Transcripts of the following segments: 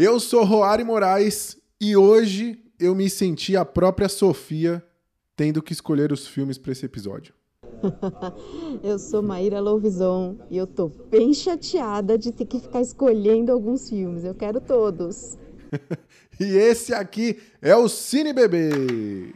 Eu sou Roari Moraes e hoje eu me senti a própria Sofia tendo que escolher os filmes para esse episódio. eu sou Maíra Louvison e eu tô bem chateada de ter que ficar escolhendo alguns filmes. Eu quero todos. e esse aqui é o Cine Bebê.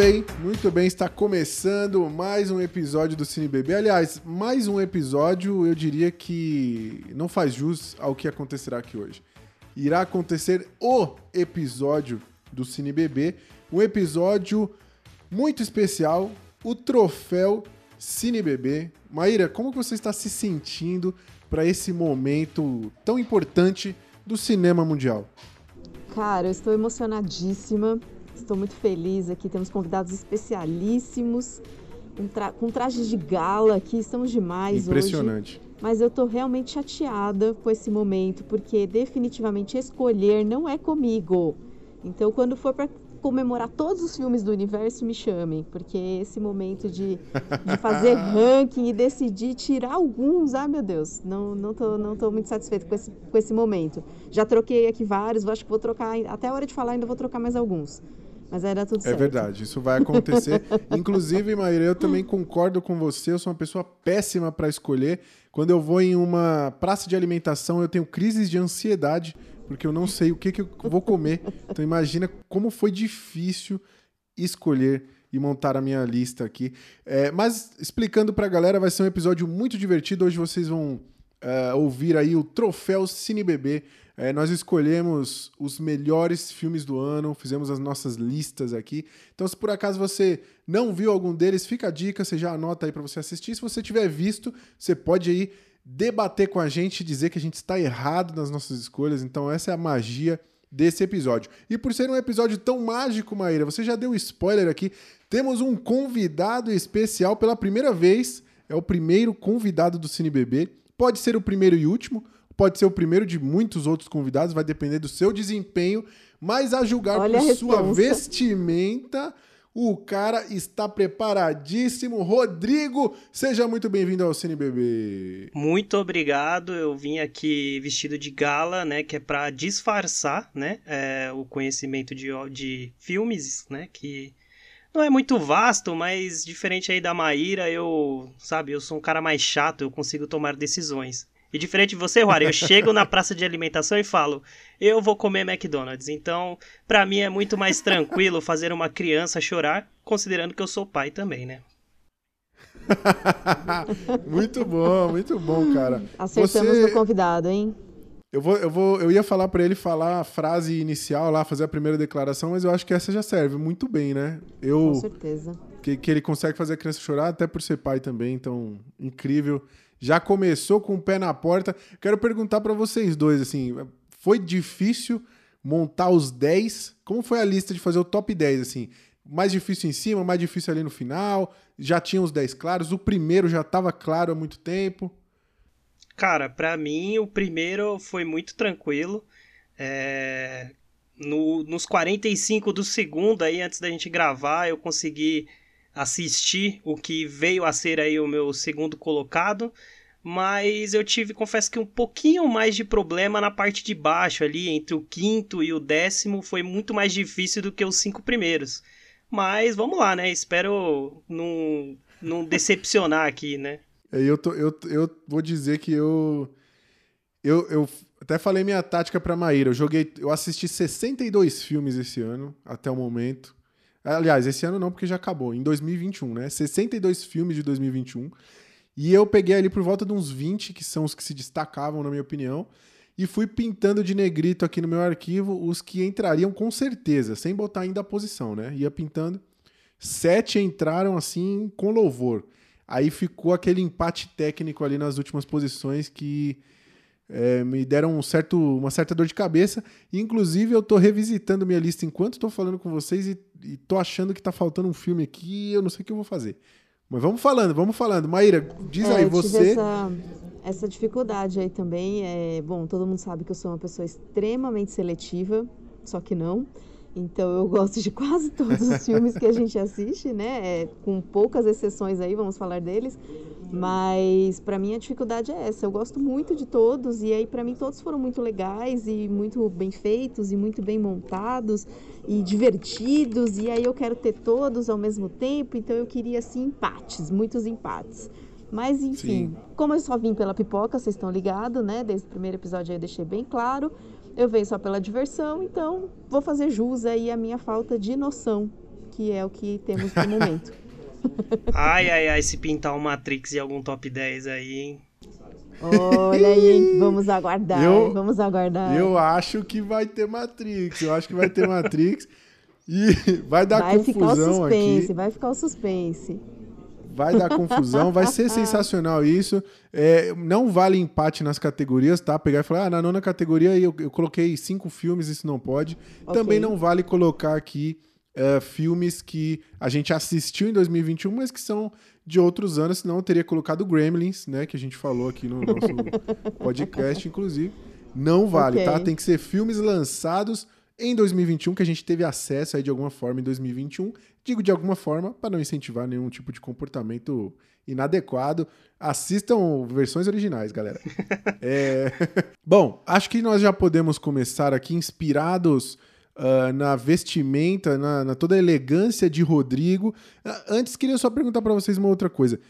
Bem, muito bem. Está começando mais um episódio do Cine Bebê. Aliás, mais um episódio, eu diria que não faz jus ao que acontecerá aqui hoje. Irá acontecer o episódio do Cine Bebê, um episódio muito especial, o troféu Cine Bebê. Maíra, como você está se sentindo para esse momento tão importante do cinema mundial? Cara, eu estou emocionadíssima Estou muito feliz aqui. Temos convidados especialíssimos, com, tra com trajes de gala aqui. Estamos demais Impressionante. hoje. Mas eu estou realmente chateada com esse momento, porque definitivamente escolher não é comigo. Então, quando for para comemorar todos os filmes do universo, me chamem, porque esse momento de, de fazer ranking e decidir tirar alguns, ah, meu Deus, não, não, tô, não tô muito satisfeito com esse, com esse momento. Já troquei aqui vários, acho que vou trocar, até a hora de falar ainda vou trocar mais alguns. Mas era tudo é certo. É verdade, isso vai acontecer. Inclusive, Maíra, eu também concordo com você. Eu sou uma pessoa péssima para escolher. Quando eu vou em uma praça de alimentação, eu tenho crises de ansiedade, porque eu não sei o que, que eu vou comer. Então, imagina como foi difícil escolher e montar a minha lista aqui. É, mas, explicando para a galera, vai ser um episódio muito divertido. Hoje vocês vão uh, ouvir aí o Troféu Cine Bebê. É, nós escolhemos os melhores filmes do ano, fizemos as nossas listas aqui. Então, se por acaso você não viu algum deles, fica a dica, você já anota aí para você assistir. Se você tiver visto, você pode aí debater com a gente, dizer que a gente está errado nas nossas escolhas. Então, essa é a magia desse episódio. E por ser um episódio tão mágico, Maíra, você já deu spoiler aqui. Temos um convidado especial pela primeira vez. É o primeiro convidado do Cine Bebê. Pode ser o primeiro e último, pode ser o primeiro de muitos outros convidados, vai depender do seu desempenho, mas a julgar Olha por a sua vestimenta, o cara está preparadíssimo. Rodrigo, seja muito bem-vindo ao CineBB. Muito obrigado. Eu vim aqui vestido de gala, né, que é para disfarçar, né, é, o conhecimento de, de filmes, né, que não é muito vasto, mas diferente aí da Maíra, eu, sabe, eu sou um cara mais chato, eu consigo tomar decisões. E diferente de você, Juara, eu chego na praça de alimentação e falo, eu vou comer McDonald's. Então, para mim é muito mais tranquilo fazer uma criança chorar, considerando que eu sou pai também, né? muito bom, muito bom, cara. Acertamos você... convidado, hein? Eu, vou, eu, vou, eu ia falar para ele falar a frase inicial lá, fazer a primeira declaração, mas eu acho que essa já serve muito bem, né? Eu, Com certeza. Que, que ele consegue fazer a criança chorar, até por ser pai também, então, incrível. Já começou com o pé na porta. Quero perguntar para vocês dois, assim, foi difícil montar os 10? Como foi a lista de fazer o top 10, assim? Mais difícil em cima, mais difícil ali no final? Já tinha os 10 claros? O primeiro já estava claro há muito tempo? Cara, para mim o primeiro foi muito tranquilo. É... No, nos 45 do segundo aí, antes da gente gravar, eu consegui assistir o que veio a ser aí o meu segundo colocado. Mas eu tive, confesso que um pouquinho mais de problema na parte de baixo ali, entre o quinto e o décimo, foi muito mais difícil do que os cinco primeiros. Mas vamos lá, né? Espero não, não decepcionar aqui, né? Eu, tô, eu, eu vou dizer que eu, eu. Eu até falei minha tática pra Maíra. Eu joguei. Eu assisti 62 filmes esse ano, até o momento. Aliás, esse ano não, porque já acabou. Em 2021, né? 62 filmes de 2021. E eu peguei ali por volta de uns 20, que são os que se destacavam, na minha opinião. E fui pintando de negrito aqui no meu arquivo os que entrariam com certeza, sem botar ainda a posição, né? Ia pintando. Sete entraram assim com louvor. Aí ficou aquele empate técnico ali nas últimas posições que é, me deram um certo, uma certa dor de cabeça. Inclusive, eu tô revisitando minha lista enquanto tô falando com vocês e, e tô achando que tá faltando um filme aqui eu não sei o que eu vou fazer. Mas vamos falando, vamos falando. Maíra, diz é, aí, você. Essa, essa dificuldade aí também. É, bom, todo mundo sabe que eu sou uma pessoa extremamente seletiva, só que não. Então eu gosto de quase todos os filmes que a gente assiste, né? É, com poucas exceções aí, vamos falar deles. Mas para mim a dificuldade é essa. Eu gosto muito de todos e aí para mim todos foram muito legais e muito bem feitos e muito bem montados e divertidos e aí eu quero ter todos ao mesmo tempo, então eu queria assim empates, muitos empates. Mas enfim, Sim. como eu só vim pela pipoca, vocês estão ligados, né? Desde o primeiro episódio aí eu deixei bem claro. Eu venho só pela diversão, então vou fazer jus aí à minha falta de noção, que é o que temos no momento. ai, ai, ai, se pintar o Matrix em algum top 10 aí, hein? Olha aí, hein? Vamos aguardar, eu, vamos aguardar. Eu acho que vai ter Matrix, eu acho que vai ter Matrix e vai dar vai confusão ficar o suspense, aqui. Vai ficar o suspense. Vai dar confusão, vai ser sensacional isso. É, não vale empate nas categorias, tá? Pegar e falar, ah, na nona categoria eu, eu coloquei cinco filmes, isso não pode. Okay. Também não vale colocar aqui uh, filmes que a gente assistiu em 2021, mas que são de outros anos, senão eu teria colocado Gremlins, né? Que a gente falou aqui no nosso podcast, inclusive. Não vale, tá? okay. tá? Tem que ser filmes lançados em 2021, que a gente teve acesso aí de alguma forma em 2021. Digo de alguma forma para não incentivar nenhum tipo de comportamento inadequado. Assistam versões originais, galera. é... Bom, acho que nós já podemos começar aqui inspirados uh, na vestimenta, na, na, toda a elegância de Rodrigo. Uh, antes, queria só perguntar para vocês uma outra coisa.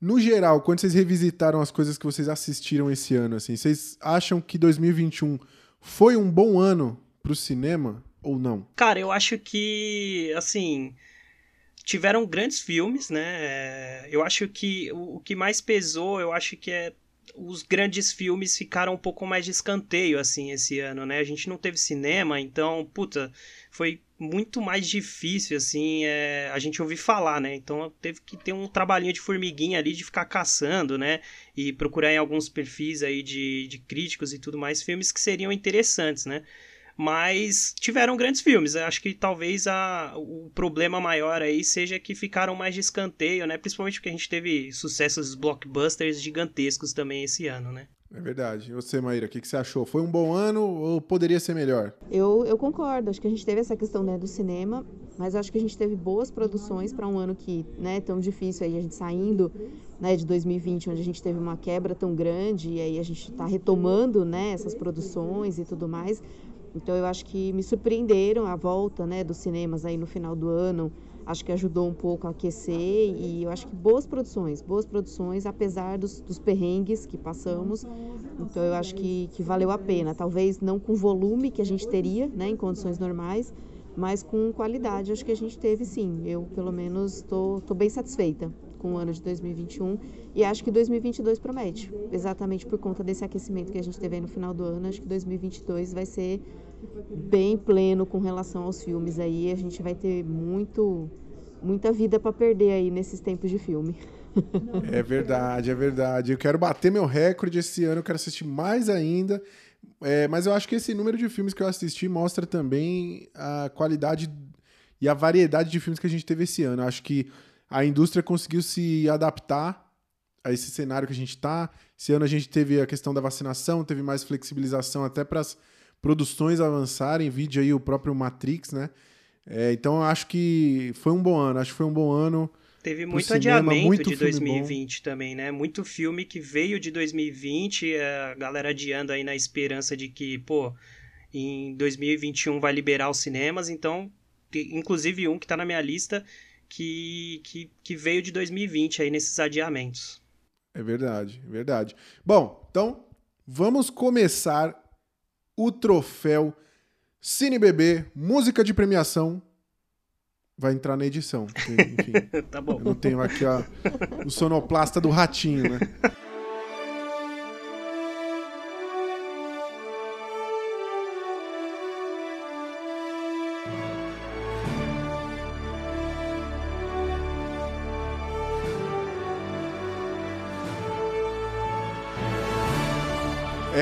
No geral, quando vocês revisitaram as coisas que vocês assistiram esse ano, assim, vocês acham que 2021 foi um bom ano para o cinema ou não? Cara, eu acho que, assim, tiveram grandes filmes, né? É, eu acho que o, que mais pesou, eu acho que é os grandes filmes ficaram um pouco mais de escanteio, assim, esse ano, né? A gente não teve cinema, então, puta, foi muito mais difícil, assim, é, a gente ouvir falar, né? Então teve que ter um trabalhinho de formiguinha ali, de ficar caçando, né? E procurar em alguns perfis aí de, de críticos e tudo mais, filmes que seriam interessantes, né? Mas tiveram grandes filmes. Eu acho que talvez a, o problema maior aí seja que ficaram mais de escanteio, né? Principalmente porque a gente teve sucessos blockbusters gigantescos também esse ano, né? É verdade. E você, Maíra, o que, que, você achou? Foi um bom ano ou poderia ser melhor? Eu, eu concordo. Acho que a gente teve essa questão né, do cinema, mas acho que a gente teve boas produções para um ano que né, tão difícil aí a gente saindo né, de 2020, onde a gente teve uma quebra tão grande e aí a gente está retomando né, essas produções e tudo mais. Então eu acho que me surpreenderam a volta né, dos cinemas aí no final do ano. Acho que ajudou um pouco a aquecer e eu acho que boas produções, boas produções, apesar dos, dos perrengues que passamos. Então eu acho que, que valeu a pena. Talvez não com o volume que a gente teria né, em condições normais, mas com qualidade. Acho que a gente teve sim. Eu, pelo menos, estou bem satisfeita com o ano de 2021 e acho que 2022 promete, exatamente por conta desse aquecimento que a gente teve aí no final do ano. Acho que 2022 vai ser bem pleno com relação aos filmes aí. A gente vai ter muito, muita vida para perder aí nesses tempos de filme. É verdade, é verdade. Eu quero bater meu recorde esse ano, eu quero assistir mais ainda. É, mas eu acho que esse número de filmes que eu assisti mostra também a qualidade e a variedade de filmes que a gente teve esse ano. Eu acho que a indústria conseguiu se adaptar a esse cenário que a gente está. Esse ano a gente teve a questão da vacinação, teve mais flexibilização até para as produções avançarem, vídeo aí o próprio Matrix, né? É, então eu acho que foi um bom ano, acho que foi um bom ano. Teve muito cinema, adiamento muito de 2020 bom. também, né? Muito filme que veio de 2020, a galera adiando aí na esperança de que, pô, em 2021 vai liberar os cinemas, então, inclusive um que tá na minha lista que, que, que veio de 2020 aí nesses adiamentos. É verdade, é verdade. Bom, então vamos começar o troféu Cine Bebê, música de premiação. Vai entrar na edição. Enfim, tá bom. Eu não tenho aqui o sonoplasta do ratinho, né?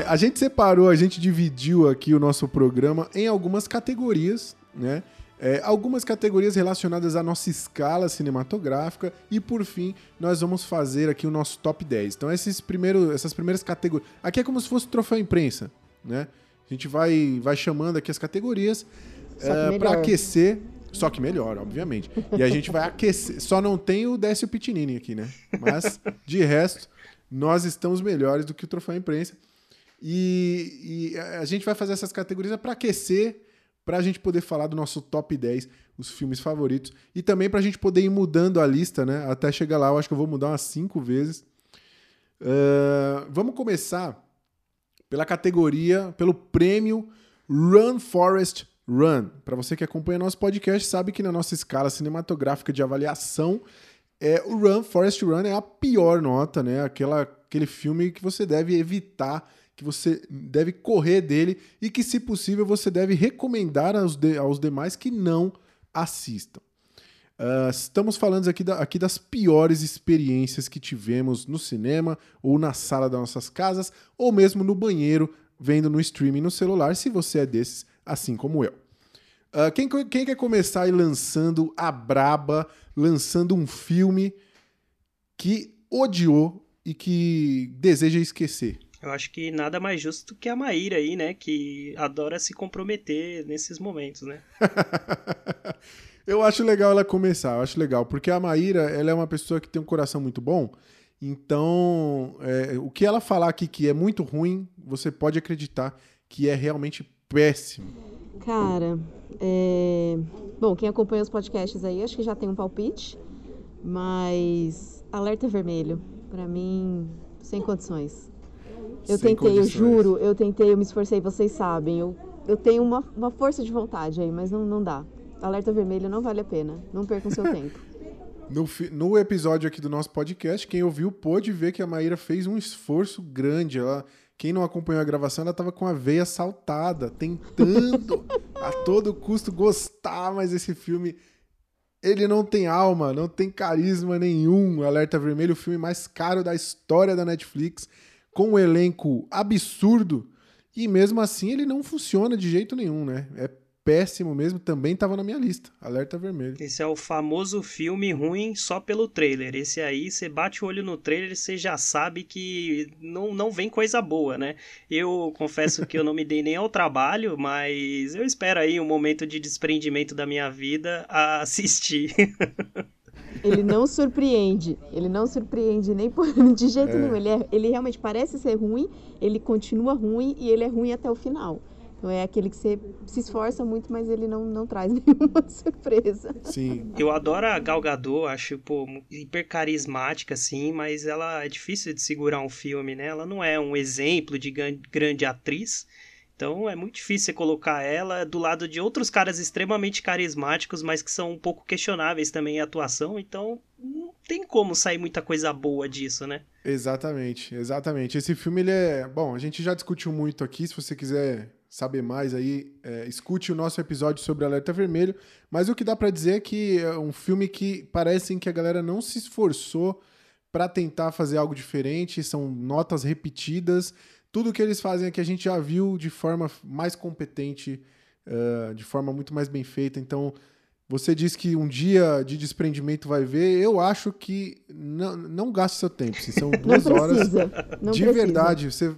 É, a gente separou, a gente dividiu aqui o nosso programa em algumas categorias, né? É, algumas categorias relacionadas à nossa escala cinematográfica e por fim nós vamos fazer aqui o nosso top 10. Então esses primeiro, essas primeiras categorias, aqui é como se fosse troféu imprensa, né? A gente vai, vai chamando aqui as categorias é, para aquecer, só que melhor, obviamente. E a gente vai aquecer. Só não tem o Décio Pitinini aqui, né? Mas de resto nós estamos melhores do que o troféu imprensa. E, e a gente vai fazer essas categorias para aquecer para a gente poder falar do nosso top 10, os filmes favoritos, e também para a gente poder ir mudando a lista, né? Até chegar lá, eu acho que eu vou mudar umas cinco vezes. Uh, vamos começar pela categoria, pelo prêmio Run Forest Run. Para você que acompanha nosso podcast, sabe que na nossa escala cinematográfica de avaliação, é o Run Forest Run é a pior nota, né? Aquela, aquele filme que você deve evitar que você deve correr dele e que, se possível, você deve recomendar aos, de, aos demais que não assistam. Uh, estamos falando aqui, da, aqui das piores experiências que tivemos no cinema ou na sala das nossas casas ou mesmo no banheiro vendo no streaming no celular, se você é desses, assim como eu. Uh, quem, quem quer começar aí lançando a braba, lançando um filme que odiou e que deseja esquecer? Eu acho que nada mais justo que a Maíra aí, né? Que adora se comprometer nesses momentos, né? eu acho legal ela começar, eu acho legal, porque a Maíra, ela é uma pessoa que tem um coração muito bom, então é, o que ela falar aqui que é muito ruim, você pode acreditar que é realmente péssimo. Cara, é... bom, quem acompanha os podcasts aí, acho que já tem um palpite, mas alerta vermelho, para mim, sem condições. Eu Sem tentei, condições. eu juro, eu tentei, eu me esforcei, vocês sabem. Eu, eu tenho uma, uma força de vontade aí, mas não, não dá. Alerta vermelho não vale a pena. Não percam seu tempo. No, no episódio aqui do nosso podcast, quem ouviu pôde ver que a Maíra fez um esforço grande. Ela, quem não acompanhou a gravação, ela estava com a veia saltada, tentando a todo custo gostar, mas esse filme ele não tem alma, não tem carisma nenhum. Alerta Vermelho, o filme mais caro da história da Netflix com um elenco absurdo, e mesmo assim ele não funciona de jeito nenhum, né? É péssimo mesmo, também estava na minha lista. Alerta vermelho. Esse é o famoso filme ruim só pelo trailer. Esse aí, você bate o olho no trailer você já sabe que não, não vem coisa boa, né? Eu confesso que eu não me dei nem ao trabalho, mas eu espero aí um momento de desprendimento da minha vida a assistir. Ele não surpreende. Ele não surpreende nem por, de jeito é. nenhum. Ele, é, ele realmente parece ser ruim, ele continua ruim e ele é ruim até o final. Então é aquele que você se esforça muito, mas ele não, não traz nenhuma surpresa. Sim. Eu adoro a Gal Gadot, acho, pô, hiper carismática, assim, mas ela é difícil de segurar um filme, né? Ela não é um exemplo de grande atriz, então é muito difícil você colocar ela do lado de outros caras extremamente carismáticos, mas que são um pouco questionáveis também em atuação. Então não tem como sair muita coisa boa disso, né? Exatamente, exatamente. Esse filme ele é. Bom, a gente já discutiu muito aqui. Se você quiser saber mais aí, é, escute o nosso episódio sobre Alerta Vermelho. Mas o que dá para dizer é que é um filme que parece que a galera não se esforçou para tentar fazer algo diferente. São notas repetidas tudo que eles fazem aqui a gente já viu de forma mais competente, uh, de forma muito mais bem feita. Então, você diz que um dia de desprendimento vai ver. Eu acho que não, não gaste seu tempo. Se são duas horas. Não de precisa. verdade, você,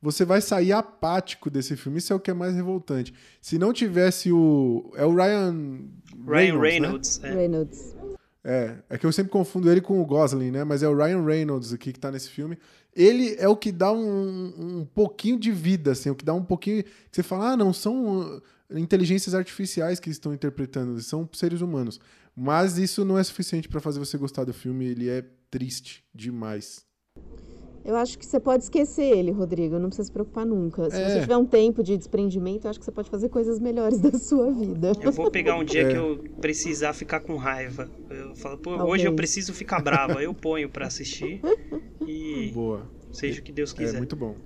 você vai sair apático desse filme. Isso é o que é mais revoltante. Se não tivesse o. É o Ryan. Ryan Reynolds. Né? É. Reynolds. É, é que eu sempre confundo ele com o Gosling, né? Mas é o Ryan Reynolds aqui que tá nesse filme ele é o que dá um, um pouquinho de vida, assim, o que dá um pouquinho. Que você fala, ah, não, são uh, inteligências artificiais que estão interpretando, são seres humanos. Mas isso não é suficiente para fazer você gostar do filme, ele é triste demais. Eu acho que você pode esquecer ele, Rodrigo. Não precisa se preocupar nunca. Se é. você tiver um tempo de desprendimento, eu acho que você pode fazer coisas melhores da sua vida. Eu vou pegar um dia é. que eu precisar ficar com raiva. Eu falo, pô, hoje eu preciso ficar brava. Eu ponho para assistir. E Boa. seja o que Deus quiser. É muito bom.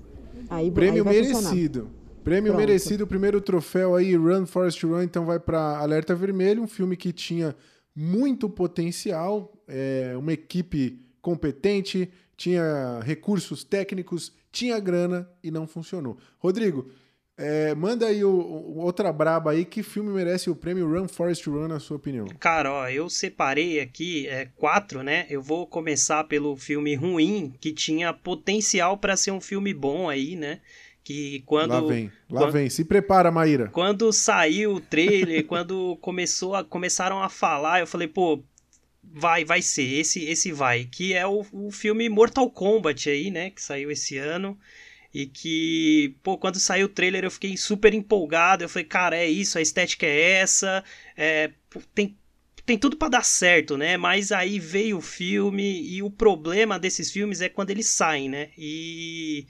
Aí, Prêmio aí merecido. Prêmio Pronto. merecido, o primeiro troféu aí, Run Forest Run, então vai para Alerta Vermelho, um filme que tinha muito potencial, é, uma equipe competente, tinha recursos técnicos, tinha grana e não funcionou. Rodrigo, é, manda aí o, o, outra braba aí, que filme merece o prêmio Run Forest Run, na sua opinião? Cara, ó, eu separei aqui é, quatro, né? Eu vou começar pelo filme ruim, que tinha potencial para ser um filme bom aí, né? Que quando. Lá vem, lá quando, vem. Se prepara, Maíra. Quando saiu o trailer, quando começou a, começaram a falar, eu falei, pô, vai, vai ser, esse, esse vai. Que é o, o filme Mortal Kombat aí, né? Que saiu esse ano. E que, pô, quando saiu o trailer eu fiquei super empolgado. Eu falei, cara, é isso, a estética é essa. É, tem, tem tudo para dar certo, né? Mas aí veio o filme e o problema desses filmes é quando eles saem, né? E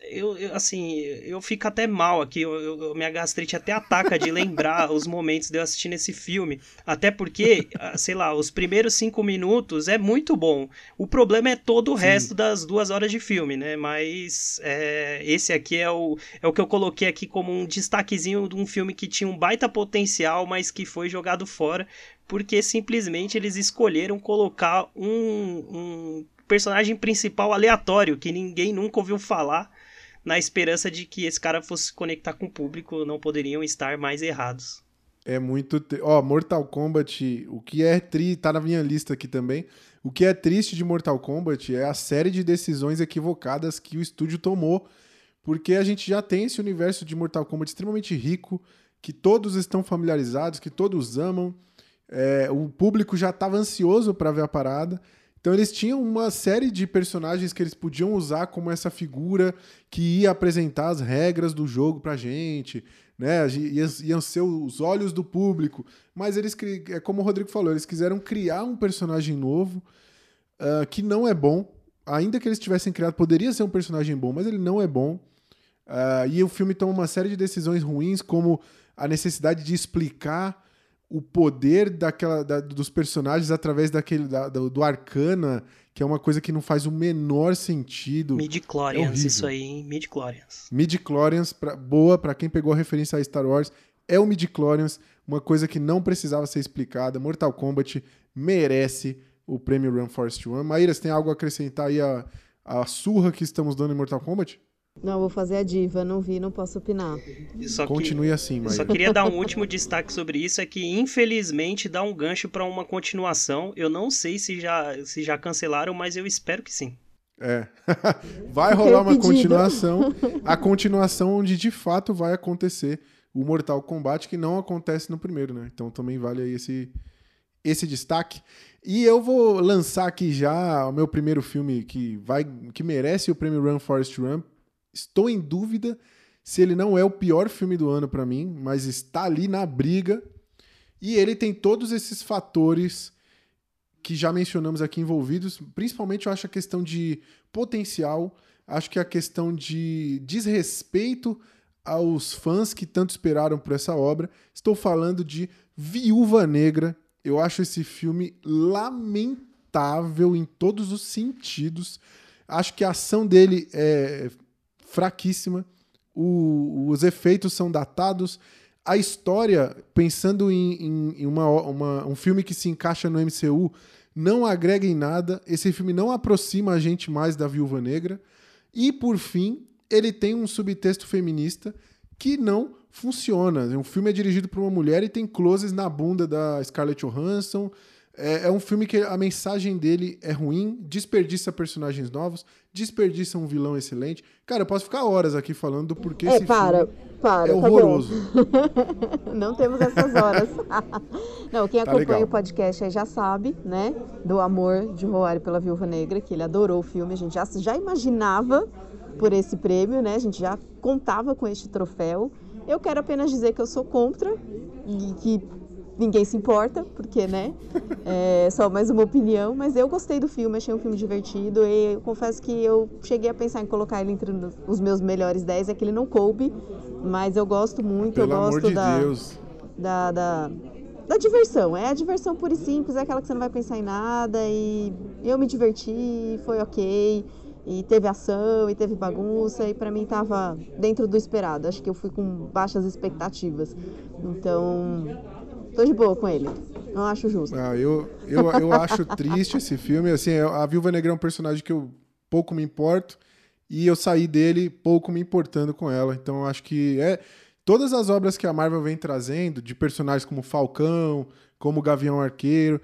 eu, eu, assim, eu fico até mal aqui, eu, eu, minha gastrite até ataca de lembrar os momentos de eu assistindo esse filme. Até porque, ah, sei lá, os primeiros cinco minutos é muito bom. O problema é todo o Sim. resto das duas horas de filme, né? Mas é, esse aqui é o, é o que eu coloquei aqui como um destaquezinho de um filme que tinha um baita potencial, mas que foi jogado fora, porque simplesmente eles escolheram colocar um, um personagem principal aleatório que ninguém nunca ouviu falar na esperança de que esse cara fosse se conectar com o público, não poderiam estar mais errados. É muito. Ó, oh, Mortal Kombat, o que é triste, tá na minha lista aqui também. O que é triste de Mortal Kombat é a série de decisões equivocadas que o estúdio tomou, porque a gente já tem esse universo de Mortal Kombat extremamente rico, que todos estão familiarizados, que todos amam. É, o público já estava ansioso para ver a parada. Então eles tinham uma série de personagens que eles podiam usar como essa figura que ia apresentar as regras do jogo pra gente, né? Iam ser os olhos do público. Mas eles, é como o Rodrigo falou, eles quiseram criar um personagem novo uh, que não é bom. Ainda que eles tivessem criado, poderia ser um personagem bom, mas ele não é bom. Uh, e o filme toma uma série de decisões ruins, como a necessidade de explicar o poder daquela, da, dos personagens através daquele da, do, do, Arcana, que é uma coisa que não faz o menor sentido. Midi-chlorians, é isso aí, hein? Midi-chlorians. Midi-chlorians, pra, boa, para quem pegou a referência a Star Wars, é o Midi-chlorians, uma coisa que não precisava ser explicada. Mortal Kombat merece o prêmio Run Forest One. Maíra, você tem algo a acrescentar aí a, a surra que estamos dando em Mortal Kombat? Não, vou fazer a diva, não vi, não posso opinar. Só Continue assim, mas. Só queria dar um último destaque sobre isso, é que infelizmente dá um gancho para uma continuação. Eu não sei se já, se já cancelaram, mas eu espero que sim. É. vai rolar uma continuação. A continuação onde de fato vai acontecer o Mortal Kombat, que não acontece no primeiro, né? Então também vale aí esse, esse destaque. E eu vou lançar aqui já o meu primeiro filme que vai que merece o prêmio Run Forest Run Estou em dúvida se ele não é o pior filme do ano para mim, mas está ali na briga. E ele tem todos esses fatores que já mencionamos aqui envolvidos. Principalmente eu acho a questão de potencial, acho que a questão de desrespeito aos fãs que tanto esperaram por essa obra. Estou falando de Viúva Negra. Eu acho esse filme lamentável em todos os sentidos. Acho que a ação dele é fraquíssima. O, os efeitos são datados. A história, pensando em, em, em uma, uma, um filme que se encaixa no MCU, não agrega em nada. Esse filme não aproxima a gente mais da Viúva Negra. E, por fim, ele tem um subtexto feminista que não funciona. O filme é dirigido por uma mulher e tem closes na bunda da Scarlett Johansson. É, é, um filme que a mensagem dele é ruim, desperdiça personagens novos, desperdiça um vilão excelente. Cara, eu posso ficar horas aqui falando do porquê é, esse para, filme para, é tá horroroso. Tá Não temos essas horas. Não, quem tá acompanha legal. o podcast aí já sabe, né, do amor de Roário pela Viúva Negra, que ele adorou o filme, a gente já, já imaginava por esse prêmio, né, a gente já contava com este troféu. Eu quero apenas dizer que eu sou contra e que ninguém se importa, porque, né? É só mais uma opinião, mas eu gostei do filme, achei um filme divertido e eu confesso que eu cheguei a pensar em colocar ele entre os meus melhores 10, é que ele não coube, mas eu gosto muito, Pelo eu gosto amor de da, Deus. da, da da diversão, é a diversão pura e simples, é aquela que você não vai pensar em nada e eu me diverti, foi ok, e teve ação, e teve bagunça, e para mim tava dentro do esperado, acho que eu fui com baixas expectativas, então Tô de boa com ele. Não acho justo. Ah, eu, eu, eu acho triste esse filme. Assim, a Viúva Negra é um personagem que eu pouco me importo. E eu saí dele pouco me importando com ela. Então, acho que é. Todas as obras que a Marvel vem trazendo, de personagens como Falcão, como Gavião Arqueiro,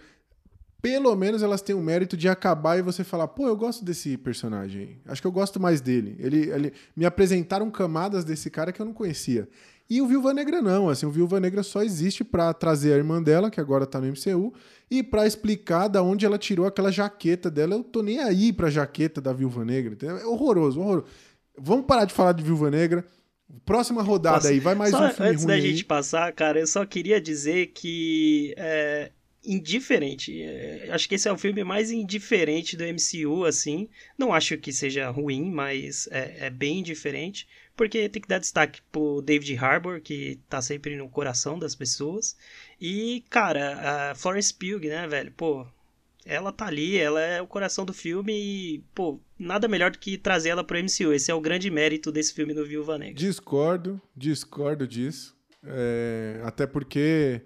pelo menos elas têm o mérito de acabar e você falar, pô, eu gosto desse personagem. Acho que eu gosto mais dele. Ele, ele me apresentaram camadas desse cara que eu não conhecia. E o Viúva Negra não, assim, o Viúva Negra só existe para trazer a irmã dela, que agora tá no MCU, e para explicar da onde ela tirou aquela jaqueta dela. Eu tô nem aí pra jaqueta da Viúva Negra, entendeu? É horroroso, horroroso. Vamos parar de falar de Viúva Negra. Próxima rodada Posso... aí, vai mais só um filme Antes da aí. gente passar, cara, eu só queria dizer que é, indiferente. É, acho que esse é o filme mais indiferente do MCU, assim. Não acho que seja ruim, mas é, é bem indiferente porque tem que dar destaque pro David Harbour, que tá sempre no coração das pessoas. E, cara, a Florence Pugh, né, velho? Pô, ela tá ali, ela é o coração do filme e, pô, nada melhor do que trazer ela pro MCU. Esse é o grande mérito desse filme do Viúva Negra. Discordo, discordo disso. É, até porque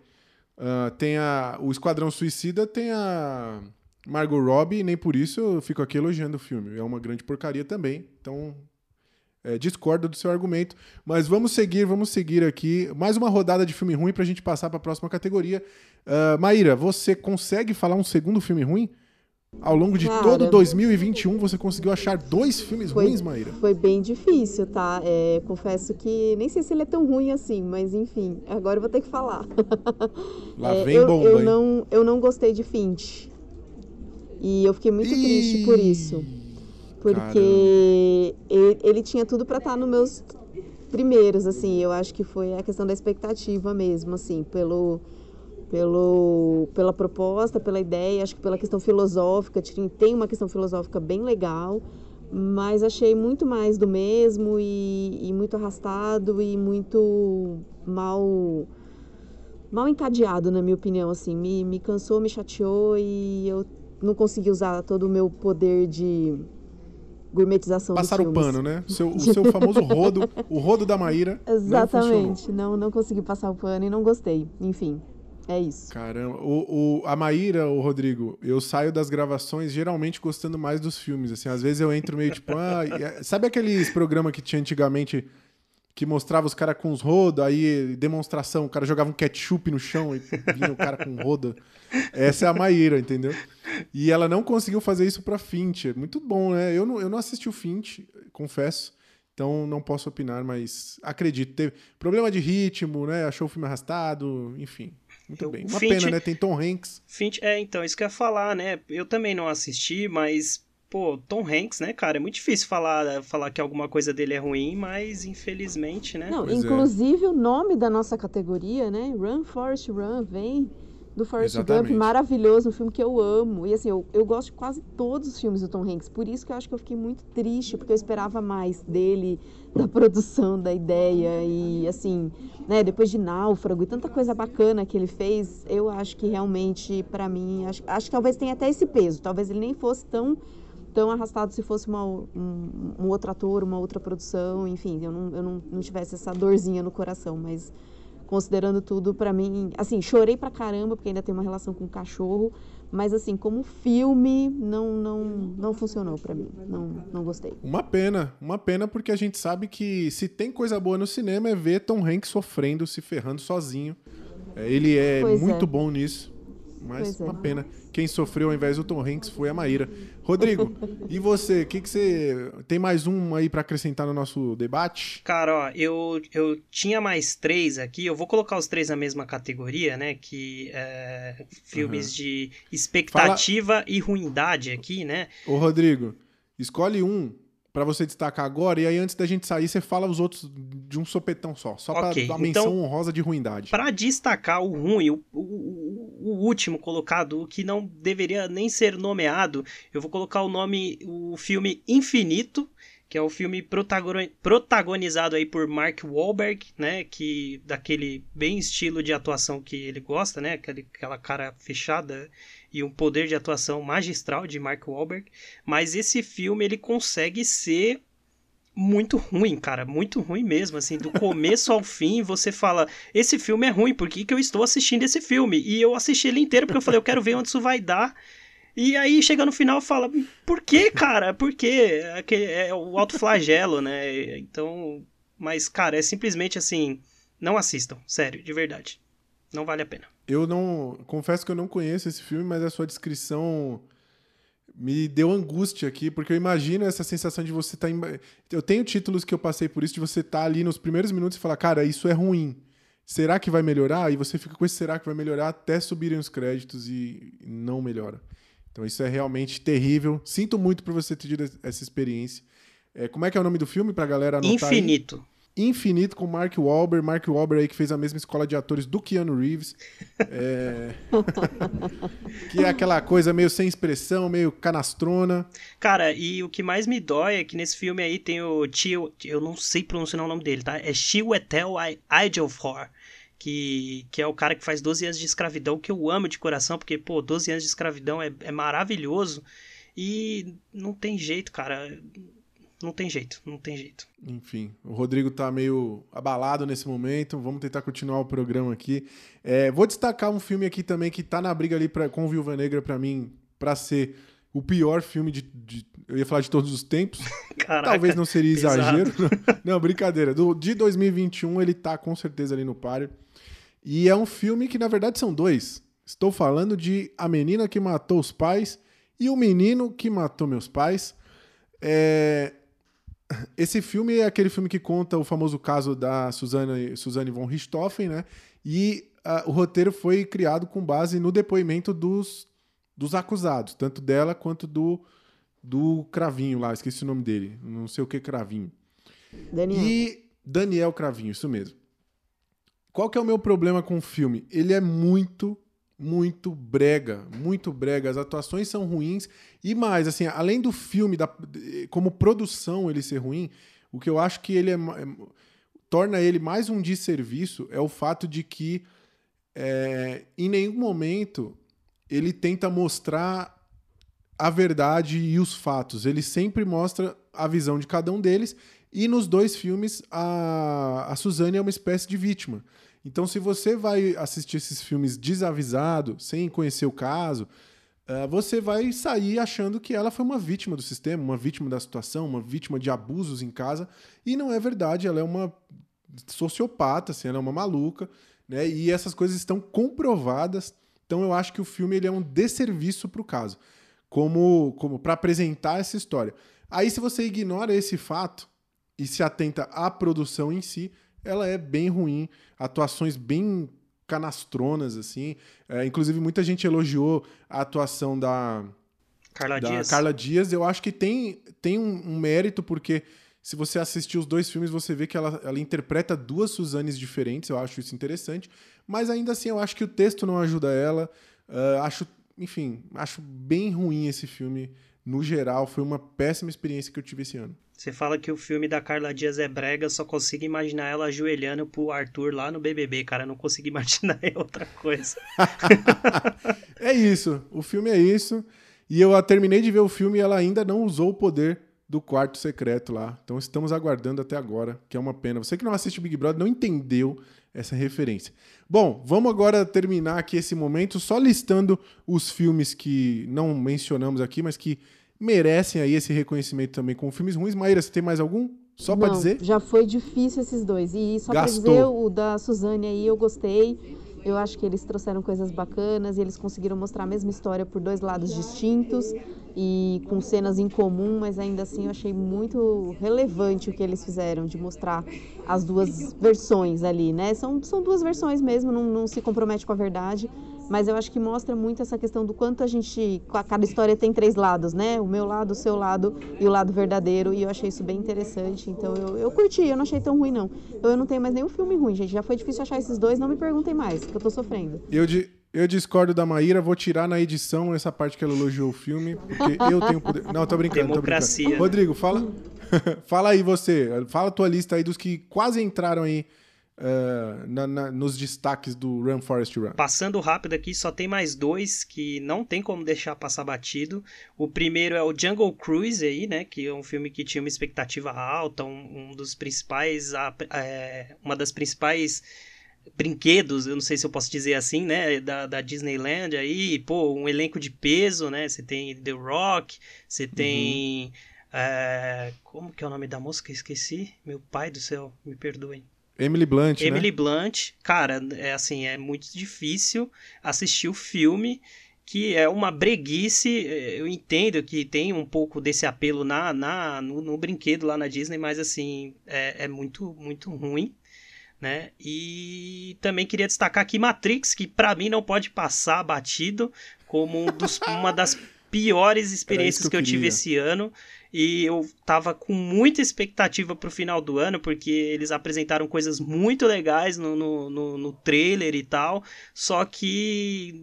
uh, tem a, o Esquadrão Suicida tem a Margot Robbie e nem por isso eu fico aqui elogiando o filme. É uma grande porcaria também. Então, é, discordo do seu argumento, mas vamos seguir, vamos seguir aqui. Mais uma rodada de filme ruim para a gente passar para a próxima categoria. Uh, Maíra, você consegue falar um segundo filme ruim? Ao longo de Cara, todo 2021, você conseguiu achar dois filmes foi, ruins, Maíra? Foi bem difícil, tá? É, confesso que nem sei se ele é tão ruim assim, mas enfim, agora eu vou ter que falar. Lá é, vem eu, bomba, eu não, eu não gostei de Finch. E eu fiquei muito Ih... triste por isso. Porque ele, ele, tinha tudo para estar tá nos meus primeiros, assim. Eu acho que foi a questão da expectativa mesmo, assim, pelo, pelo, pela proposta, pela ideia, acho que pela questão filosófica. Tem uma questão filosófica bem legal, mas achei muito mais do mesmo e, e muito arrastado e muito mal mal encadeado, na minha opinião, assim, me, me cansou, me chateou e eu não consegui usar todo o meu poder de gourmetização Passar o pano, né? O seu, o seu famoso rodo, o rodo da Maíra. Exatamente. Não, não, não consegui passar o pano e não gostei. Enfim, é isso. Caramba, o, o, a Maíra, o Rodrigo, eu saio das gravações geralmente gostando mais dos filmes. Assim, às vezes eu entro meio tipo, ah, é, sabe aqueles programas que tinha antigamente que mostrava os caras com os rodos, aí demonstração, o cara jogava um ketchup no chão e vinha o cara com roda. Essa é a Maíra, entendeu? E ela não conseguiu fazer isso pra Finch. Muito bom, né? Eu não, eu não assisti o Finch, confesso. Então não posso opinar, mas acredito. Teve problema de ritmo, né? Achou o filme arrastado, enfim. Muito eu, bem. Uma Finch, pena, né? Tem Tom Hanks. Finch, é, então, isso que eu ia falar, né? Eu também não assisti, mas, pô, Tom Hanks, né, cara? É muito difícil falar, falar que alguma coisa dele é ruim, mas infelizmente, né? Não, pois é. inclusive é. o nome da nossa categoria, né? Run, Forest Run, vem do Forrest. Gump, maravilhoso, um filme que eu amo. E assim, eu, eu gosto de quase todos os filmes do Tom Hanks, por isso que eu acho que eu fiquei muito triste, porque eu esperava mais dele, da produção, da ideia. E assim, né, depois de Náufrago e tanta coisa bacana que ele fez, eu acho que realmente, para mim, acho, acho que talvez tenha até esse peso. Talvez ele nem fosse tão tão arrastado se fosse uma, um, um, outro ator, uma outra produção, enfim, eu não, eu não, não tivesse essa dorzinha no coração, mas considerando tudo para mim, assim, chorei pra caramba porque ainda tem uma relação com o cachorro, mas assim, como filme não não não funcionou para mim. Não não gostei. Uma pena, uma pena porque a gente sabe que se tem coisa boa no cinema é ver Tom Hanks sofrendo, se ferrando sozinho. É, ele é pois muito é. bom nisso. Mas pois uma é. pena. Quem sofreu ao invés do Tom Hanks foi a Maíra. Rodrigo, e você? O que, que você. Tem mais um aí para acrescentar no nosso debate? Cara, ó, eu, eu tinha mais três aqui. Eu vou colocar os três na mesma categoria, né? Que é, filmes uhum. de expectativa Fala... e ruindade aqui, né? Ô, Rodrigo, escolhe um para você destacar agora, e aí antes da gente sair, você fala os outros de um sopetão só, só okay. para a menção então, honrosa de ruindade. Para destacar o ruim, o, o, o, último colocado, o que não deveria nem ser nomeado, eu vou colocar o nome, o filme Infinito, que é o filme protagonizado aí por Mark Wahlberg, né, que daquele bem estilo de atuação que ele gosta, né, aquela cara fechada e um poder de atuação magistral de Mark Wahlberg, mas esse filme ele consegue ser muito ruim, cara, muito ruim mesmo, assim, do começo ao fim, você fala, esse filme é ruim, por que, que eu estou assistindo esse filme? E eu assisti ele inteiro porque eu falei, eu quero ver onde isso vai dar. E aí chega no final fala, por que, cara? Por quê? É, é o alto flagelo, né? Então, mas, cara, é simplesmente assim, não assistam, sério, de verdade. Não vale a pena. Eu não. Confesso que eu não conheço esse filme, mas a sua descrição me deu angústia aqui, porque eu imagino essa sensação de você estar. Tá em... Eu tenho títulos que eu passei por isso, de você estar tá ali nos primeiros minutos e falar, cara, isso é ruim. Será que vai melhorar? E você fica com esse será que vai melhorar até subirem os créditos e não melhora. Então isso é realmente terrível. Sinto muito por você ter tido essa experiência. É, como é que é o nome do filme pra galera anotar Infinito. Aí? Infinito com Mark Wahlberg. Mark Wahlberg aí que fez a mesma escola de atores do Keanu Reeves. É... que é aquela coisa meio sem expressão, meio canastrona. Cara, e o que mais me dói é que nesse filme aí tem o tio... Eu não sei pronunciar o nome dele, tá? É Chiwetel Ejiofor. Que, que é o cara que faz 12 anos de escravidão, que eu amo de coração, porque, pô, 12 anos de escravidão é, é maravilhoso. E não tem jeito, cara não tem jeito, não tem jeito. Enfim, o Rodrigo tá meio abalado nesse momento. Vamos tentar continuar o programa aqui. É, vou destacar um filme aqui também que tá na briga ali pra, com Viúva Negra para mim, para ser o pior filme de, de, Eu ia falar de todos os tempos. Caraca, Talvez não seria exagero. não, brincadeira. Do, de 2021, ele tá com certeza ali no páreo. E é um filme que, na verdade, são dois. Estou falando de A Menina que Matou os Pais e O Menino que Matou Meus Pais. É, esse filme é aquele filme que conta o famoso caso da Suzanne, Suzanne von Richthofen, né? E uh, o roteiro foi criado com base no depoimento dos, dos acusados, tanto dela quanto do, do Cravinho lá, esqueci o nome dele, não sei o que Cravinho. Daniel. E Daniel Cravinho, isso mesmo. Qual que é o meu problema com o filme? Ele é muito muito brega, muito brega. As atuações são ruins e mais, assim, além do filme, da, como produção ele ser ruim, o que eu acho que ele é, é torna ele mais um desserviço é o fato de que é, em nenhum momento ele tenta mostrar a verdade e os fatos. Ele sempre mostra a visão de cada um deles e nos dois filmes a, a Suzane é uma espécie de vítima. Então, se você vai assistir esses filmes desavisado, sem conhecer o caso, uh, você vai sair achando que ela foi uma vítima do sistema, uma vítima da situação, uma vítima de abusos em casa. E não é verdade, ela é uma sociopata, assim, ela é uma maluca, né? E essas coisas estão comprovadas. Então, eu acho que o filme ele é um desserviço para o caso, como, como para apresentar essa história. Aí, se você ignora esse fato e se atenta à produção em si, ela é bem ruim, atuações bem canastronas, assim. É, inclusive, muita gente elogiou a atuação da Carla da Dias. Carla Dias. Eu acho que tem, tem um, um, mérito, porque se você assistir os dois filmes, você vê que ela, ela interpreta duas Suzanes diferentes. Eu acho isso interessante. Mas ainda assim, eu acho que o texto não ajuda ela. Uh, acho, enfim, acho bem ruim esse filme. No geral, foi uma péssima experiência que eu tive esse ano. Você fala que o filme da Carla Dias é brega, só consigo imaginar ela ajoelhando pro Arthur lá no BBB, cara. Não consigo imaginar outra coisa. é isso. O filme é isso. E eu terminei de ver o filme e ela ainda não usou o poder do quarto secreto lá. Então estamos aguardando até agora, que é uma pena. Você que não assiste Big Brother não entendeu essa referência. Bom, vamos agora terminar aqui esse momento só listando os filmes que não mencionamos aqui, mas que merecem aí esse reconhecimento também com filmes ruins. Maíra, você tem mais algum? Só para dizer? Já foi difícil esses dois. E só para dizer, o da Suzane aí eu gostei. Eu acho que eles trouxeram coisas bacanas e eles conseguiram mostrar a mesma história por dois lados distintos e com cenas em comum, mas ainda assim eu achei muito relevante o que eles fizeram de mostrar as duas versões ali, né? São, são duas versões mesmo, não, não se compromete com a verdade, mas eu acho que mostra muito essa questão do quanto a gente, cada história tem três lados, né? O meu lado, o seu lado e o lado verdadeiro, e eu achei isso bem interessante. Então eu, eu curti, eu não achei tão ruim, não. Eu não tenho mais nenhum filme ruim, gente. Já foi difícil achar esses dois, não me perguntem mais, que eu tô sofrendo. Eu, de, eu discordo da Maíra, vou tirar na edição essa parte que ela elogiou o filme, porque eu tenho poder. Não, tô brincando, Democracia. tô brincando. Rodrigo, fala. fala aí você. Fala a tua lista aí dos que quase entraram aí uh, na, na, nos destaques do Run Forest Run? Passando rápido aqui, só tem mais dois que não tem como deixar passar batido. O primeiro é o Jungle Cruise aí, né? Que é um filme que tinha uma expectativa alta, um, um dos principais, é, uma das principais brinquedos, eu não sei se eu posso dizer assim, né, da, da Disneyland aí, pô, um elenco de peso, né, você tem The Rock, você tem, uhum. é, como que é o nome da música, esqueci, meu pai do céu, me perdoem. Emily Blunt, né? Emily né? Blunt, cara, é assim, é muito difícil assistir o filme, que é uma breguice, eu entendo que tem um pouco desse apelo na, na no, no brinquedo lá na Disney, mas assim, é, é muito, muito ruim né? E também queria destacar aqui Matrix, que para mim não pode passar batido como um dos, uma das piores experiências que, que eu, tive esse ano. E eu tava com muita expectativa pro final do ano, porque eles apresentaram coisas muito legais no, no, no, no trailer e tal. Só que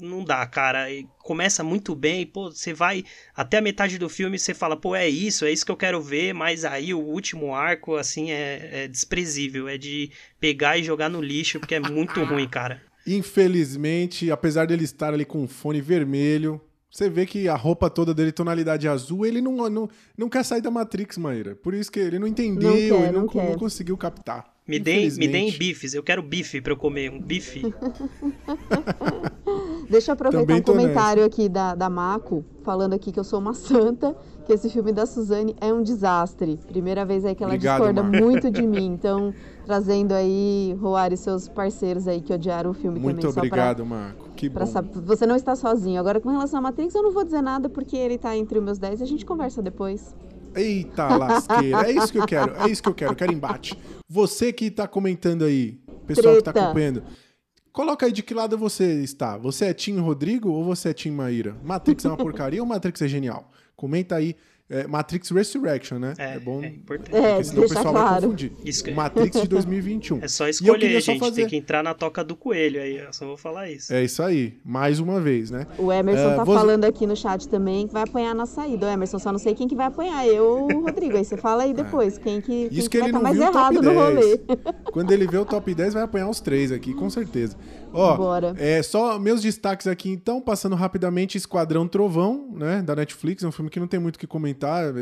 não dá, cara. Começa muito bem, pô, você vai até a metade do filme você fala, pô, é isso, é isso que eu quero ver, mas aí o último arco, assim, é, é desprezível. É de pegar e jogar no lixo, porque é muito ruim, cara. Infelizmente, apesar dele estar ali com um fone vermelho, você vê que a roupa toda dele, tonalidade azul, ele não, não, não quer sair da Matrix, Maíra. Por isso que ele não entendeu, não quer, ele não, não, não conseguiu captar. Me deem, me deem bifes, eu quero bife para eu comer, um bife. Deixa eu aproveitar um comentário nessa. aqui da, da Mako, falando aqui que eu sou uma santa, que esse filme da Suzane é um desastre. Primeira vez aí que ela Obrigado, discorda Marco. muito de mim. Então, trazendo aí, Roar e seus parceiros aí que odiaram o filme muito também. Muito obrigado, pra, Marco. Que bom. Saber, você não está sozinho. Agora, com relação a Matrix, eu não vou dizer nada porque ele está entre os meus 10 e a gente conversa depois. Eita lasqueira, é isso que eu quero, é isso que eu quero, eu quero embate. Você que tá comentando aí, pessoal Treta. que tá acompanhando, coloca aí de que lado você está. Você é Tim Rodrigo ou você é Tim Maíra? Matrix é uma porcaria ou Matrix é genial? Comenta aí é, Matrix Resurrection, né? É, é bom. É importante. É, porque senão o pessoal claro. vai confundir. Isso. Matrix de 2021. É só escolher, gente. Fazer... Tem que entrar na toca do coelho aí. Eu só vou falar isso. É isso aí. Mais uma vez, né? O Emerson uh, tá vou... falando aqui no chat também que vai apanhar na saída. O Emerson, só não sei quem que vai apanhar. Eu ou o Rodrigo. Aí você fala aí é. depois. Quem que, quem isso que, que ele vai não tá mais errado no rolê. Quando ele vê o top 10, vai apanhar os três aqui, com certeza. Ó, Bora. é só meus destaques aqui então, passando rapidamente Esquadrão Trovão, né, da Netflix, é um filme que não tem muito o que comentar.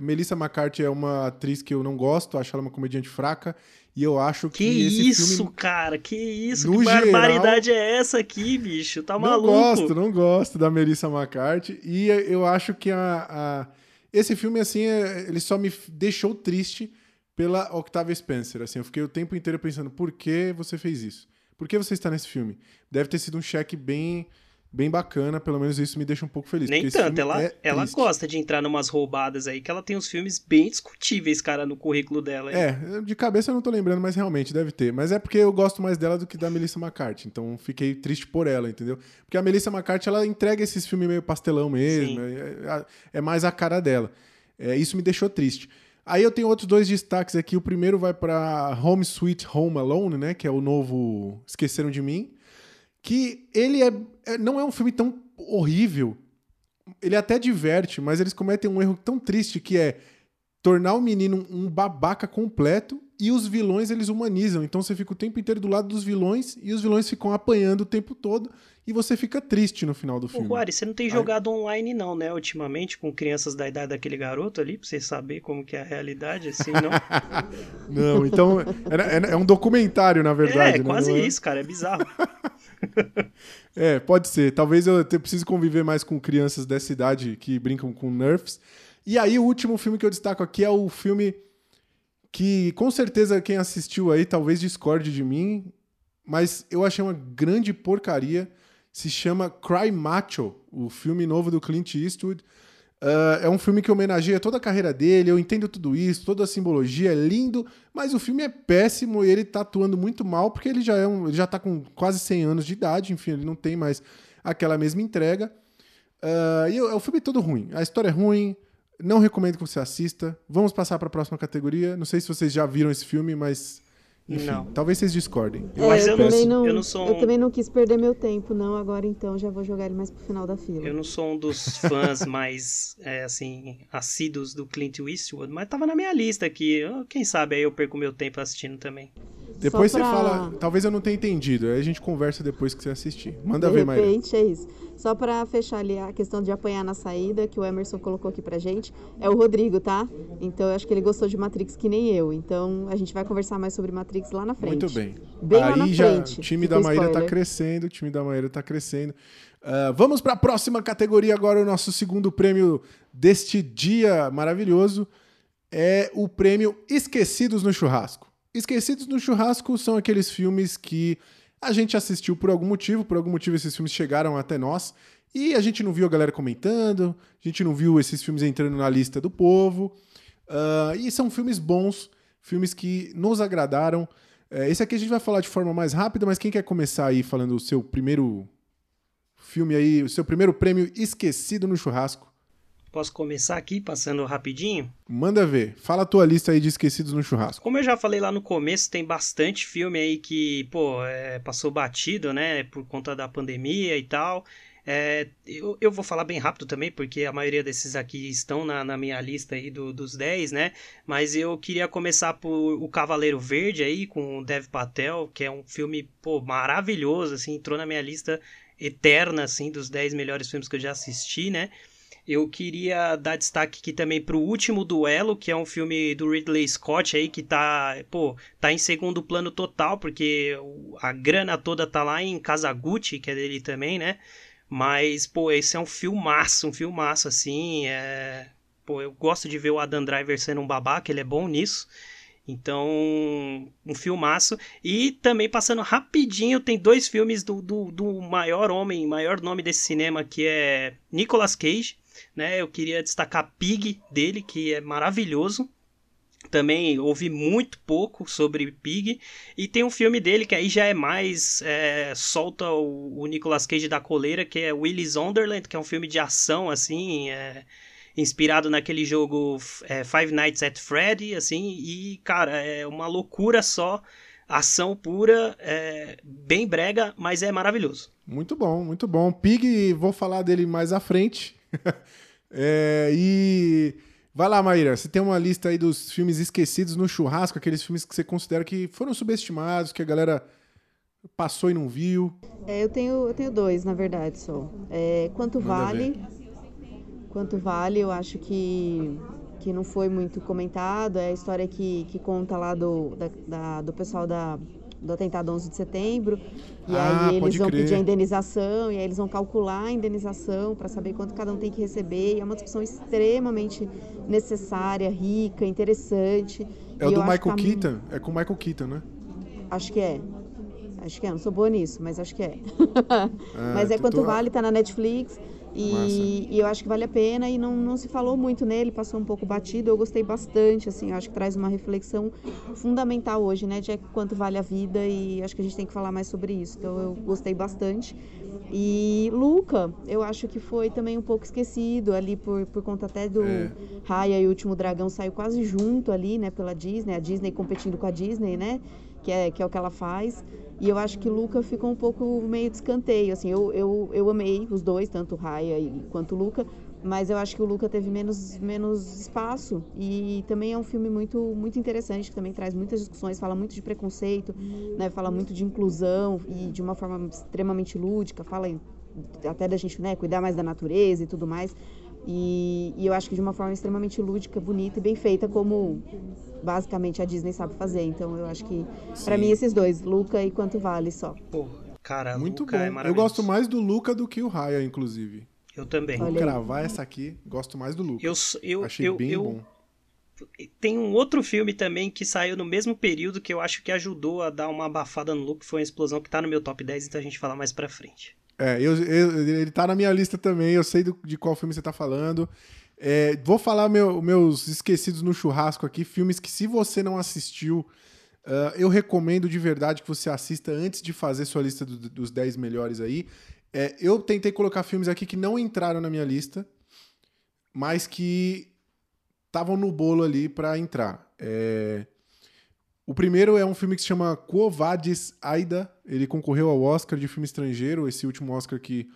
Melissa McCarthy é uma atriz que eu não gosto, acho ela uma comediante fraca. E eu acho que. Que esse isso, filme, cara? Que isso? Que barbaridade geral, é essa aqui, bicho? Tá maluco? Não gosto, não gosto da Melissa McCarthy. E eu acho que a, a esse filme, assim, é, ele só me deixou triste pela Octavia Spencer. Assim, eu fiquei o tempo inteiro pensando, por que você fez isso? Por que você está nesse filme? Deve ter sido um cheque bem bem bacana, pelo menos isso me deixa um pouco feliz. Nem tanto, ela, é ela gosta de entrar numas roubadas aí, que ela tem uns filmes bem discutíveis, cara, no currículo dela. Aí. É, de cabeça eu não tô lembrando, mas realmente deve ter. Mas é porque eu gosto mais dela do que da Melissa McCarthy, então fiquei triste por ela, entendeu? Porque a Melissa McCarthy, ela entrega esses filmes meio pastelão mesmo, é, é, é, mais a cara dela. É, isso me deixou triste. Aí eu tenho outros dois destaques aqui. O primeiro vai para Home Sweet Home Alone, né? Que é o novo Esqueceram de Mim. Que ele é, é, não é um filme tão horrível. Ele até diverte, mas eles cometem um erro tão triste que é tornar o menino um babaca completo e os vilões eles humanizam. Então você fica o tempo inteiro do lado dos vilões e os vilões ficam apanhando o tempo todo e você fica triste no final do filme. Ô, Guari, você não tem jogado online não, né, ultimamente, com crianças da idade daquele garoto ali, pra você saber como que é a realidade, assim, não? não, então, é, é, um documentário, na verdade, É, né? quase é... isso, cara, é bizarro. é, pode ser. Talvez eu precise conviver mais com crianças dessa idade que brincam com Nerfs. E aí, o último filme que eu destaco aqui é o filme que com certeza quem assistiu aí talvez discorde de mim, mas eu achei uma grande porcaria. Se chama Cry Macho, o filme novo do Clint Eastwood. Uh, é um filme que homenageia toda a carreira dele, eu entendo tudo isso, toda a simbologia, é lindo, mas o filme é péssimo e ele tá atuando muito mal, porque ele já, é um, ele já tá com quase 100 anos de idade, enfim, ele não tem mais aquela mesma entrega. Uh, e o, o filme é todo ruim, a história é ruim, não recomendo que você assista. Vamos passar para a próxima categoria. Não sei se vocês já viram esse filme, mas enfim, não. talvez vocês discordem. Eu, é, eu, também não, eu, não sou um... eu também não quis perder meu tempo, não. Agora então já vou jogar ele mais pro final da fila. Eu não sou um dos fãs mais, é, assim, assíduos do Clint Eastwood, mas tava na minha lista aqui. Quem sabe aí eu perco meu tempo assistindo também. Depois Só você pra- fala. Talvez eu não tenha entendido. Aí a gente conversa depois que você assistir. Manda de ver, Maíra. repente, é isso. Só pra fechar ali a questão de apanhar na saída, que o Emerson colocou aqui pra gente, é o Rodrigo, tá? Então eu acho que ele gostou de Matrix que nem eu. Então a gente vai conversar mais sobre Matrix lá na frente. Muito bem. Bem Aí já frente. o time da Maíra tá spoiler. crescendo, o time da Maíra tá crescendo. Ah, vamos para a próxima categoria agora, o nosso segundo prêmio deste dia maravilhoso é o prêmio Esquecidos no Churrasco. Esquecidos no Churrasco são aqueles filmes que a gente assistiu por algum motivo, por algum motivo esses filmes chegaram até nós e a gente não viu a galera comentando, a gente não viu esses filmes entrando na lista do povo. Ah, e são filmes bons, filmes que nos agradaram. É, esse aqui a gente vai falar de forma mais rápida, mas quem quer começar aí falando o seu primeiro filme aí, o seu primeiro prêmio esquecido no churrasco? Posso começar aqui passando rapidinho? Manda ver. Fala a tua lista aí de esquecidos no churrasco. Como eu já falei lá no começo, tem bastante filme aí que, pô, é, passou batido, né, por conta da pandemia e tal. É, eu, eu vou falar bem rápido também, porque a maioria desses aqui estão na, na minha lista aí do- dos 10, né? Mas eu queria começar por O Cavaleiro Verde aí, com o Dev Patel, que é um filme, pô, maravilhoso, assim, entrou na minha lista eterna, assim, dos 10 melhores filmes que eu já assisti, né? Eu queria dar destaque aqui também pro Último Duelo, que é um filme do Ridley Scott aí, que tá, pô, tá em segundo plano total, porque a grana toda tá lá em Kazaguchi, que é dele também, né? Mas, pô, esse é um filmaço, um filmaço, assim, é... Pô, eu gosto de ver o Adam Driver sendo um babaca, ele é bom nisso. Então, um filmaço. E também passando rapidinho, tem dois filmes do, do, do maior homem, maior nome desse cinema, que é Nicolas Cage. Né? Eu queria destacar Pig dele, que é maravilhoso. Também ouvi muito pouco sobre Pig. E tem um filme dele que aí já é mais. é, solta o, o Nicolas Cage da coleira, que é Willy's Wonderland, que é um filme de ação, assim. é, inspirado naquele jogo é, Five Nights at Freddy, assim. E, cara, é uma loucura só. Ação pura, é, bem brega, mas é maravilhoso. Muito bom, muito bom. Pig, vou falar dele mais à frente. É, e vai lá, Maíra. Você tem uma lista aí dos filmes esquecidos no churrasco, aqueles filmes que você considera que foram subestimados, que a galera passou e não viu. É, eu tenho, eu tenho dois, na verdade, só. É, quanto Manda vale? Quanto vale, eu acho que, que não foi muito comentado. É a história que, que conta lá do, da, da- do pessoal da, do atentado 11 de setembro. E Ah, aí eles vão crer. pedir a indenização, e aí eles vão calcular a indenização para saber quanto cada um tem que receber. E é uma discussão extremamente necessária, rica, interessante. É o do Michael tá- Keaton? É com o Michael Keaton, né? Acho que é. Acho que é, não sou boa nisso, mas acho que é. Ah, mas é tô- quanto tô- vale, tá na Netflix. E, e eu acho que vale a pena e não, não se falou muito nele, passou um pouco batido. Eu gostei bastante, assim, acho que traz uma reflexão fundamental hoje, né, de quanto vale a vida e acho que a gente tem que falar mais sobre isso. Então eu gostei bastante. E Luca, eu acho que foi também um pouco esquecido ali por, por conta até do É. Raya e o Último Dragão saiu quase junto ali, né, pela Disney, a Disney competindo com a Disney, né, que é, que é o que ela faz. E eu acho que Luca ficou um pouco meio de escanteio, assim, eu, eu, eu amei os dois, tanto Raya quanto Luca, mas eu acho que o Luca teve menos, menos espaço e também é um filme muito, muito interessante, que também traz muitas discussões, fala muito de preconceito, né, fala muito de inclusão e de uma forma extremamente lúdica, fala até da gente né, cuidar mais da natureza e tudo mais. E, e eu acho que de uma forma extremamente lúdica, bonita e bem feita, como basicamente a Disney sabe fazer. Então eu acho que, pra Sim. mim, esses dois, Luca e Quanto Vale só. Pô, cara, Muito Luca bom. é eu gosto mais do Luca do que o Raya, inclusive. Eu também. Vou cravar essa aqui, gosto mais do Luca. Eu, eu, Achei eu, bem eu, bom. Tem um outro filme também que saiu no mesmo período que eu acho que ajudou a dar uma abafada no look, foi uma explosão que tá no meu top 10, então a gente fala mais pra frente. É, eu, eu- ele tá na minha lista também, eu sei do- de qual filme você tá falando. É, vou falar meu- meus esquecidos no churrasco aqui, filmes que se você não assistiu, ah, eu recomendo de verdade que você assista antes de fazer sua lista do- dos 10 melhores aí. É, eu tentei colocar filmes aqui que não entraram na minha lista, mas que estavam no bolo ali pra entrar. É, o primeiro é um filme que se chama Quo Vadis Aida. Ele concorreu ao Oscar de filme estrangeiro, esse último Oscar que,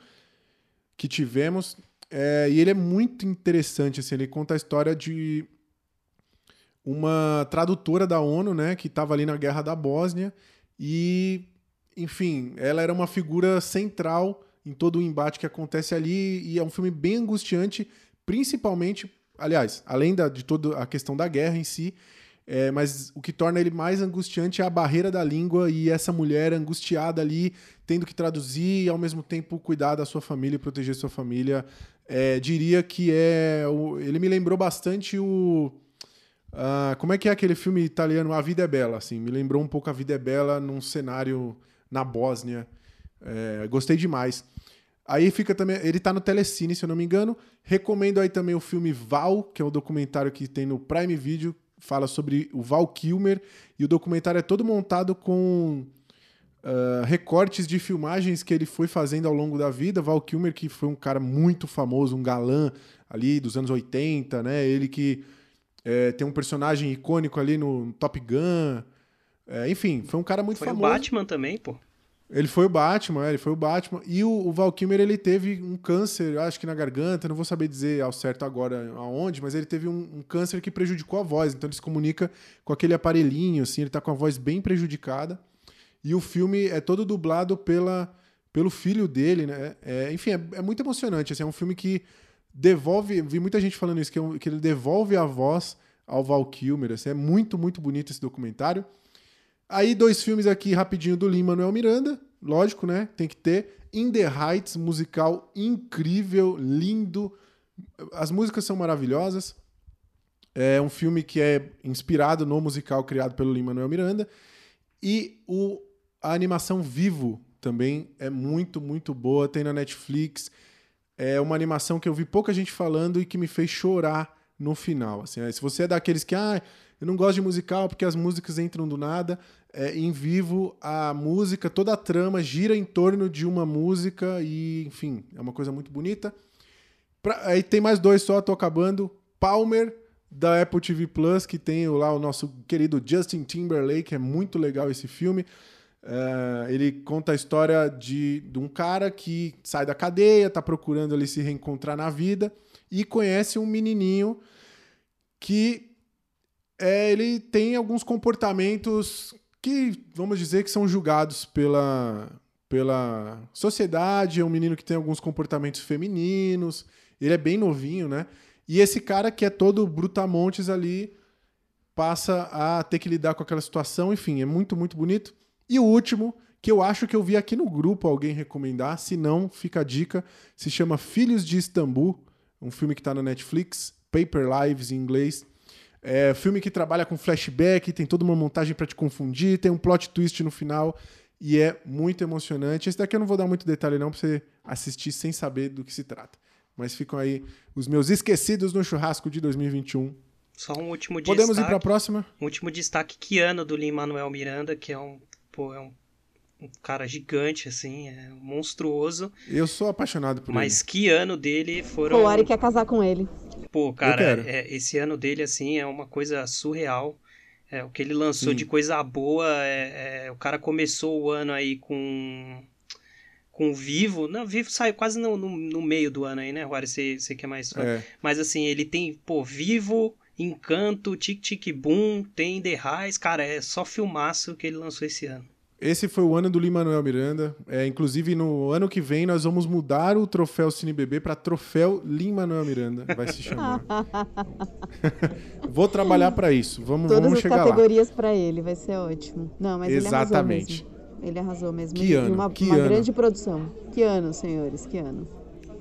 que tivemos. É, e ele é muito interessante, assim, ele conta a história de uma tradutora da ONU, né, que estava ali na guerra da Bósnia e, enfim, ela era uma figura central em todo o embate que acontece ali e é um filme bem angustiante, principalmente, aliás, além da, de toda a questão da guerra em si, é, mas o que torna ele mais angustiante é a barreira da língua e essa mulher angustiada ali, tendo que traduzir e ao mesmo tempo cuidar da sua família e proteger sua família. É, diria que é. O, ele me lembrou bastante o. Uh, como é que é aquele filme italiano A Vida é Bela? Assim, me lembrou um pouco A Vida é Bela num cenário na Bósnia. É, gostei demais. Aí fica também. Ele tá no Telecine, se eu não me engano. Recomendo aí também o filme Val, que é um documentário que tem no Prime Video, fala sobre o Val Kilmer. E o documentário é todo montado com uh, recortes de filmagens que ele foi fazendo ao longo da vida. Val Kilmer, que foi um cara muito famoso, um galã ali dos anos 80, né? Ele que é, tem um personagem icônico ali no Top Gun. É, enfim, foi um cara muito foi famoso. Foi o Batman também, pô. Ele foi o Batman, é, ele foi o Batman. E o, o ele teve um câncer, acho que na garganta, não vou saber dizer ao certo agora aonde, mas ele teve um, um, câncer que prejudicou a voz. Então ele se comunica com aquele aparelhinho, assim, ele tá com a voz bem prejudicada. E o filme é todo dublado pela, pelo filho dele, né? É, enfim, é, é, muito emocionante. Assim, é um filme que devolve. Vi muita gente falando isso, que, é um, que ele devolve a voz ao Val. Assim, é muito, muito bonito esse documentário. Aí, dois filmes aqui rapidinho do Lin Manuel Miranda, lógico, né? Tem que ter. In the Heights, musical incrível, lindo. As músicas são maravilhosas. É um filme que é inspirado no musical criado pelo Lin Manuel Miranda. E o, a animação Vivo também é muito, muito boa. Tem na Netflix. É uma animação que eu vi pouca gente falando e que me fez chorar no final. Assim, se você é daqueles que, ah, eu não gosto de musical porque as músicas entram do nada, é, em vivo a música, toda a trama gira em torno de uma música e, enfim, é uma coisa muito bonita. Pra, aí tem mais dois só, tô acabando. Palmer, da Apple TV Plus, que tem lá o nosso querido Justin Timberlake, é muito legal esse filme. Uh, ele conta a história de, de um cara que sai da cadeia, tá procurando ali se reencontrar na vida e conhece um menininho que é, ele tem alguns comportamentos que, vamos dizer, que são julgados pela, pela sociedade. É um menino que tem alguns comportamentos femininos. Ele é bem novinho, né? E esse cara que é todo brutamontes ali passa a ter que lidar com aquela situação. Enfim, é muito, muito bonito. E o último, que eu acho que eu vi aqui no grupo alguém recomendar, se não, fica a dica, se chama Filhos de Istambul, um filme que está na Netflix, Paper Lives em inglês. É filme que trabalha com flashback, tem toda uma montagem para te confundir, tem um plot twist no final e é muito emocionante. Esse daqui eu não vou dar muito detalhe não para você assistir sem saber do que se trata. Mas ficam aí os meus esquecidos no churrasco de 2021. Só um último destaque. Podemos ir para a próxima? Um último destaque, Kiano do Lin Manuel Miranda, que é um, pô, é um, um cara gigante, assim, é monstruoso. Eu sou apaixonado por Mas ele. Mas que ano dele foram... O Ari quer casar com ele. Pô, cara, é, esse ano dele, assim, é uma coisa surreal. É, o que ele lançou Sim. de coisa boa, é, é, o cara começou o ano aí com com Vivo. Não, Vivo saiu quase no, no, no meio do ano aí, né, Juarez? Você, você que é mais fã. É. Mas assim, ele tem, pô, Vivo, Encanto, Tic Tic Boom, tem The Rise, cara, é só filmaço que ele lançou esse ano. Esse foi o ano do Lin-Manuel Miranda. É, inclusive, no ano que vem, nós vamos mudar o troféu Cine Bebê para troféu Lin-Manuel Miranda. Vai se chamar. Vou trabalhar para isso. Vamos, Todas vamos chegar lá. Todas as categorias para ele, vai ser ótimo. Não, mas Exatamente. ele arrasou mesmo. Ele arrasou mesmo. Que ano, uma, que uma ano. grande produção. Que ano, senhores, que ano.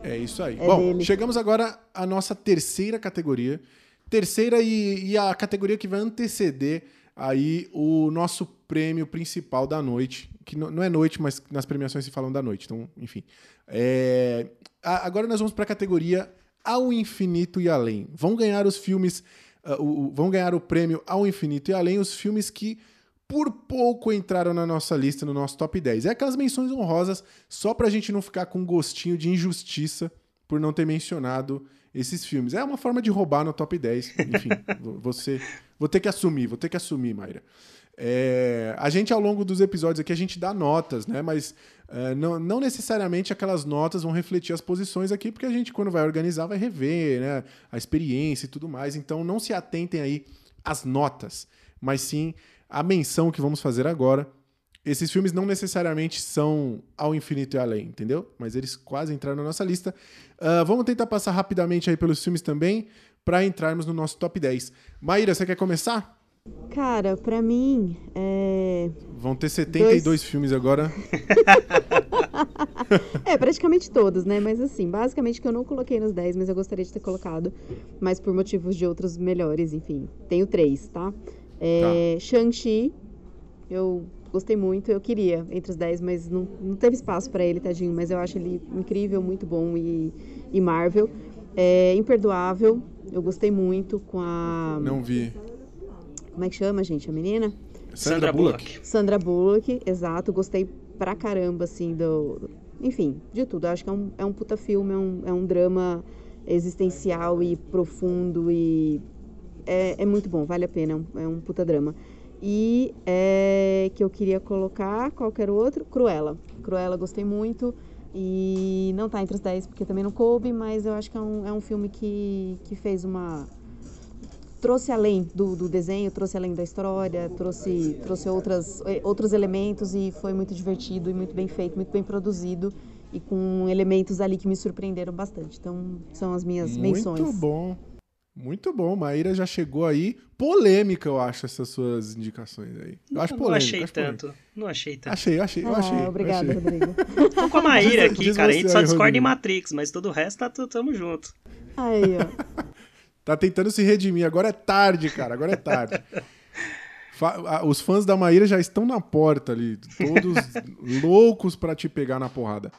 É isso aí. É Bom, dele. chegamos agora à nossa terceira categoria. Terceira e, e a categoria que vai anteceder aí o nosso prêmio principal da noite, que não é noite, mas nas premiações se falam da noite, então, enfim. É... Agora nós vamos para a categoria Ao Infinito e Além. Vão ganhar os filmes, uh, o, vão ganhar o prêmio Ao Infinito e Além os filmes que por pouco entraram na nossa lista, no nosso top 10. É aquelas menções honrosas, só para a gente não ficar com gostinho de injustiça por não ter mencionado esses filmes. É uma forma de roubar no top 10. Enfim, você. Vou ter que assumir, vou ter que assumir, Mayra. É, a gente, ao longo dos episódios aqui, a gente dá notas, né? Mas é, não, não, necessariamente aquelas notas vão refletir as posições aqui, porque a gente, quando vai organizar, vai rever né? a experiência e tudo mais. Então, não se atentem aí as notas, mas sim a menção que vamos fazer agora. Esses filmes não necessariamente são ao infinito e além, entendeu? Mas eles quase entraram na nossa lista. Uh, vamos tentar passar rapidamente aí pelos filmes também, para entrarmos no nosso top 10. Maíra, você quer começar? Cara, para mim, é... Vão ter 72 Dois... filmes agora. é, praticamente todos, né? Mas assim, basicamente que eu não coloquei nos 10, mas eu gostaria de ter colocado, mas por motivos de outros melhores, enfim. Tenho três, tá? É, tá. Shang-Chi, eu gostei muito, eu queria entre os 10, mas não, não teve espaço para ele, tadinho. Mas eu acho ele incrível, muito bom e, e Marvel. É, Imperdoável, eu gostei muito com a. Não vi. Como é que chama, gente? A menina? Sandra Bullock. Sandra Bullock, exato. Gostei pra caramba, assim, do. Enfim, de tudo. Eu acho que é um, é um puta filme, é um, é um drama existencial e profundo e. É, é muito bom, vale a pena. É um, é um puta drama. E é, que eu queria colocar, qualquer outro, Cruella. Cruella, gostei muito. E não tá entre os 10 porque também não coube, mas eu acho que é um, é um filme que, que fez uma. trouxe além do, do desenho, trouxe além da história, trouxe, trouxe outras, eh, outros elementos e foi muito divertido e muito bem feito, muito bem produzido e com elementos ali que me surpreenderam bastante. Então, são as minhas muito menções. Muito bom. Muito bom, Maíra já chegou aí. Polêmica, eu acho, essas suas indicações aí. Eu acho polêmica. Não achei acho tanto. Polêmica. Não achei tanto. Achei, eu achei, eu achei. Ah, obrigado, achei. Rodrigo. Tô com a Maíra aqui, diz cara. a gente só discorda em Matrix, mas todo o resto tá tamo junto. Aí, ó. tá tentando se redimir. Agora é tarde, cara. Agora é tarde. Os fãs da Maíra já estão na porta ali, todos loucos para te pegar na porrada.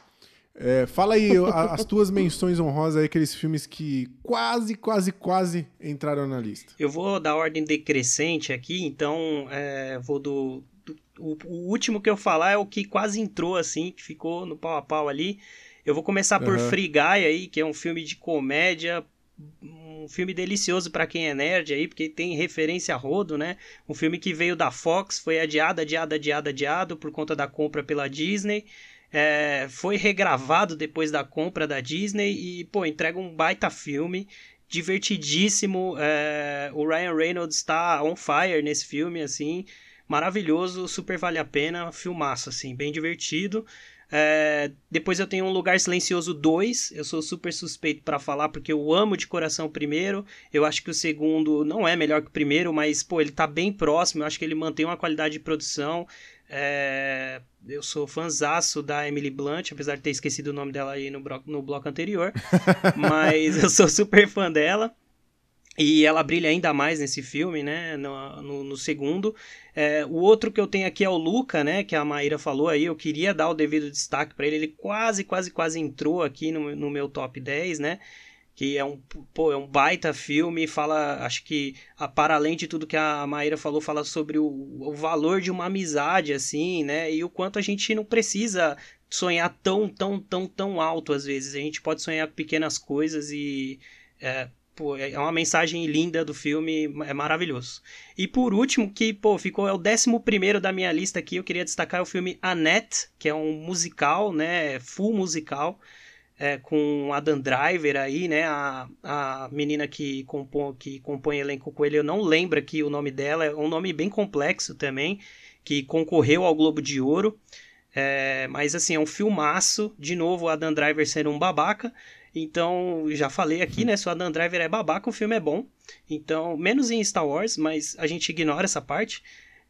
É, fala aí as tuas menções honrosas aí, aqueles filmes que quase, quase, quase entraram na lista. Eu vou da ordem decrescente aqui, então é, vou do, do o, o, último que eu falar é o que quase entrou assim, que ficou no pau a pau ali. Eu vou começar por uhum. Free Guy aí, que é um filme de comédia, um filme delicioso para quem é nerd aí, porque tem referência a rodo, né? Um filme que veio da Fox, foi adiado, adiado, adiado, adiado por conta da compra pela Disney. É, foi regravado depois da compra da Disney e, pô, entrega um baita filme, divertidíssimo. É, o Ryan Reynolds está on fire nesse filme, assim, maravilhoso, super vale a pena, filmaço, assim, bem divertido. É, depois eu tenho um Lugar Silencioso 2. Eu sou super suspeito para falar porque eu amo de coração o primeiro. Eu acho que o segundo não é melhor que o primeiro, mas pô, ele tá bem próximo. Eu acho que ele mantém uma qualidade de produção. É, eu sou fãzaço da Emily Blunt, apesar de ter esquecido o nome dela aí no, bloco, no bloco anterior. mas eu sou super fã dela. E ela brilha ainda mais nesse filme, né? No, no, no segundo. É, o outro que eu tenho aqui é o Luca, né? Que a Maíra falou aí. Eu queria dar o devido destaque para ele. Ele quase, quase, quase entrou aqui no, no meu top 10, né? Que é um, pô, é um baita filme, fala, acho que a, para além de tudo que a Maíra falou, fala sobre o, o valor de uma amizade, assim, né, e o quanto a gente não precisa sonhar tão, tão, tão, tão alto às vezes, a gente pode sonhar pequenas coisas e, é, pô, é uma mensagem linda do filme, é maravilhoso. E por último, que, pô, ficou, é o décimo primeiro da minha lista aqui, eu queria destacar o filme Annette, que é um musical, né, full musical, é, com Adam Driver aí, né? A, a menina que compõe, que compõe elenco com ele, eu não lembro aqui o nome dela, é um nome bem complexo também, que concorreu ao Globo de Ouro. É, mas assim, é um filmaço. De novo, Adam Driver sendo um babaca. Então, já falei aqui, né? Se o Adam Driver é babaca, o filme é bom. Então, menos em Star Wars, mas a gente ignora essa parte.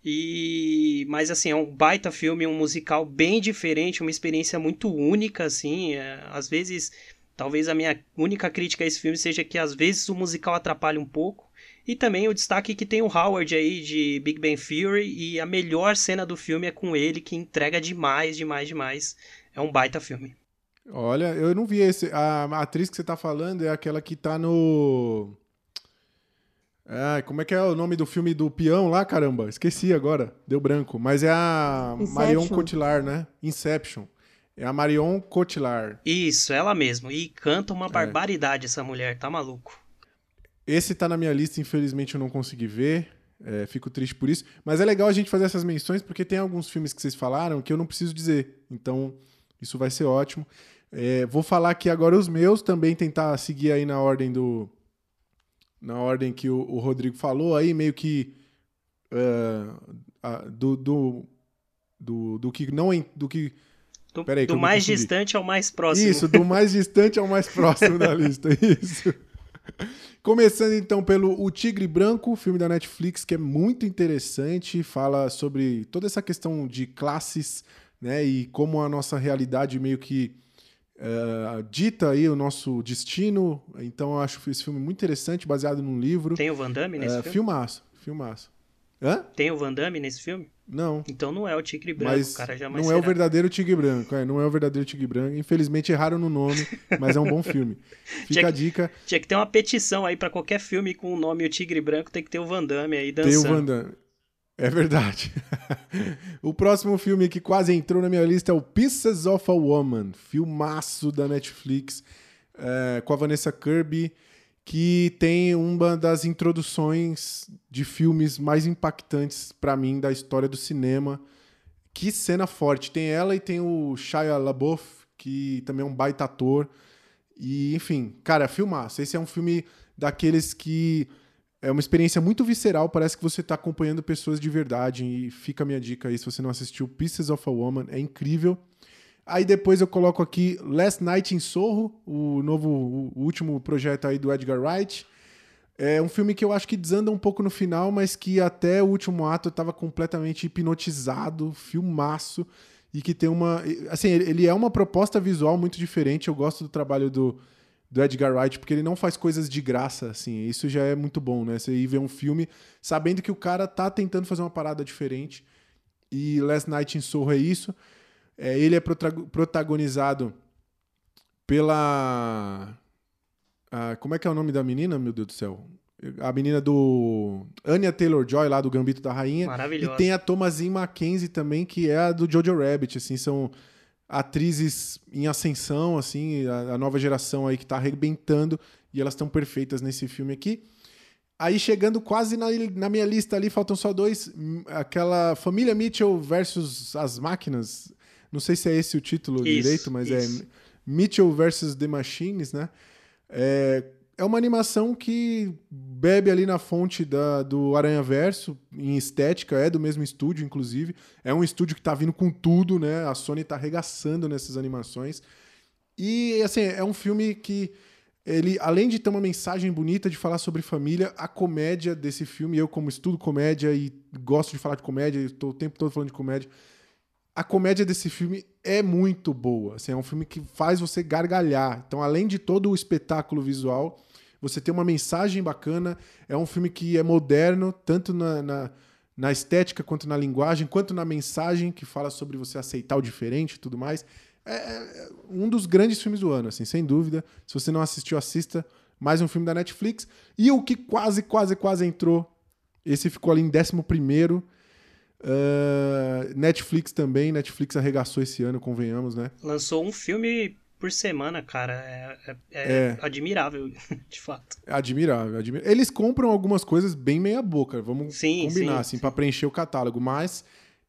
E mas assim, é um baita filme, um musical bem diferente, uma experiência muito única assim, é, às vezes talvez a minha única crítica a esse filme seja que às vezes o musical atrapalha um pouco. E também o destaque que tem o Howard aí de Big Bang Theory e a melhor cena do filme é com ele que entrega demais, demais, demais. É um baita filme. Olha, eu não vi esse. A, a atriz que você tá falando é aquela que tá no é, como é que é o nome do filme do peão lá, caramba? Esqueci agora, deu branco. Mas é a Inception. Marion Cotillard, né? Inception. É a Marion Cotillard. Isso, ela mesmo. E canta uma é. barbaridade é. essa mulher, tá maluco. Esse tá na minha lista, infelizmente eu não consegui ver. É, fico triste por isso. Mas é legal a gente fazer essas menções, porque tem alguns filmes que vocês falaram que eu não preciso dizer. Então, isso vai ser ótimo. É, vou falar aqui agora os meus, também tentar seguir aí na ordem do, na ordem que o, o Rodrigo falou, aí meio que uh, do, do, do, do, que não do que do, Peraí, do mais distante ao mais próximo. Isso, do mais distante ao mais próximo da lista. Isso. Começando então pelo O Tigre Branco, filme da Netflix que é muito interessante, fala sobre toda essa questão de classes, né, e como a nossa realidade meio que uh, dita aí o nosso destino. Então eu acho esse filme muito interessante, baseado num livro. Tem o Van Damme nesse uh, filme? Filmaço, filmaço. Hã? Tem o Van Damme nesse filme? Não. Então não é o Tigre Branco, mas cara jamais Não será. é o verdadeiro Tigre Branco, é, não é o verdadeiro Tigre Branco. Infelizmente erraram no nome, mas é um bom filme. Fica tinha, a dica. Tinha que ter uma petição aí para qualquer filme com o nome O Tigre Branco, tem que ter o Van Damme aí dançando. Tem o Van Damme. É verdade. o próximo filme que quase entrou na minha lista é o Pieces of a Woman, filmaço da Netflix, é, com a Vanessa Kirby que tem uma das introduções de filmes mais impactantes para mim da história do cinema. Que cena forte! Tem ela e tem o Shia LaBeouf, que também é um baita ator. E, enfim, cara, filmaço. Esse é um filme daqueles que é uma experiência muito visceral, parece que você está acompanhando pessoas de verdade. E fica a minha dica aí, se você não assistiu Pieces of a Woman, é incrível. Aí depois eu coloco aqui Last Night in Soho, o novo, o último projeto aí do Edgar Wright. É um filme que eu acho que desanda um pouco no final, mas que até o último ato eu estava completamente hipnotizado, filmaço, e que tem uma. Assim, ele é uma proposta visual muito diferente. Eu gosto do trabalho do, do Edgar Wright, porque ele não faz coisas de graça, assim. Isso já é muito bom, né? Você ir ver um filme sabendo que o cara tá tentando fazer uma parada diferente. E Last Night in Soho é isso. É, ele é protagonizado pela. Ah, como é que é o nome da menina, meu Deus do céu? A menina do. Anya Taylor Joy, lá do Gambito da Rainha. Maravilhosa. E tem a Thomasin Mackenzie também, que é a do Jojo Rabbit. Assim, são atrizes em ascensão, assim, a, a nova geração aí que tá arrebentando. E elas estão perfeitas nesse filme aqui. Aí chegando quase na, na, minha lista ali, faltam só dois. Hum, aquela Família Mitchell versus as Máquinas. Não sei se é esse o título isso, direito, mas é isso. é Mitchell versus The Machines, né? É, é uma animação que bebe ali na fonte da, do Aranha Verso, em estética, é do mesmo estúdio, inclusive. É um estúdio que tá vindo com tudo, né? A Sony tá arregaçando nessas animações. E, assim, é um filme que ele, além de ter uma mensagem bonita de falar sobre família, a comédia desse filme, eu como estudo comédia e gosto de falar de comédia, estou o tempo todo falando de comédia, a comédia desse filme é muito boa. Assim, é um filme que faz você gargalhar. Então, além de todo o espetáculo visual, você tem uma mensagem bacana. É um filme que é moderno, tanto na, na, na estética, quanto na linguagem, quanto na mensagem, que fala sobre você aceitar o diferente e tudo mais. É, é um dos grandes filmes do ano, assim, sem dúvida. Se você não assistiu, assista. Mais um filme da Netflix. E o que quase, quase, quase entrou. Esse ficou ali em 11 primeiro Uh, Netflix também, Netflix arregaçou esse ano, convenhamos, né? Lançou um filme por semana, cara. É, é, é, é. admirável, de fato. Admirável, admirável. Eles compram algumas coisas bem meia boca, vamos sim, combinar, sim, assim, para preencher o catálogo. Mas,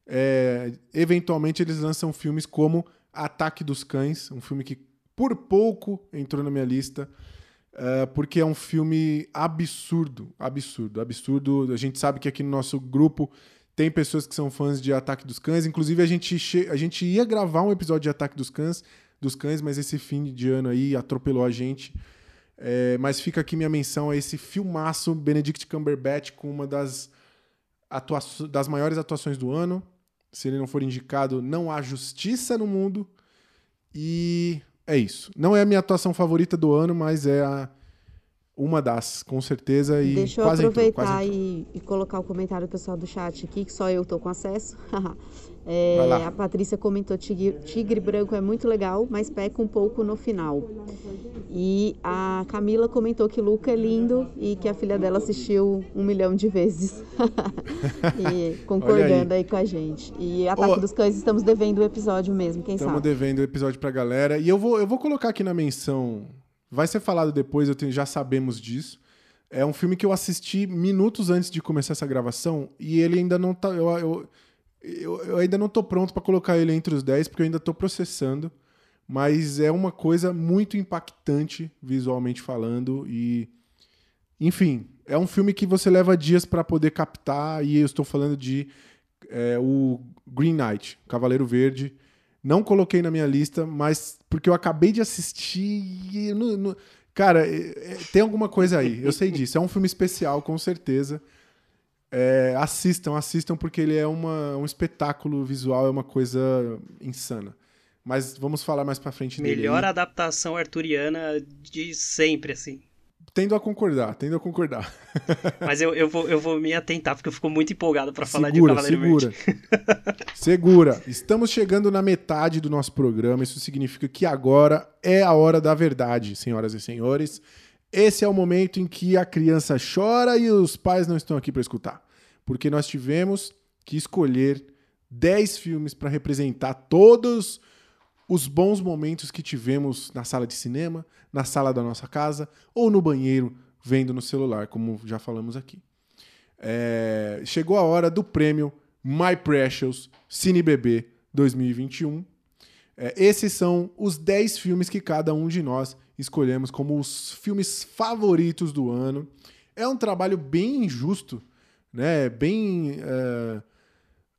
é, eventualmente, eles lançam filmes como Ataque dos Cães, um filme que por pouco entrou na minha lista. Uh, porque é um filme absurdo, absurdo, absurdo. A gente sabe que aqui no nosso grupo tem pessoas que são fãs de Ataque dos Cães. Inclusive, a gente, che... a gente ia gravar um episódio de Ataque dos Cães, dos Cães, mas esse fim de ano aí atropelou a gente. É... mas fica aqui minha menção a esse filmaço Benedict Cumberbatch com uma das, atua... das maiores atuações do ano. Se ele não for indicado, não há justiça no mundo. E é isso. Não é a minha atuação favorita do ano, mas é a uma das, com certeza. E Deixa eu aproveitar entrou, e, e, colocar o comentário do pessoal do chat aqui, que só eu tô com acesso. é, a Patrícia comentou: tigre, tigre branco é muito legal, mas peca um pouco no final. E a Camila comentou que Luca é lindo e que a filha dela assistiu um milhão de vezes. e concordando aí. aí. com a gente. E Ataque oh, dos Cães, estamos devendo o episódio mesmo, quem estamos sabe? Estamos devendo o episódio pra galera. E eu vou, eu vou colocar aqui na menção Vai ser falado depois, tenho, já sabemos disso. É um filme que eu assisti minutos antes de começar essa gravação e ele ainda não tá. Eu, eu, eu, eu ainda não tô pronto para colocar ele entre os 10, porque eu ainda tô processando. Mas é uma coisa muito impactante, visualmente falando, e Enfim, é um filme que você leva dias para poder captar, e eu estou falando de é, o Green Knight, Cavaleiro Verde. Não coloquei na minha lista, mas porque eu acabei de assistir. E no, no... Cara, é, é, tem alguma coisa aí, eu sei disso. É um filme especial, com certeza. É, assistam, assistam, porque ele é uma, um espetáculo visual, é uma coisa insana. Mas vamos falar mais pra frente Melhor dele. Melhor adaptação arturiana de sempre, assim. Tendo a concordar, tendo a concordar. Mas eu, eu, vou, eu vou me atentar, porque eu fico muito empolgado para falar de Cavaleiro segura. Verde. segura. Estamos chegando na metade do nosso programa. Isso significa que agora é a hora da verdade, senhoras e senhores. Esse é o momento em que a criança chora e os pais não estão aqui para escutar. Porque nós tivemos que escolher 10 filmes para representar todos os bons momentos que tivemos na sala de cinema, na sala da nossa casa ou no banheiro vendo no celular, como já falamos aqui. É, chegou a hora do prêmio My Precious Cine Bebê 2021. É, esses são os 10 filmes que cada um de nós escolhemos como os filmes favoritos do ano. É um trabalho bem injusto, né? bem. Uh,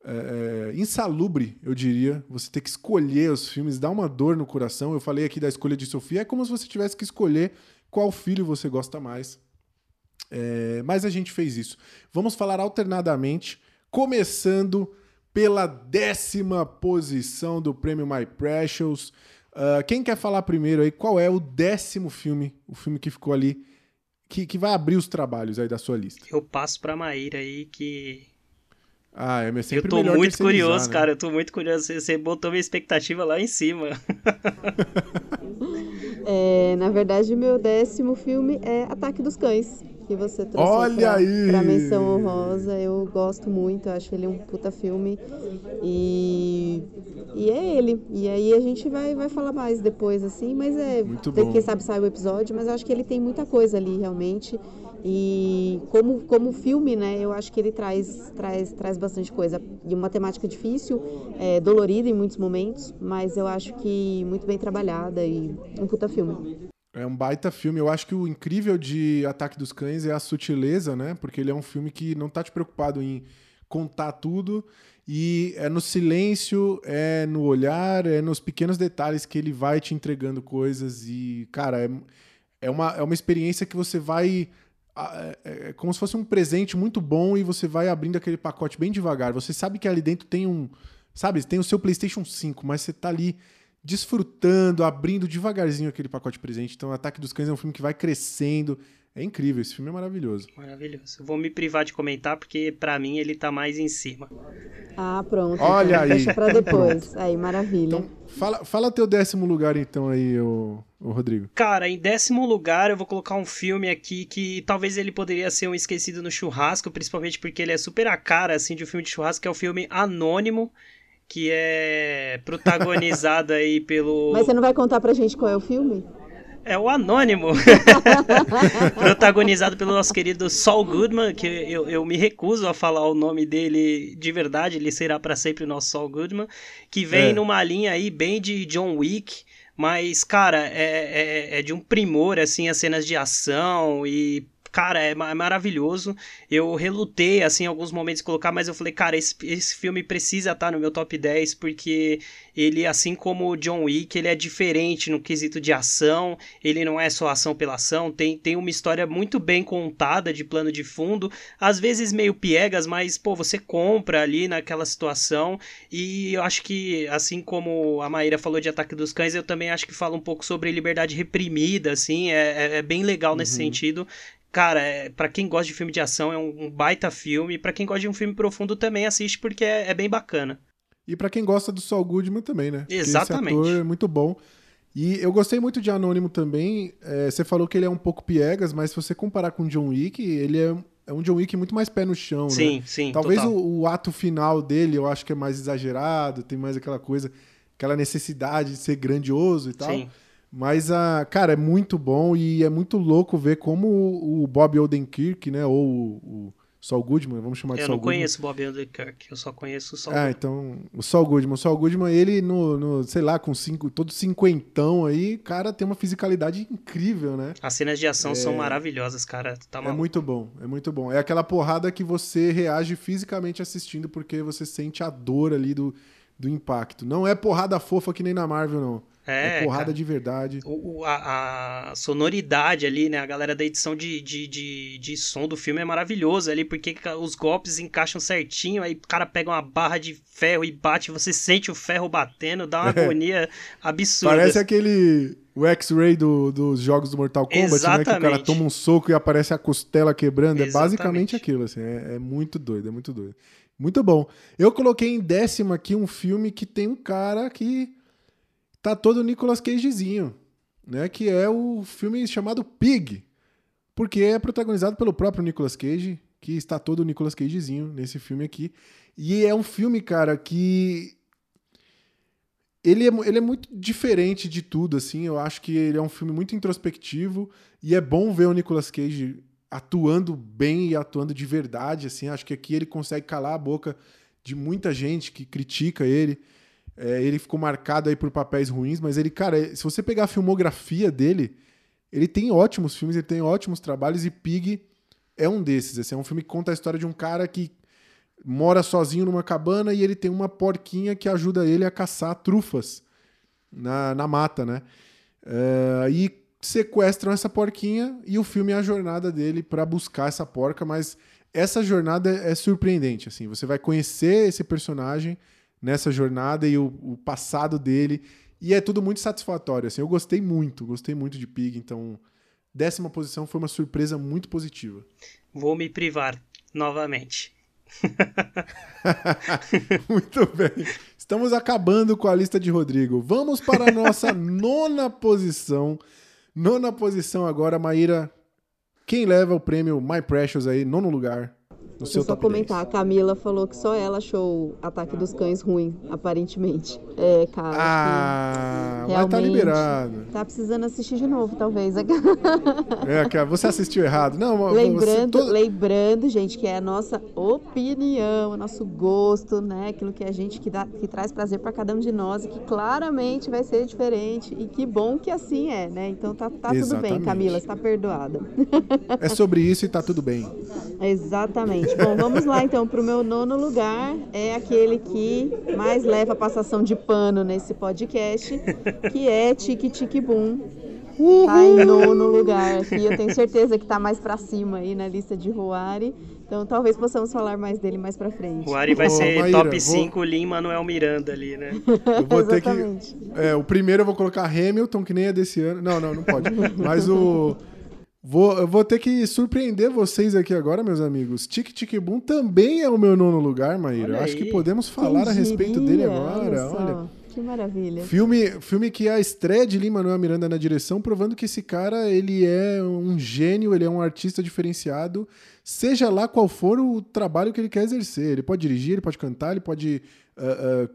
é, é, insalubre, eu diria, você ter que escolher os filmes, dá uma dor no coração. Eu falei aqui da escolha de Sofia, é como se você tivesse que escolher qual filho você gosta mais. É, mas a gente fez isso. Vamos falar alternadamente, começando pela décima posição do prêmio My Precious. Uh, quem quer falar primeiro aí? Qual é o décimo filme, o filme que ficou ali, que, que vai abrir os trabalhos aí da sua lista? Eu passo para Maíra aí que ah, é sempre Eu tô muito curioso, né? cara. Eu tô muito curioso. Você botou minha expectativa lá em cima. é, na verdade, meu décimo filme é Ataque dos Cães. Que você trouxe Olha pra, aí! pra menção honrosa. Eu gosto muito, acho ele um puta filme. E, e é ele. E aí a gente vai, vai falar mais depois, assim. Mas é. Muito bom. Quem sabe sai o episódio, mas eu acho que ele tem muita coisa ali, realmente. E como, como filme, né, eu acho que ele traz, traz, traz bastante coisa. E uma temática difícil, é, dolorida em muitos momentos, mas eu acho que muito bem trabalhada e um puta filme. É um baita filme. Eu acho que o incrível de Ataque dos Cães é a sutileza, né? Porque ele é um filme que não tá te preocupado em contar tudo e é no silêncio, é no olhar, é nos pequenos detalhes que ele vai te entregando coisas e, cara, é, é, uma, é uma experiência que você vai é, é, como se fosse um presente muito bom e você vai abrindo aquele pacote bem devagar. Você sabe que ali dentro tem um. Sabe, tem o seu PlayStation 5, mas você tá ali desfrutando, abrindo devagarzinho aquele pacote presente. Então, Ataque dos Cães é um filme que vai crescendo. É incrível, esse filme é maravilhoso. Maravilhoso. Vou me privar de comentar porque para mim ele tá mais em cima. Ah, pronto. Olha então, aí. Deixa pra depois. aí, maravilha. Então, fala, fala teu décimo lugar então aí, o, o Rodrigo. Cara, em décimo lugar eu vou colocar um filme aqui que talvez ele poderia ser um esquecido no churrasco, principalmente porque ele é super a cara assim de um filme de churrasco, que é o filme Anônimo que é protagonizado aí pelo. Mas você não vai contar pra gente qual é o filme? É o Anônimo, protagonizado pelo nosso querido Saul Goodman, que eu, eu me recuso a falar o nome dele de verdade, ele será para sempre o nosso Saul Goodman, que vem é. numa linha aí bem de John Wick, mas, cara, é, é, é de um primor, assim, as cenas de ação e cara, é, é maravilhoso. Eu relutei, assim, em alguns momentos colocar, mas eu falei, cara, esse, esse filme precisa estar no meu top 10, porque ele, assim como o John Wick, ele é diferente no quesito de ação, ele não é só ação pela ação, tem, tem uma história muito bem contada de plano de fundo, às vezes meio piegas, mas, pô, você compra ali naquela situação, e eu acho que, assim como a Maíra falou de Ataque dos Cães, eu também acho que fala um pouco sobre liberdade reprimida, assim, é, é, é bem legal nesse uhum. sentido, cara, é, para quem gosta de filme de ação é um, um baita filme, para quem gosta de um filme profundo também assiste porque é, é bem bacana. E para quem gosta do Saul Goodman também, né? Exatamente. Porque esse ator é muito bom. E eu gostei muito de Anônimo também. É, você falou que ele é um pouco piegas, mas se você comparar com John Wick, ele é, é um John Wick muito mais pé no chão, sim, né? Sim, Talvez o, o, ato final dele eu acho que é mais exagerado, tem mais aquela coisa, aquela necessidade de ser grandioso e tal. Sim. Mas, a, cara, é muito bom e é muito louco ver como o Bob Odenkirk, né, ou o Saul Goodman, vamos chamar de Eu Saul não Goodman. conheço Bob Odenkirk, eu só conheço o Saul Ah, então, o Saul Goodman. O Saul Goodman, ele no, no, sei lá, com cinco, todo cinquentão aí, cara, tem uma fisicalidade incrível, né? As cenas de ação são maravilhosas, cara. Tá É muito bom, é muito bom. É aquela porrada que você reage fisicamente assistindo porque você sente a dor ali do, do impacto. Não é porrada fofa que nem na Marvel, não. É, É, porrada cara. de verdade. O, a, a sonoridade ali, né? A galera da edição de, de, de, de som do filme é maravilhoso ali, porque os golpes encaixam certinho, aí o cara pega uma barra de ferro e bate, você sente o ferro batendo, dá uma agonia absurda. É. Parece aquele o X-Ray do- dos jogos do Mortal Kombat, né? Que o cara Exatamente. toma um soco e aparece a costela quebrando. É Exatamente. basicamente aquilo, assim. É, é muito doido, é muito doido. Muito bom. Eu coloquei em décimo aqui um filme que tem um cara que tá todo Nicolas Cagezinho, né? Que é o filme chamado Pig. Porque é protagonizado pelo próprio Nicolas Cage, que está todo o Nicolas Cagezinho nesse filme aqui. E é um filme, cara, que ele é, ele é muito diferente de tudo, assim. Eu acho que ele é um filme muito introspectivo e é bom ver o Nicolas Cage atuando bem e atuando de verdade, assim. Acho que aqui ele consegue calar a boca de muita gente que critica ele. É, ele ficou marcado aí por papéis ruins, mas ele, cara, se você pegar a filmografia dele, ele tem ótimos filmes, ele tem ótimos trabalhos e Pig é um desses. Assim, é um filme que conta a história de um cara que mora sozinho numa cabana e ele tem uma porquinha que ajuda ele a caçar trufas na, na mata, né? É, e sequestram essa porquinha e o filme é a jornada dele para buscar essa porca, mas essa jornada é surpreendente, assim, você vai conhecer esse personagem nessa jornada e o, o passado dele e é tudo muito satisfatório, assim, eu gostei muito, gostei muito de Pig, então décima posição foi uma surpresa muito positiva. Vou me privar novamente. Muito bem. Estamos acabando com a lista de Rodrigo. Vamos para a nossa nona posição. Nona posição agora, Maíra. Quem leva o prêmio My Precious aí, nono lugar, no seu eu só comentar, a Camila falou que só ela achou o Ataque dos Cães ruim, aparentemente. É, cara. 10. Ah, mas tá liberado. Tá precisando assistir de novo, talvez. É, cara, você assistiu errado. Não, você lembrando, todo- lembrando, gente, que é a nossa opinião, o nosso gosto, né? Aquilo que a gente que, dá, que traz prazer para cada um de nós e que claramente vai ser diferente. E que bom que assim é, né? Então tá, tá tudo bem, Camila, está perdoada. É sobre isso e tá tudo bem. Exatamente. Bom, vamos lá então para o meu nono lugar. É aquele que mais leva a passação de pano nesse podcast, que é Tique Tique Boom. Tá em nono lugar aqui. Eu tenho certeza que tá mais para cima aí na lista de Roari. Então talvez possamos falar mais dele mais para frente. O Ari vai Ô, ser Maíra, top vou- 5 Lin Manuel Miranda ali, né? Eu vou ter que. Exatamente. É, o primeiro eu vou colocar Hamilton, que nem é desse ano. Não, não, não pode. Mas o. Vou, eu vou ter que surpreender vocês aqui agora, meus amigos. Tic Tic Boom também é o meu nono lugar, Maíra. Olha Acho que podemos falar Quem a respeito dele agora. Olha. Que maravilha. Filme, filme que é a estreia de Lin Manuel Miranda na direção, provando que esse cara ele é um gênio, ele é um artista diferenciado, seja lá qual for o trabalho que ele quer exercer. Ele pode dirigir, ele pode cantar, ele pode ah, ah,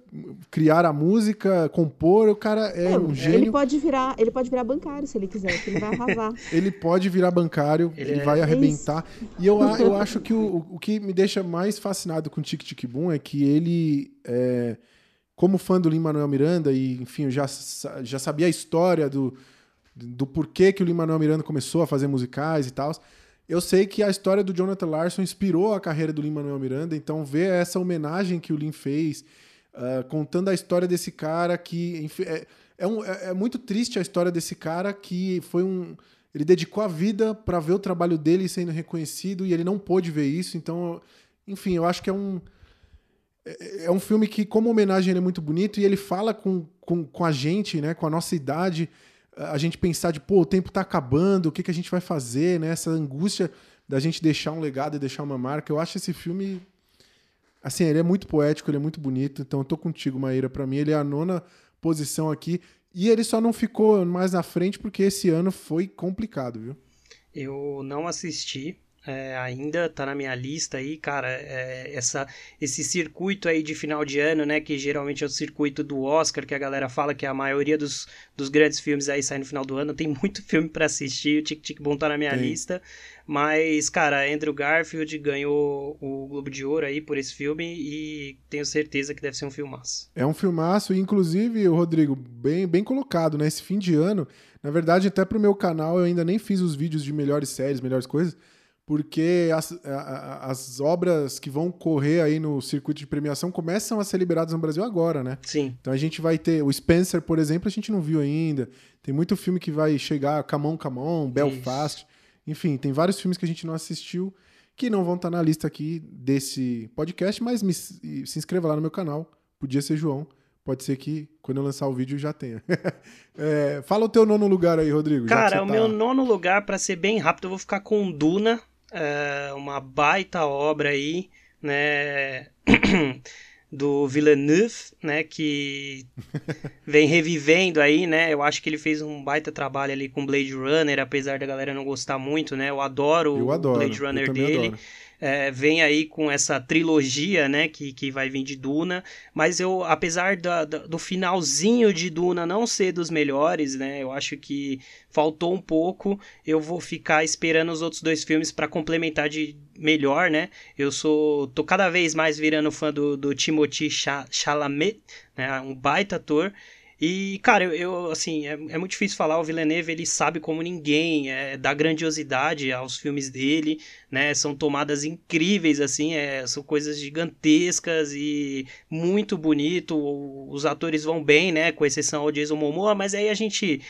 criar a música, compor. O cara é um Ele gênio. pode virar, ele pode virar bancário se ele quiser, que ele vai arrasar. Ele pode virar bancário, ele, Ele é- vai É arrebentar. E eu, eu acho que o, o que me deixa mais fascinado com Tic Tic Boom é que ele, é, como fã do Lin-Manuel Miranda, e enfim, eu já, já sabia a história do, do porquê que o Lin-Manuel Miranda começou a fazer musicais e tal. Eu sei que a história do Jonathan Larson inspirou a carreira do Lin-Manuel Miranda, então ver essa homenagem que o Lin fez, ah, contando a história desse cara que... é, é, um- é- é muito triste a história desse cara que foi um... Ele dedicou a vida para ver o trabalho dele sendo reconhecido e ele não pôde ver isso, então... Enfim, eu acho que é um... É é um filme que, como homenagem, ele é muito bonito e ele fala com, com, com a gente, né? Com a nossa idade, a gente pensar de, pô, o tempo tá acabando, o que, que a gente vai fazer, né? Essa angústia da gente deixar um legado e deixar uma marca. Eu acho esse filme, assim, ele é muito poético, ele é muito bonito. Então, eu tô contigo, Maíra. Pra mim, ele é a nona posição aqui. E ele só não ficou mais na frente porque esse ano foi complicado, viu? Eu não assisti, é, ainda tá na minha lista aí, cara. É, essa, esse circuito aí de final de ano, né? Que geralmente é o circuito do Oscar, que a galera fala que a maioria dos, dos grandes filmes aí sai no final do ano. Tem muito filme para assistir. O Tic Tic Bom tá na minha Sim. lista. Mas, cara, Andrew Garfield ganhou o Globo de Ouro aí por esse filme e tenho certeza que deve ser um filmaço. É um filmaço, inclusive, Rodrigo, bem, bem colocado, né? Esse fim de ano, na verdade, até pro meu canal eu ainda nem fiz os vídeos de melhores séries, melhores coisas, porque as, as obras que vão correr aí no circuito de premiação começam a ser liberadas no Brasil agora, né? Sim. Então a gente vai ter. O Spencer, por exemplo, a gente não viu ainda. Tem muito filme que vai chegar, Camon Camon, Belfast. Isso. Enfim, tem vários filmes que a gente não assistiu que não vão estar na lista aqui desse podcast, mas me, se inscreva lá no meu canal. Podia ser João. Pode ser que quando eu lançar o vídeo já tenha. é, fala o teu nono lugar aí, Rodrigo. Cara, o tá... meu nono lugar, para ser bem rápido, eu vou ficar com Duna. É uma baita obra aí, né? do Villeneuve, né, que vem revivendo aí, né? Eu acho que ele fez um baita trabalho ali com Blade Runner, apesar da galera não gostar muito, né? Eu adoro, eu adoro o Blade Runner dele. Adoro é, vem aí com essa trilogia, né, que, que vai vir de Duna, mas eu, apesar da, da, do finalzinho de Duna não ser dos melhores, né, eu acho que faltou um pouco, eu vou ficar esperando os outros dois filmes para complementar de melhor, né, eu sou, tô cada vez mais virando fã do, do Timothy Chalamet, né, um baita ator, e, cara, eu, eu assim, é, é, muito difícil falar, o Villeneuve, ele sabe como ninguém, é, dá grandiosidade aos filmes dele, né, são tomadas incríveis, assim, é, são coisas gigantescas e muito bonito, os atores vão bem, né, com exceção ao Jason Momoa, mas aí a gente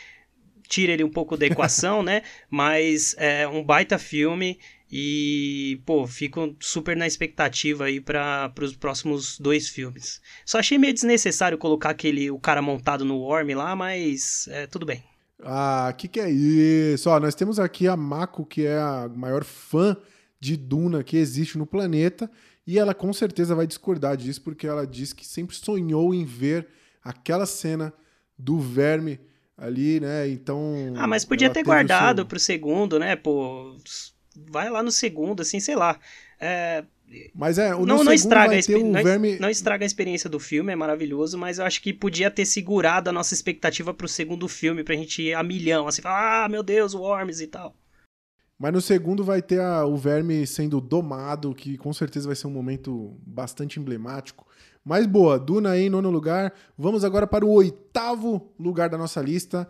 tira ele um pouco da equação, né, mas é um baita filme, e, pô, fico super na expectativa aí para os próximos dois filmes. Só achei meio desnecessário colocar aquele o cara montado no Worm lá, mas é, tudo bem. Ah, que que é isso? Ó, nós temos aqui a Mako, que é a maior fã de Duna que existe no planeta, e ela com certeza vai discordar disso, porque ela diz que sempre sonhou em ver aquela cena do verme ali, né? Então. Ah, mas podia ter guardado seu... pro segundo, né? Pô, vai lá no segundo, assim, sei lá. É, mas é, o não, não estraga a não, verme... não estraga a experiência do filme, é maravilhoso, mas eu acho que podia ter segurado a nossa expectativa pro segundo filme, pra gente ir a milhão, assim, falar, ah, meu Deus, Worms e tal. Mas no segundo vai ter a, o verme sendo domado, que com certeza vai ser um momento bastante emblemático. Mas boa, Duna aí em nono lugar. Vamos agora para o oitavo lugar da nossa lista.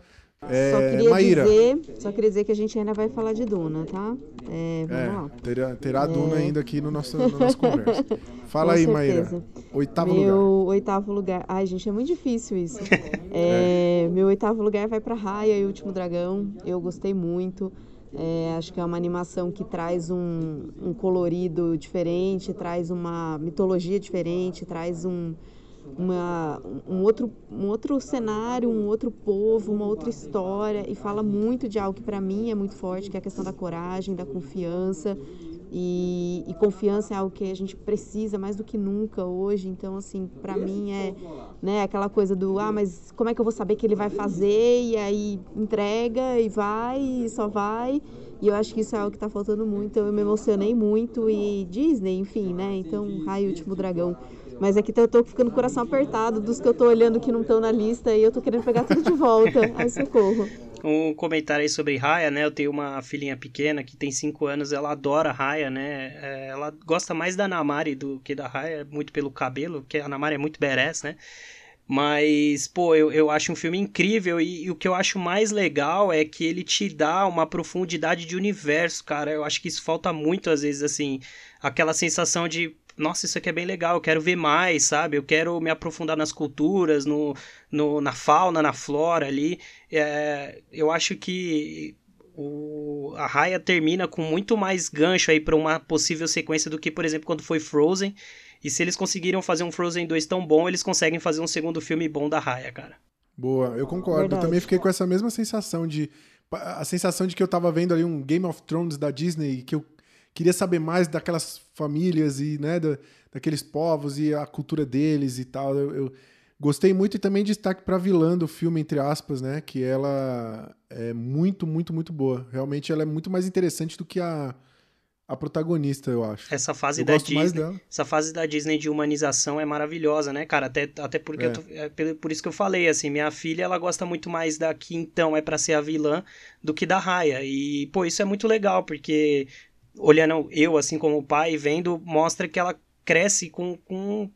É, só, queria Maíra. dizer, só queria dizer que a gente ainda vai falar de Duna, tá? É, vamos é, lá. Terá, terá é... Duna ainda aqui no nosso, na nossa conversa. Fala aí, certeza. Maíra. Oitavo meu lugar. oitavo lugar. Ai, gente, é muito difícil isso. É, meu oitavo lugar vai para Raya e o Último Dragão. Eu gostei muito. É, acho que é uma animação que traz um, um colorido diferente, traz uma mitologia diferente, traz um, uma, um, outro, um outro cenário, um outro povo, uma outra história e fala muito de algo que para mim é muito forte, que é a questão da coragem, da confiança. E, e, confiança é algo que a gente precisa mais do que nunca hoje. Então, assim, para mim é né, aquela coisa do ah, mas como é que eu vou saber que ele vai fazer? E aí entrega e vai, e só vai. E eu acho que isso é algo que está faltando muito. Eu me emocionei muito. E Disney, enfim, né? Então, Raio Último Dragão mas aqui eu tô ficando com o coração apertado dos que eu tô olhando que não estão na lista e eu tô querendo pegar tudo de volta. Ai, socorro. Um comentário aí sobre Raya, né? Eu tenho uma filhinha pequena que tem 5 anos, ela adora Raya, né? É, ela gosta mais da Namari do que da Raya, muito pelo cabelo, porque a Namari é muito badass, né? Mas, pô, eu, eu acho um filme incrível e, e, o que eu acho mais legal é que ele te dá uma profundidade de universo, cara. Eu acho que isso falta muito às vezes, assim, aquela sensação de, nossa, isso aqui é bem legal, eu quero ver mais, sabe? Eu quero me aprofundar nas culturas, no, no na fauna, na flora ali. É, eu acho que o, a Raya termina com muito mais gancho aí para uma possível sequência do que, por exemplo, quando foi Frozen. E se eles conseguiram fazer um Frozen 2 tão bom, eles conseguem fazer um segundo filme bom da Raya, cara. Boa, eu concordo. Verdade. Eu também fiquei com essa mesma sensação de. A sensação de que eu tava vendo ali um Game of Thrones da Disney, que eu queria saber mais daquelas famílias e né, da, daqueles povos e a cultura deles e tal. Eu, eu gostei muito e também destaque para a vilã do filme, entre aspas, né? Que ela é muito, muito, muito boa. Realmente ela é muito mais interessante do que a, a protagonista, eu acho. Essa fase eu da Disney, essa fase da Disney de humanização é maravilhosa, né, cara? Até, até porque É. eu tô- é por- isso que eu falei, assim, minha filha ela gosta muito mais da que então é pra ser a vilã do que da Raya. E pô, isso é muito legal, porque olhando eu assim como pai vendo, mostra que ela cresce com, com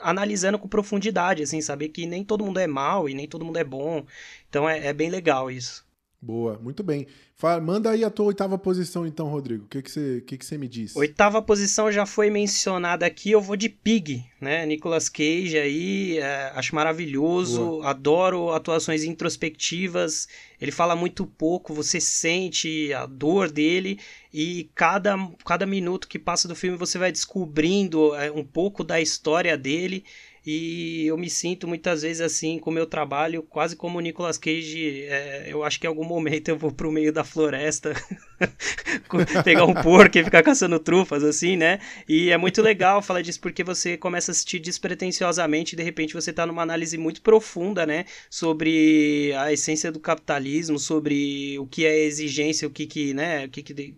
analisando com profundidade, assim, saber que nem todo mundo é mal e nem todo mundo é bom. Então é, é bem legal isso. Boa, muito bem. Fa- Manda aí a tua oitava posição, então, Rodrigo. O que que você que que você me diz? Oitava posição já foi mencionada aqui, eu vou de Pig, né? Nicolas Cage aí, é, acho maravilhoso, adoro atuações introspectivas, ele fala muito pouco, você sente a dor dele e cada, cada minuto que passa do filme você vai descobrindo é, um pouco da história dele e eu me sinto muitas vezes assim com o meu trabalho, quase como o Nicolas Cage, é, eu acho que em algum momento eu vou pro meio da floresta pegar um porco e ficar caçando trufas, assim, né? E é muito legal falar disso porque você começa a assistir despretensiosamente e de repente você tá numa análise muito profunda, né? Sobre a essência do capitalismo, sobre o que é exigência, o que que, né? O que que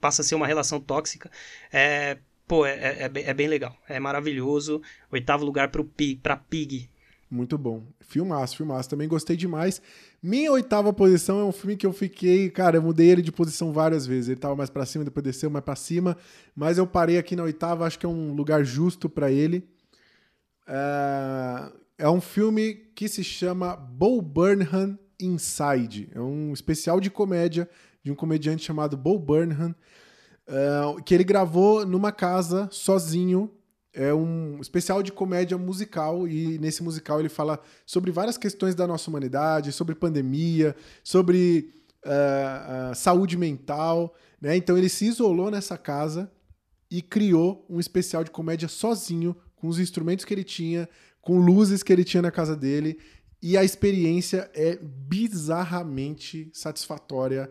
passa a ser uma relação tóxica. É, pô, é, é, é bem- é bem legal. É maravilhoso. Oitavo lugar pro Pig, pra Pig. Muito bom. Filmaço, filmaço. Também gostei demais. Minha oitava posição é um filme que eu fiquei, cara, eu mudei ele de posição várias vezes. Ele tava mais pra cima, depois desceu mais pra cima, mas eu parei aqui na oitava, acho que é um lugar justo pra ele. É... é um filme que se chama Bo Burnham Inside. É um especial de comédia de um comediante chamado Bo Burnham, é, que ele gravou numa casa sozinho é um especial de comédia musical e nesse musical ele fala sobre várias questões da nossa humanidade, sobre pandemia, sobre ah, ah, saúde mental, né? Então ele se isolou nessa casa e criou um especial de comédia sozinho, com os instrumentos que ele tinha, com luzes que ele tinha na casa dele, e a experiência é bizarramente satisfatória.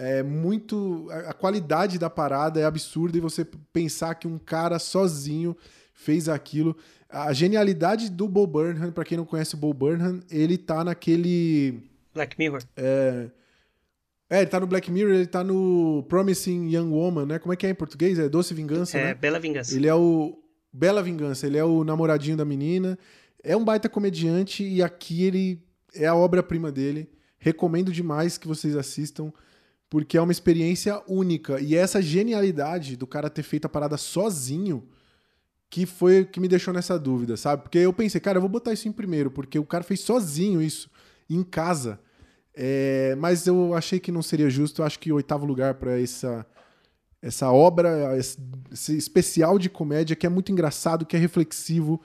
É muito. A qualidade da parada é absurda e você pensar que um cara sozinho fez aquilo. A genialidade do Bo Burnham, pra quem não conhece o Bo Burnham, ele tá naquele. Black Mirror. É, ele tá no Black Mirror, ele tá no Promising Young Woman, né? Como é que é em português? É Doce Vingança, É, né? Bela Vingança. Ele é o. Bela Vingança, ele é o namoradinho da menina. É um baita comediante e aqui ele é a obra-prima dele. Recomendo demais que vocês assistam, porque é uma experiência única. E essa genialidade do cara ter feito a parada sozinho que foi que me deixou nessa dúvida, sabe? Porque eu pensei, cara, eu vou botar isso em primeiro, porque o cara fez sozinho isso, em casa. É, mas eu achei que não seria justo. Eu acho que oitavo lugar para essa essa obra, esse especial de comédia que é muito engraçado, que é reflexivo,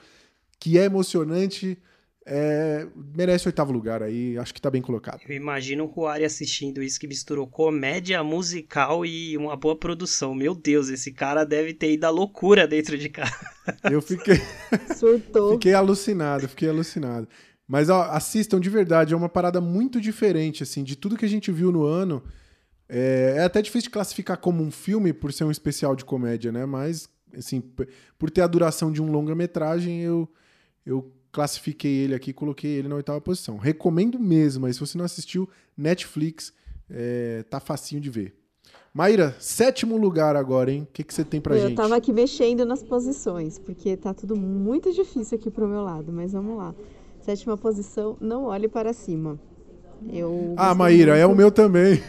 que é emocionante, é, merece oitavo lugar aí. Acho que tá bem colocado. Eu imagino o Ruari assistindo isso que misturou comédia musical e uma boa produção. Meu Deus, esse cara deve ter ido à loucura dentro de casa. Eu fiquei, Surtou. fiquei alucinado, fiquei alucinado. Mas ó, assistam de verdade, é uma parada muito diferente, assim, de tudo que a gente viu no ano. É, é até difícil de classificar como um filme por ser um especial de comédia, né? Mas, assim, por ter a duração de um longa-metragem, eu, eu classifiquei ele aqui e coloquei ele na oitava posição. Recomendo mesmo, mas se você não assistiu, Netflix, é, tá facinho de ver. Maíra, sétimo lugar agora, hein? O que, que você tem pra eu gente? tava aqui mexendo nas posições, porque tá tudo muito difícil aqui pro meu lado, mas vamos lá. Sétima posição, não olhe para cima. Eu Ah, Maíra, é o muito. meu também.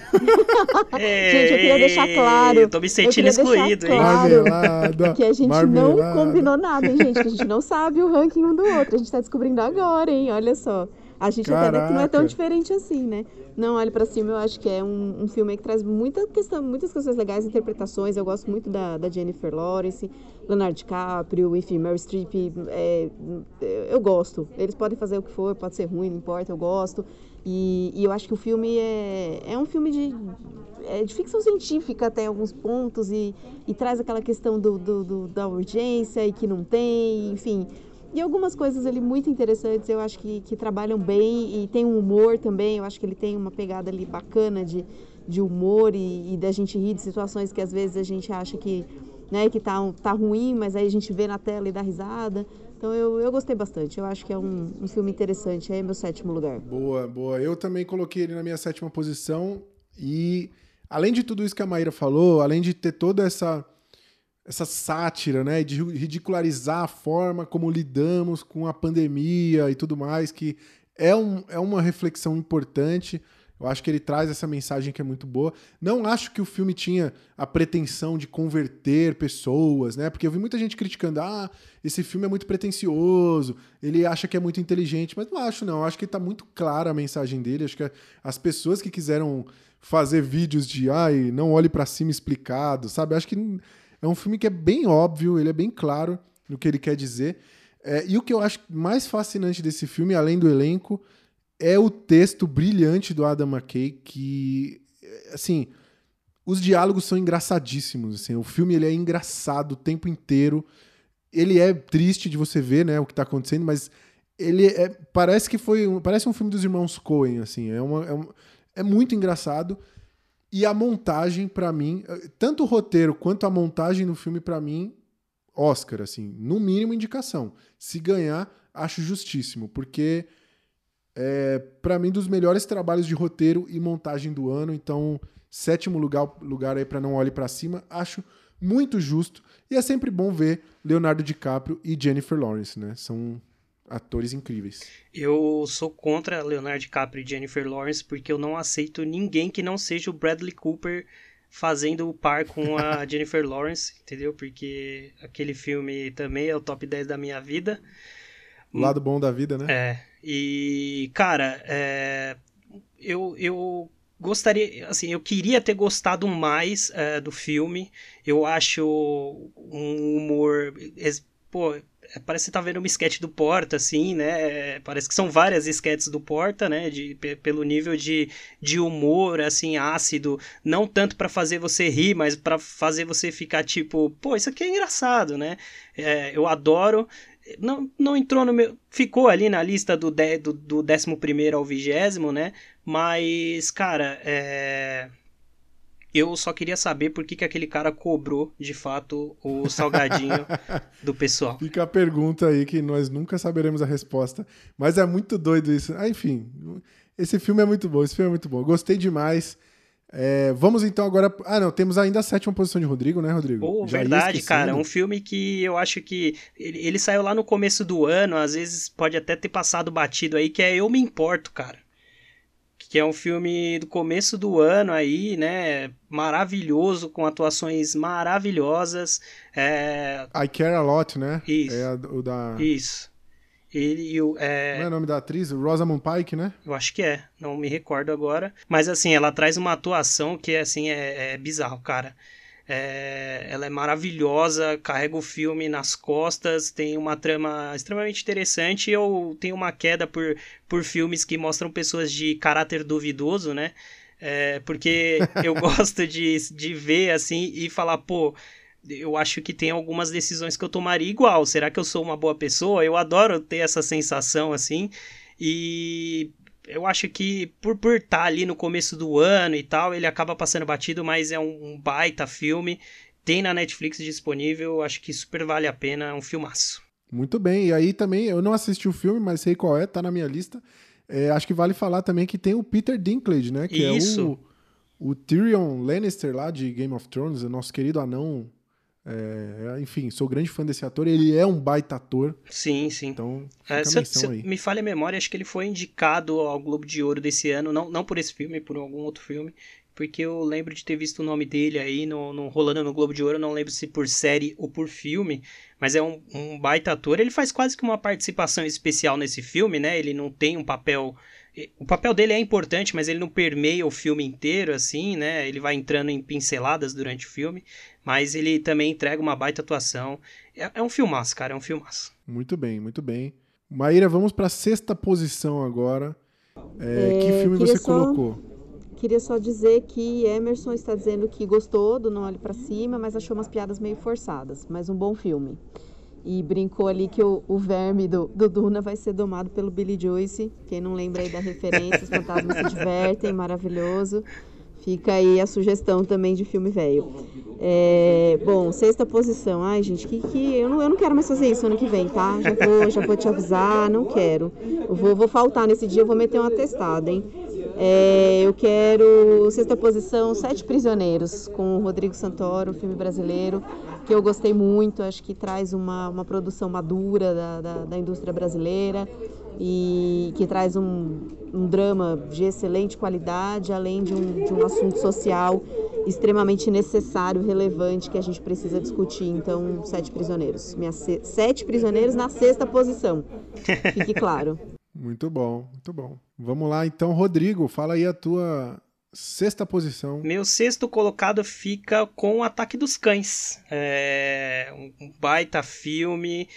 Gente, eu queria deixar claro, Eu tô me sentindo excluído, hein? claro. Marmelada. Que a gente marmelada. não combinou nada, hein, gente? Que a gente não sabe o ranking um do outro. A gente tá descobrindo agora, hein? Olha só. A gente até vê que não é tão Caraca. diferente assim, né? Não, Olhe Pra Cima, eu acho que é um, um filme que traz muita questão, muitas questões legais, interpretações. Eu gosto muito da, da Jennifer Lawrence, Leonardo DiCaprio, enfim, Meryl Streep. é, eu gosto. Eles podem fazer o que for, pode ser ruim, não importa, eu gosto. E, e eu acho que o filme é, é um filme de, é de ficção científica até alguns pontos e, e traz aquela questão do, do- do- da urgência e que não tem, enfim. E algumas coisas ali muito interessantes, eu acho que, que trabalham bem e tem um humor também, eu acho que ele tem uma pegada ali bacana de, de humor e, e da gente rir de situações que às vezes a gente acha que, né, que tá, tá ruim, mas aí a gente vê na tela e dá risada. Então eu, eu gostei bastante, eu acho que é um, um filme interessante, é meu sétimo lugar. Boa, boa. Eu também coloquei ele na minha sétima posição e além de tudo isso que a Maíra falou, além de ter toda essa essa sátira, né, de ridicularizar a forma como lidamos com a pandemia e tudo mais, que é, um, é uma reflexão importante. Eu acho que ele traz essa mensagem que é muito boa. Não acho que o filme tinha a pretensão de converter pessoas, né? Porque eu vi muita gente criticando: ah, esse filme é muito pretencioso, ele acha que é muito inteligente, mas não acho, não. Eu acho que está muito clara a mensagem dele. Acho que as pessoas que quiseram fazer vídeos de ai, não olhe para cima explicado, sabe? Acho que é um filme que é bem óbvio, ele é bem claro no que ele quer dizer. É, e o que eu acho mais fascinante desse filme, além do elenco, é o texto brilhante do Adam McKay, que, assim, os diálogos são engraçadíssimos. Assim, o filme ele é engraçado o tempo inteiro. Ele é triste de você ver, né, o que está acontecendo, mas ele é, parece que foi um, parece um filme dos irmãos Coen, assim, é, uma, é, um, é muito engraçado. E a montagem, para mim, tanto o roteiro quanto a montagem no filme, para mim, Oscar, assim, no mínimo indicação. Se ganhar, acho justíssimo, porque é, para mim, dos melhores trabalhos de roteiro e montagem do ano. Então, sétimo lugar, lugar aí para Não Olhe para Cima. Acho muito justo. E é sempre bom ver Leonardo DiCaprio e Jennifer Lawrence, né? São atores incríveis. Eu sou contra Leonardo DiCaprio e Jennifer Lawrence porque eu não aceito ninguém que não seja o Bradley Cooper fazendo o par com a Jennifer Lawrence, entendeu? Porque aquele filme também é o top 10 da minha vida. O lado bom da vida, né? É. E, cara, é, eu, eu gostaria, assim, eu queria ter gostado mais é, do filme. Eu acho um humor. Pô, é, parece que tá vendo uma sketch do Porta, assim, né? Parece que são várias sketches do Porta, né? De, pelo nível de, de humor, assim, ácido. Não tanto para fazer você rir, mas para fazer você ficar tipo, pô, isso aqui é engraçado, né? É, eu adoro não, não entrou no meu. Ficou ali na lista do, de, do, do 11 ao 20, né? Mas, cara, é. Eu só queria saber por que, que aquele cara cobrou, de fato, o salgadinho do pessoal. Fica a pergunta aí que nós nunca saberemos a resposta. Mas é muito doido isso. Ah, enfim, esse filme é muito bom. Esse filme é muito bom. Gostei demais. É, vamos então agora. Ah, não, temos ainda a sétima posição de Rodrigo, né, Rodrigo? Oh, verdade, cara. Um filme que eu acho que. Ele, ele, saiu lá no começo do ano, às vezes pode até ter passado batido aí, que é Eu Me Importo, cara. Que é um filme do começo do ano aí, né? Maravilhoso, com atuações maravilhosas. É... I Care a Lot, né? Isso. É o da. Isso. Ele e o. É... Não é o nome da atriz? Rosamund Pike, né? Eu acho que é, não me recordo agora. Mas assim, ela traz uma atuação que assim é, é bizarro, cara. É, ela é maravilhosa, carrega o filme nas costas, tem uma trama extremamente interessante. Eu tenho uma queda por, por filmes que mostram pessoas de caráter duvidoso, né? É, porque eu gosto de, de ver assim e falar, pô, eu acho que tem algumas decisões que eu tomaria igual. Será que eu sou uma boa pessoa? Eu adoro ter essa sensação assim. E eu acho que por por estar tá ali no começo do ano e tal, ele acaba passando batido, mas é um, um baita filme. Tem na Netflix disponível, acho que super vale a pena, é um filmaço. Muito bem, e aí também, eu não assisti o filme, mas sei qual é, tá na minha lista. É, acho que vale falar também que tem o Peter Dinklage, né? Que Isso. é o, o Tyrion Lannister lá de Game of Thrones, o nosso querido anão é, enfim, sou grande fã desse ator. Ele é um baita ator. Sim, sim. Então, é, se, se me falha a memória, acho que ele foi indicado ao Globo de Ouro desse ano. Não, não por esse filme, por algum outro filme. Porque eu lembro de ter visto o nome dele aí no, no rolando no Globo de Ouro. Não lembro se por série ou por filme. Mas é um, um baita ator. Ele faz quase que uma participação especial nesse filme, né? Ele não tem um papel o papel dele é importante, mas ele não permeia o filme inteiro, assim, né? Ele vai entrando em pinceladas durante o filme mas ele também entrega uma baita atuação. É, é um filmaço, cara, é um filmaço. Muito bem, muito bem. Maíra, vamos para a sexta posição agora. É, é, que filme você só, colocou? Queria só dizer que Emerson está dizendo que gostou do Não Olhe para Cima, mas achou umas piadas meio forçadas, mas um bom filme. E brincou ali que o, o verme do, do, Duna vai ser domado pelo Billy Joyce. Quem não lembra aí da referência, os fantasmas se divertem, maravilhoso. Fica aí a sugestão também de filme velho. É, bom, sexta posição. Ai, gente, que, que eu, não, eu não quero mais fazer isso ano que vem, tá? Já vou, já vou te avisar, não quero. Vou, vou faltar nesse dia, vou meter uma testada, hein? É, eu quero sexta posição, Sete Prisioneiros, com o Rodrigo Santoro, filme brasileiro, que eu gostei muito, acho que traz uma, uma produção madura da, da, da indústria brasileira e que traz um, um, drama de excelente qualidade, além de um, de um assunto social extremamente necessário, relevante, que a gente precisa discutir. Então, Sete Prisioneiros. Minha se... Sete Prisioneiros na sexta posição. Fique claro. Muito bom, muito bom. Vamos lá, então, Rodrigo, fala aí a tua sexta posição. Meu sexto colocado fica com o Ataque dos Cães. É um baita filme.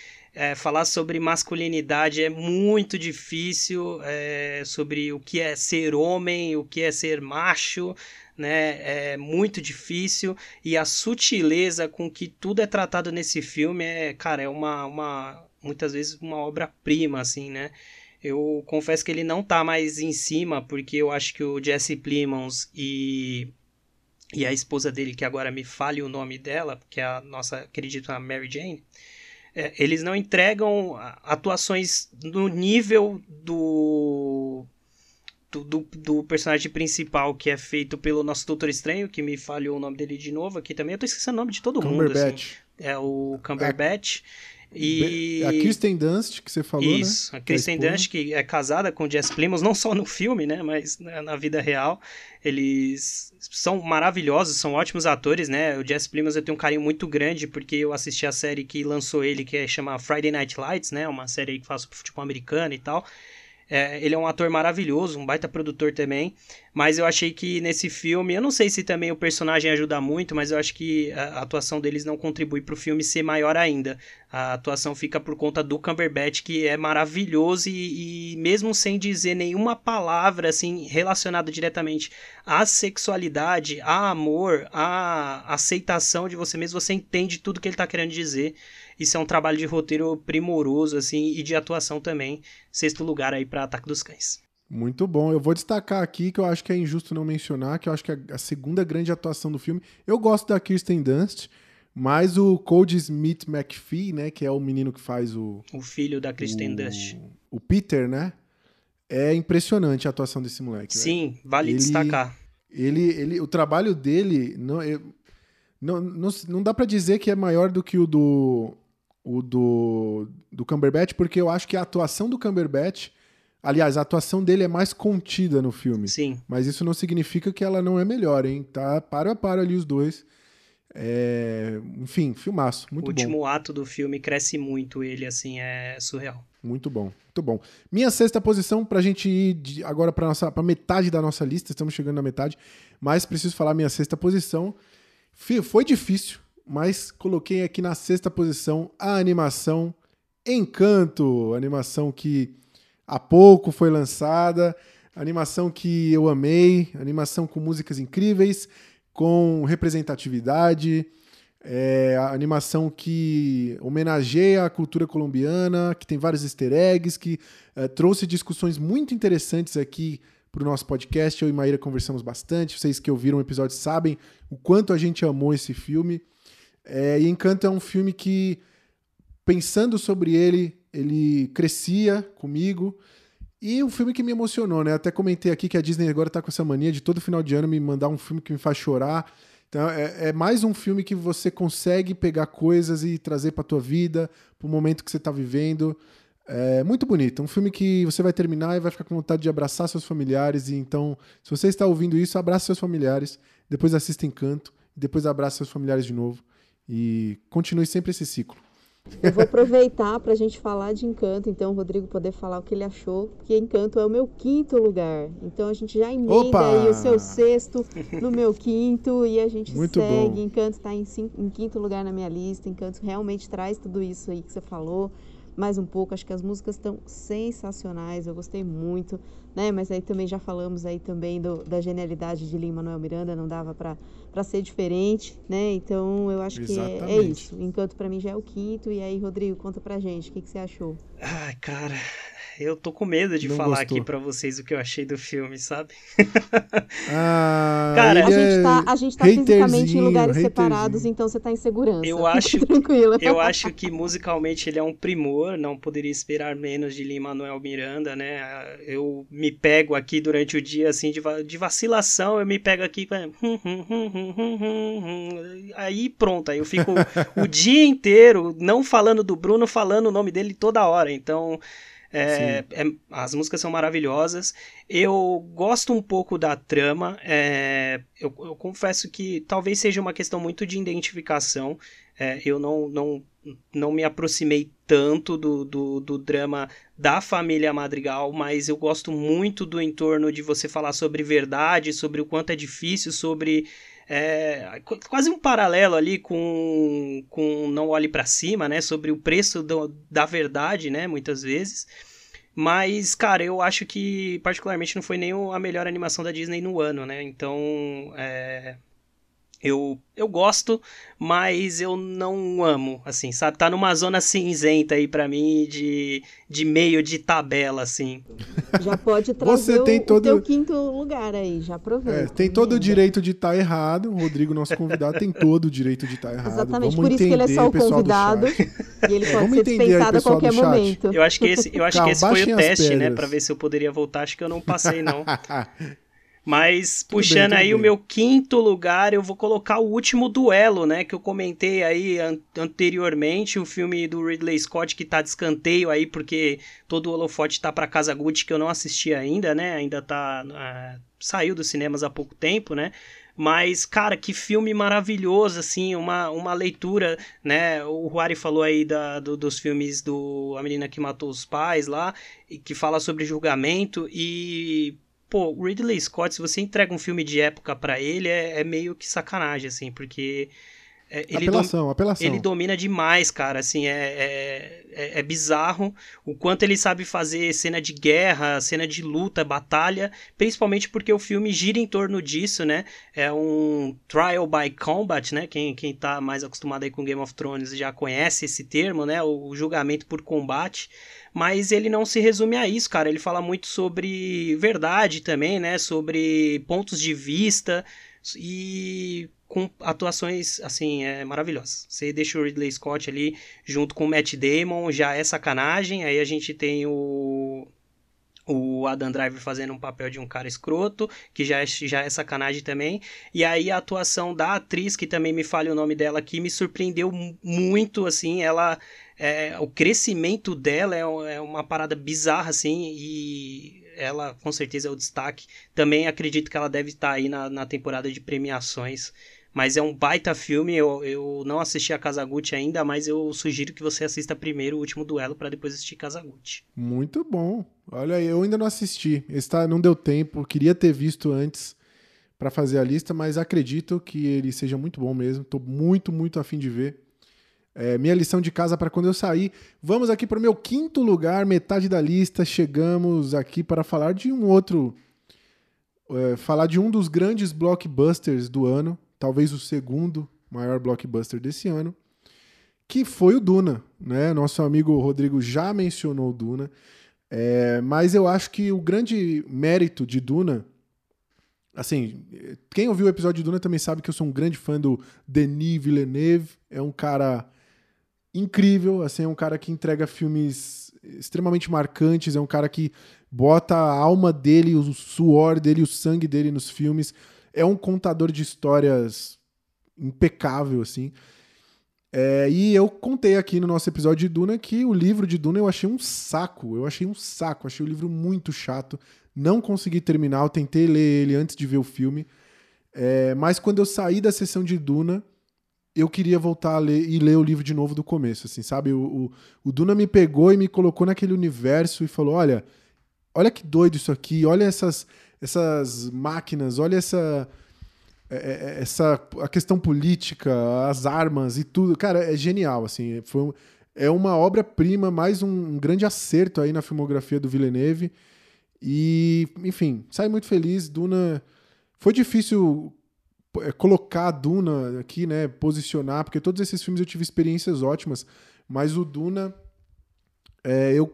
É, falar sobre masculinidade é muito difícil, é, sobre o que é ser homem, o que é ser macho, né? É muito difícil e a sutileza com que tudo é tratado nesse filme é, cara, é uma, uma muitas vezes uma obra-prima, assim, né? Eu confesso que ele não tá mais em cima, porque eu acho que o Jesse Plimons e, e a esposa dele, que agora me fale o nome dela, que é a nossa acredito Mary Jane, é, eles não entregam atuações no nível do, do, do, do, personagem principal, que é feito pelo nosso Doutor Estranho, que me falhou o nome dele de novo aqui também. Eu tô esquecendo o nome de todo mundo. Assim. É o Cumberbatch. É. E... A Kristen Dunst, que você falou, né? Isso, né? a Kristen Dunst, que é casada com o Jess Plimons, não só no filme, né? Mas na vida real. Eles são maravilhosos, são ótimos atores, né? O Jess Plimons eu tenho um carinho muito grande, porque eu assisti a série que lançou ele, que é chama Friday Night Lights, né? Uma série que sobre futebol americano e tal. É, ele é um ator maravilhoso, um baita produtor também. Mas eu achei que nesse filme, eu não sei se também o personagem ajuda muito, mas eu acho que a atuação deles não contribui para o filme ser maior ainda. A atuação fica por conta do Cumberbatch, que é maravilhoso e, e mesmo sem dizer nenhuma palavra assim relacionada diretamente à sexualidade, a amor, à aceitação de você mesmo, você entende tudo que ele está querendo dizer. Isso é um trabalho de roteiro primoroso, assim, e de atuação também. Sexto lugar aí para Ataque dos Cães. Muito bom. Eu vou destacar aqui que eu acho que é injusto não mencionar, que eu acho que é a segunda grande atuação do filme. Eu gosto da Kirsten Dunst, mas o Cody Smith McPhee, né, que é o menino que faz o o filho da Kristen o, Dunst. O Peter, né? É impressionante a atuação desse moleque. Sim, velho. vale ele, destacar. Ele, ele, o trabalho dele não, não, não, não dá para dizer que é maior do que o do o do, do Cumberbatch, porque eu acho que a atuação do Cumberbatch. Aliás, a atuação dele é mais contida no filme. Sim. Mas isso não significa que ela não é melhor, hein? Tá para a para ali os dois. É... Enfim, filmaço. Muito bom. O último bom. ato do filme cresce muito ele, assim, é surreal. Muito bom, muito bom. Minha sexta posição, pra gente ir agora pra, nossa, pra metade da nossa lista, estamos chegando na metade, mas preciso falar minha sexta posição. Foi difícil, mas coloquei aqui na sexta posição a animação Encanto, animação que há pouco foi lançada, animação que eu amei, animação com músicas incríveis, com representatividade, é, animação que homenageia a cultura colombiana, que tem vários easter eggs, que é, trouxe discussões muito interessantes aqui para o nosso podcast. Eu e Maíra conversamos bastante. Vocês que ouviram o episódio sabem o quanto a gente amou esse filme. É, e Encanto é um filme que, pensando sobre ele, ele crescia comigo. E um filme que me emocionou, né? Até comentei aqui que a Disney agora tá com essa mania de todo final de ano me mandar um filme que me faz chorar. Então é, é mais um filme que você consegue pegar coisas e trazer para tua vida, para o momento que você está vivendo. É muito bonito. Um filme que você vai terminar e vai ficar com vontade de abraçar seus familiares. E então, se você está ouvindo isso, abraça seus familiares, depois assista Encanto, depois abraça seus familiares de novo. E continue sempre esse ciclo. Eu vou aproveitar para a gente falar de Encanto, então o Rodrigo poder falar o que ele achou, porque Encanto é o meu quinto lugar. Então a gente já emenda Opa! aí o seu sexto no meu quinto e a gente Muito segue. Bom. Encanto está em, em quinto lugar na minha lista. Encanto realmente traz tudo isso aí que você falou mais um pouco. Acho que as músicas estão sensacionais, eu gostei muito, né? Mas aí também já falamos aí também do, da genialidade de Lin Manuel Miranda, não dava para ser diferente, né? Então eu acho Exatamente. que é, é, isso. Encanto para mim já é o quinto. E aí, Rodrigo, conta pra gente, o que, que você achou? Ai, cara, eu tô com medo de não falar gostou. aqui para vocês o que eu achei do filme, sabe? Ah, Cara, a gente tá, a gente tá fisicamente em lugares separados, então você tá em segurança. Eu acho, tranquilo. Eu acho que musicalmente ele é um primor, não poderia esperar menos de Lin Manuel Miranda, né? Eu me pego aqui durante o dia assim de, de vacilação, eu me pego aqui aí pronto, aí eu fico o dia inteiro não falando do Bruno, falando o nome dele toda hora. Então, é, é, as músicas são maravilhosas. Eu gosto um pouco da trama. É, eu, eu, confesso que talvez seja uma questão muito de identificação. É, eu não, não, não me aproximei tanto do, do, do, drama da família Madrigal, mas eu gosto muito do entorno de você falar sobre verdade, sobre o quanto é difícil, sobre é, quase um paralelo ali com, com Não Olhe para Cima, né? Sobre o preço do, da verdade, né? Muitas vezes. Mas, cara, eu acho que particularmente não foi nem a melhor animação da Disney no ano, né? Então, é, eu, eu gosto, mas eu não amo, assim, sabe? Tá numa zona cinzenta aí para mim de, de meio de tabela, assim. Já pode trazer Você tem o, todo... o teu quinto lugar aí, já aproveita. É, tem todo o direito de estar tá errado. O Rodrigo, nosso convidado, tem todo o direito de estar tá errado. Exatamente, Vamos por isso que ele é só o convidado. E ele pode Vamos ser dispensado a qualquer momento. Eu acho que esse, eu acho Calma, que esse foi o teste, né? Pra ver se eu poderia voltar. Acho que eu não passei, não. Mas tudo puxando bem, aí bem. o meu quinto lugar, eu vou colocar o último duelo, né? Que eu comentei aí an anteriormente, o filme do Ridley Scott que tá de escanteio aí, porque todo o holofote tá pra Casa Gucci, que eu não assisti ainda, né? Ainda tá. Uh, saiu dos cinemas há pouco tempo, né? Mas, cara, que filme maravilhoso, assim, uma, uma leitura, né? O Ruari falou aí da, do, dos filmes do A Menina que Matou os Pais lá, que fala sobre julgamento e pô, Ridley Scott, se você entrega um filme de época para ele, é, é, meio que sacanagem, assim, porque. É, ele apelação, dom, apelação. Ele domina demais, cara, assim, é, é, é, é, bizarro o quanto ele sabe fazer cena de guerra, cena de luta, batalha, principalmente porque o filme gira em torno disso, né? É um trial by combat, né? Quem, quem tá mais acostumado aí com Game of Thrones já conhece esse termo, né? O, o julgamento por combate mas ele não se resume a isso, cara. Ele fala muito sobre verdade também, né? Sobre pontos de vista e com atuações assim é, maravilhosas. Você deixa o Ridley Scott ali junto com o Matt Damon, já é sacanagem. Aí a gente tem o o Adam Driver fazendo um papel de um cara escroto, que já é, já é sacanagem também. E aí a atuação da atriz, que também me fale o nome dela aqui, me surpreendeu muito, assim, ela é, o crescimento dela é, é, uma parada bizarra, assim, e ela com certeza é o destaque. Também acredito que ela deve estar aí na, na temporada de premiações. Mas é um baita filme, eu, eu não assisti a Kazaguchi ainda, mas eu sugiro que você assista primeiro o último duelo para depois assistir Kazaguchi. Muito bom. Olha, eu ainda não assisti. Esse tá, não deu tempo, queria ter visto antes para fazer a lista, mas acredito que ele seja muito bom mesmo. Tô muito, muito afim de ver. É, minha lição de casa para quando eu sair. Vamos aqui para o meu quinto lugar, metade da lista. Chegamos aqui para falar de um outro. É, falar de um dos grandes blockbusters do ano, talvez o segundo maior blockbuster desse ano, que foi o Duna. Né? Nosso amigo Rodrigo já mencionou o Duna. É, mas eu acho que o grande mérito de Duna. Assim, quem ouviu o episódio de Duna também sabe que eu sou um grande fã do Denis Villeneuve. É um cara incrível, assim, é um cara que entrega filmes extremamente marcantes, é um cara que bota a alma dele, o suor dele, o sangue dele nos filmes. É um contador de histórias impecável, assim. É, e eu contei aqui no nosso episódio de Duna que o livro de Duna eu achei um saco. Eu achei um saco, achei o livro muito chato. Não consegui terminar, eu tentei ler ele antes de ver o filme. É, mas quando eu saí da sessão de Duna, eu queria voltar a ler e ler o livro de novo do começo, assim, sabe? O, o, o, Duna me pegou e me colocou naquele universo e falou: olha, olha que doido isso aqui, olha essas, essas máquinas, olha essa. É, é, é, essa a questão política, as armas e tudo, cara, é genial, assim, foi é uma obra-prima, mais um, um, grande acerto aí na filmografia do Villeneuve. E, enfim, sai muito feliz, Duna foi difícil colocar a Duna aqui, né, posicionar, porque todos esses filmes eu tive experiências ótimas, mas o Duna, é, eu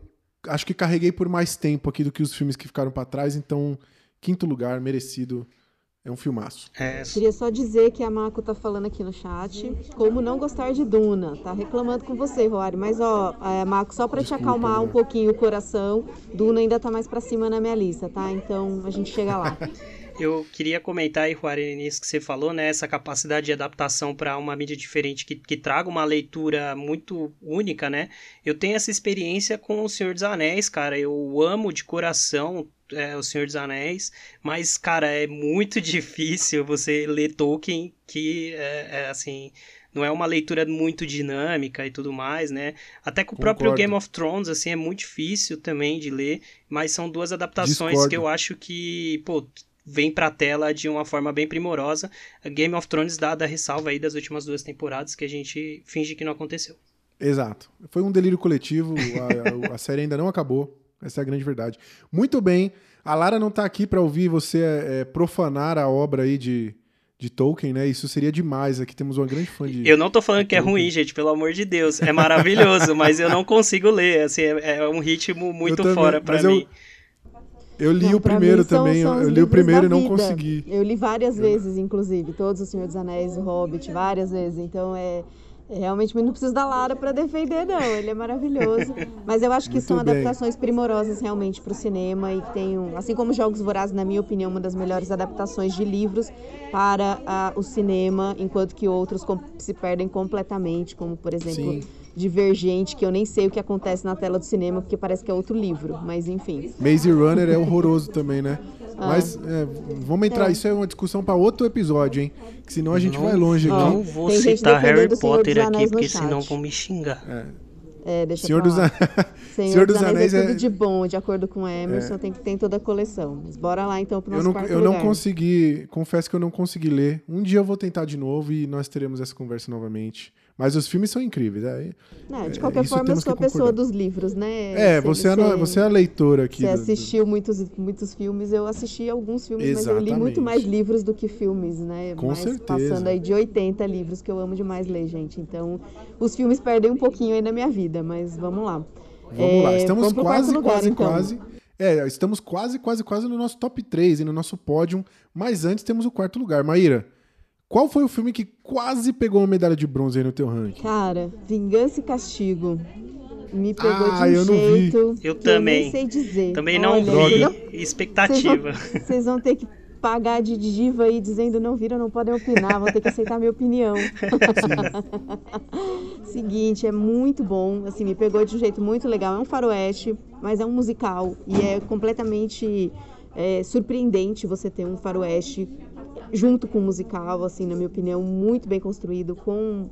acho que carreguei por mais tempo aqui do que os filmes que ficaram para trás, então quinto lugar, merecido. É um filmaço. É. Queria só dizer que a Mako tá falando aqui no chat como não gostar de Duna. Tá reclamando com você, Roário. Mas, ó, é, Mako, só pra Desculpa, te acalmar né? um pouquinho o coração, Duna ainda tá mais pra cima na minha lista, tá? Então a gente chega lá. Eu queria comentar aí, Juarez, nisso que você falou, né? Essa capacidade de adaptação para uma mídia diferente que, que traga uma leitura muito única, né? Eu tenho essa experiência com O Senhor dos Anéis, cara. Eu amo de coração é, O Senhor dos Anéis, mas, cara, é muito difícil você ler Tolkien, que é, é assim não é uma leitura muito dinâmica e tudo mais, né? Até com o Concordo. próprio Game of Thrones, assim, é muito difícil também de ler, mas são duas adaptações Discordo. que eu acho que, pô, vem pra tela de uma forma bem primorosa. A Game of Thrones dada a ressalva aí das últimas duas temporadas que a gente finge que não aconteceu. Exato. Foi um delírio coletivo, a, a, a série ainda não acabou. Essa é a grande verdade. Muito bem. A Lara não tá aqui para ouvir você é, profanar a obra aí de, de Tolkien, né? Isso seria demais. Aqui temos uma grande fã de. Eu não tô falando que é ruim, gente, pelo amor de Deus. É maravilhoso, mas eu não consigo ler. Assim, é, é um ritmo muito fora para mim. Eu eu li não, o primeiro são, também, são eu li o primeiro e não consegui. Eu li várias vezes, inclusive, todos os Senhor dos Anéis, o Hobbit, várias vezes. Então é, é realmente não preciso da Lara para defender, não. Ele é maravilhoso. Mas eu acho que Muito são bem. adaptações primorosas realmente para o cinema e que tem, um, assim como Jogos Vorazes, na minha opinião, uma das melhores adaptações de livros para a, o cinema, enquanto que outros se perdem completamente, como por exemplo. Sim divergente que eu nem sei o que acontece na tela do cinema porque parece que é outro livro, mas enfim. Maze Runner é horroroso também, né? Ah. Mas é, vamos entrar, é. isso é uma discussão para outro episódio, hein? Que senão a gente não, vai longe aqui. Não vou Tem citar Harry Potter aqui, porque senão vão me xingar. É. É, deixa Senhor dos, An... Senhor, Senhor dos, Anéis, Anéis é tudo é... de bom, de acordo com Emerson, é. tem que ter toda a coleção. Mas bora lá então pro nosso eu não, quarto Eu lugar. não consegui, confesso que eu não consegui ler. Um dia eu vou tentar de novo e nós teremos essa conversa novamente. Mas os filmes são incríveis. É, não, de qualquer forma, eu sou a pessoa dos livros, né? É, você, é, você é a leitora aqui. Você do, assistiu do... muitos, muitos filmes, eu assisti alguns filmes, Exatamente. mas eu li muito mais livros do que filmes, né? Com certeza. Passando aí de 80 livros, que eu amo demais ler, gente. Então, os filmes perdem um pouquinho aí na minha vida, mas vamos lá. Vamos é, lá, estamos quase, lugar, quase, então. quase. É, estamos quase, quase, quase no nosso top 3 e no nosso pódio, mas antes temos o quarto lugar. Maíra, qual foi o filme que quase pegou uma medalha de bronze aí no teu ranking? Cara, Vingança e Castigo. Me pegou ah, de um jeito. Eu também. Eu nem sei dizer. Também não Olha, vi. Expectativa. Vocês vão, vão, ter que pagar de diva aí dizendo não viram, não podem opinar, vão ter que aceitar minha opinião. Seguinte, é muito bom, assim, me pegou de um jeito muito legal. É um faroeste, mas é um musical e é completamente é, surpreendente você ter um faroeste junto com o musical, assim, na minha opinião, muito bem construído, com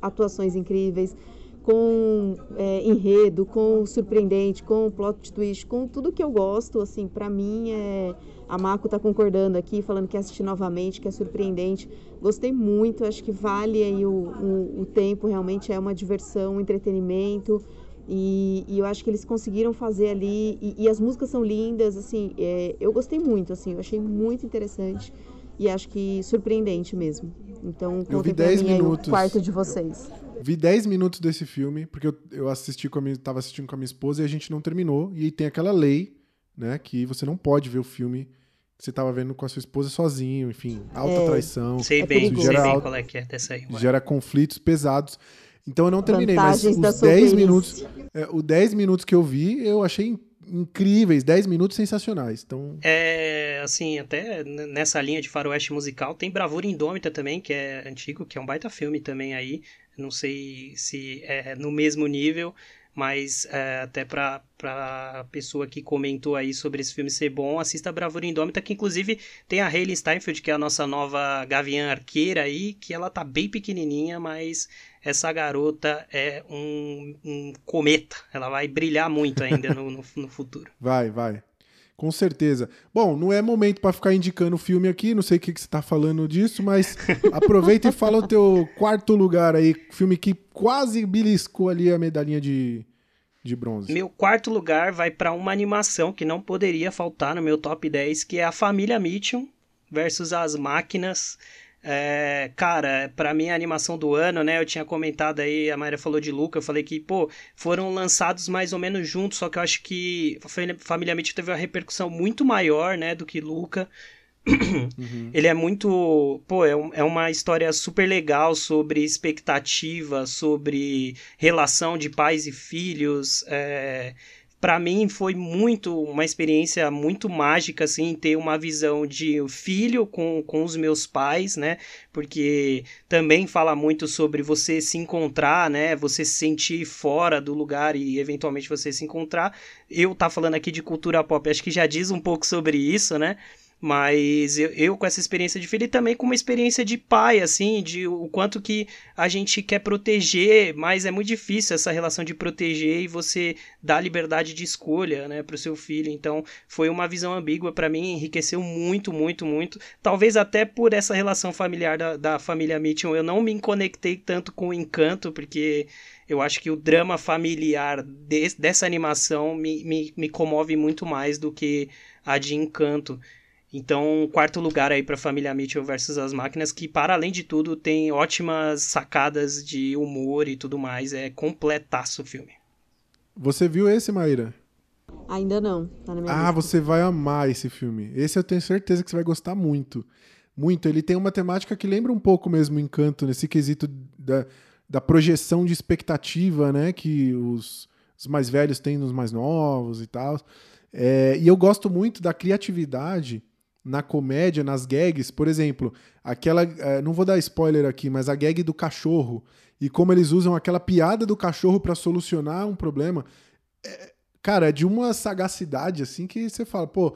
atuações incríveis, com é, enredo, com surpreendente, com plot twist, com tudo que eu gosto, assim, para mim é a Mako tá concordando aqui, falando que assistir novamente, que é surpreendente. Gostei muito, acho que vale aí o, o, o tempo, realmente é uma diversão, um entretenimento. E, e, eu acho que eles conseguiram fazer ali, e, e as músicas são lindas, assim, é, eu gostei muito, assim, eu achei muito interessante e acho que surpreendente mesmo. Então, eu vi 10 minutos. o quarto de vocês. Vi 10 minutos desse filme, porque eu, eu assisti com a minha, tava assistindo com a minha esposa e a gente não terminou. E tem aquela lei, né, que você não pode ver o filme que você tava vendo com a sua esposa sozinho, enfim, alta é, traição. Sei é bem, sei bem qual é que é dessa aí. Gera conflitos pesados. Então eu não terminei, Vantagens mas os 10 minutos, é, o 10 minutos que eu vi, eu achei incríveis, 10 minutos sensacionais. Então... É, assim, até nessa linha de faroeste musical, tem Bravura Indômita também, que é antigo, que é um baita filme também aí. Não sei se é no mesmo nível, mas é, até para a pessoa que comentou aí sobre esse filme ser bom, assista Bravura Indômita, que inclusive tem a Hayley Steinfeld, que é a nossa nova Gaviã Arqueira aí, que ela tá bem pequenininha, mas essa garota é um, um cometa, ela vai brilhar muito ainda no, no, no futuro. Vai, vai. Com certeza. Bom, não é momento para ficar indicando o filme aqui, não sei o que, que você está falando disso, mas aproveita e fala o teu quarto lugar aí, filme que quase beliscou ali a medalhinha de, de bronze. Meu quarto lugar vai para uma animação que não poderia faltar no meu top 10, que é a Família Mitchum versus as Máquinas. É, cara, para mim a animação do ano, né? Eu tinha comentado aí, a Mayra falou de Luca, eu falei que, pô, foram lançados mais ou menos juntos, só que eu acho que familiarmente teve uma repercussão muito maior, né, do que Luca. Uhum. Ele é muito. Pô, é, é uma história super legal sobre expectativa, sobre relação de pais e filhos. É, para mim foi muito uma experiência muito mágica assim ter uma visão de filho com, com os meus pais né? Porque também fala muito sobre você se encontrar né? Você se sentir fora do lugar e eventualmente você se encontrar. Eu tá falando aqui de cultura pop acho que já diz um pouco sobre isso né mas eu, eu, com essa experiência de filho e também com uma experiência de pai, assim, de o quanto que a gente quer proteger, mas é muito difícil essa relação de proteger e você dar liberdade de escolha, né, o seu filho. Então, foi uma visão ambígua para mim, enriqueceu muito, muito, muito. Talvez até por essa relação familiar da, da família Mitchell, eu não me conectei tanto com o encanto, porque eu acho que o drama familiar de, dessa animação me, me, me comove muito mais do que a de encanto. Então, quarto lugar aí para Família Mitchell versus as máquinas, que para além de tudo tem ótimas sacadas de humor e tudo mais, é completaço o filme. Você viu esse, Maíra? Ainda não, tá na minha Ah, lista. você vai amar esse filme. Esse eu tenho certeza que você vai gostar muito. Muito. Ele tem uma temática que lembra um pouco mesmo o Encanto, nesse quesito da, da projeção de expectativa, né, que os, os mais velhos têm nos mais novos e tal. É, e eu gosto muito da criatividade na comédia, nas gags, por exemplo, aquela. É, não vou dar spoiler aqui, mas a gag do cachorro e como eles usam aquela piada do cachorro para solucionar um problema. É, cara, é de uma sagacidade assim que você fala, pô,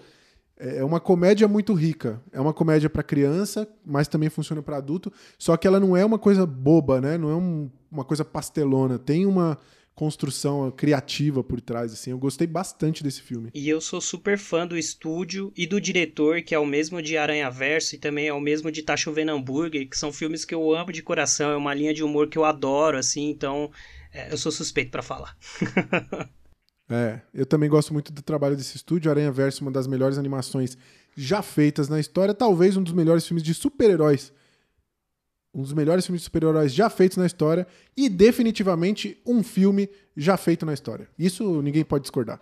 é, é uma comédia muito rica. É uma comédia para criança, mas também funciona para adulto. Só que ela não é uma coisa boba, né? Não é um, uma coisa pastelona. Tem uma construção criativa por trás, assim. Eu gostei bastante desse filme. E eu sou super fã do estúdio e do diretor, que é o mesmo de Aranha Verso e também é o mesmo de Tá Chovendo Hambúrguer, que são filmes que eu amo de coração, é uma linha de humor que eu adoro, assim, então é, eu sou suspeito para falar. é, eu também gosto muito do trabalho desse estúdio. Aranha Verso, uma das melhores animações já feitas na história, talvez um dos melhores filmes de super-heróis um dos melhores filmes de super-heróis já feitos na história e definitivamente um filme já feito na história. Isso ninguém pode discordar.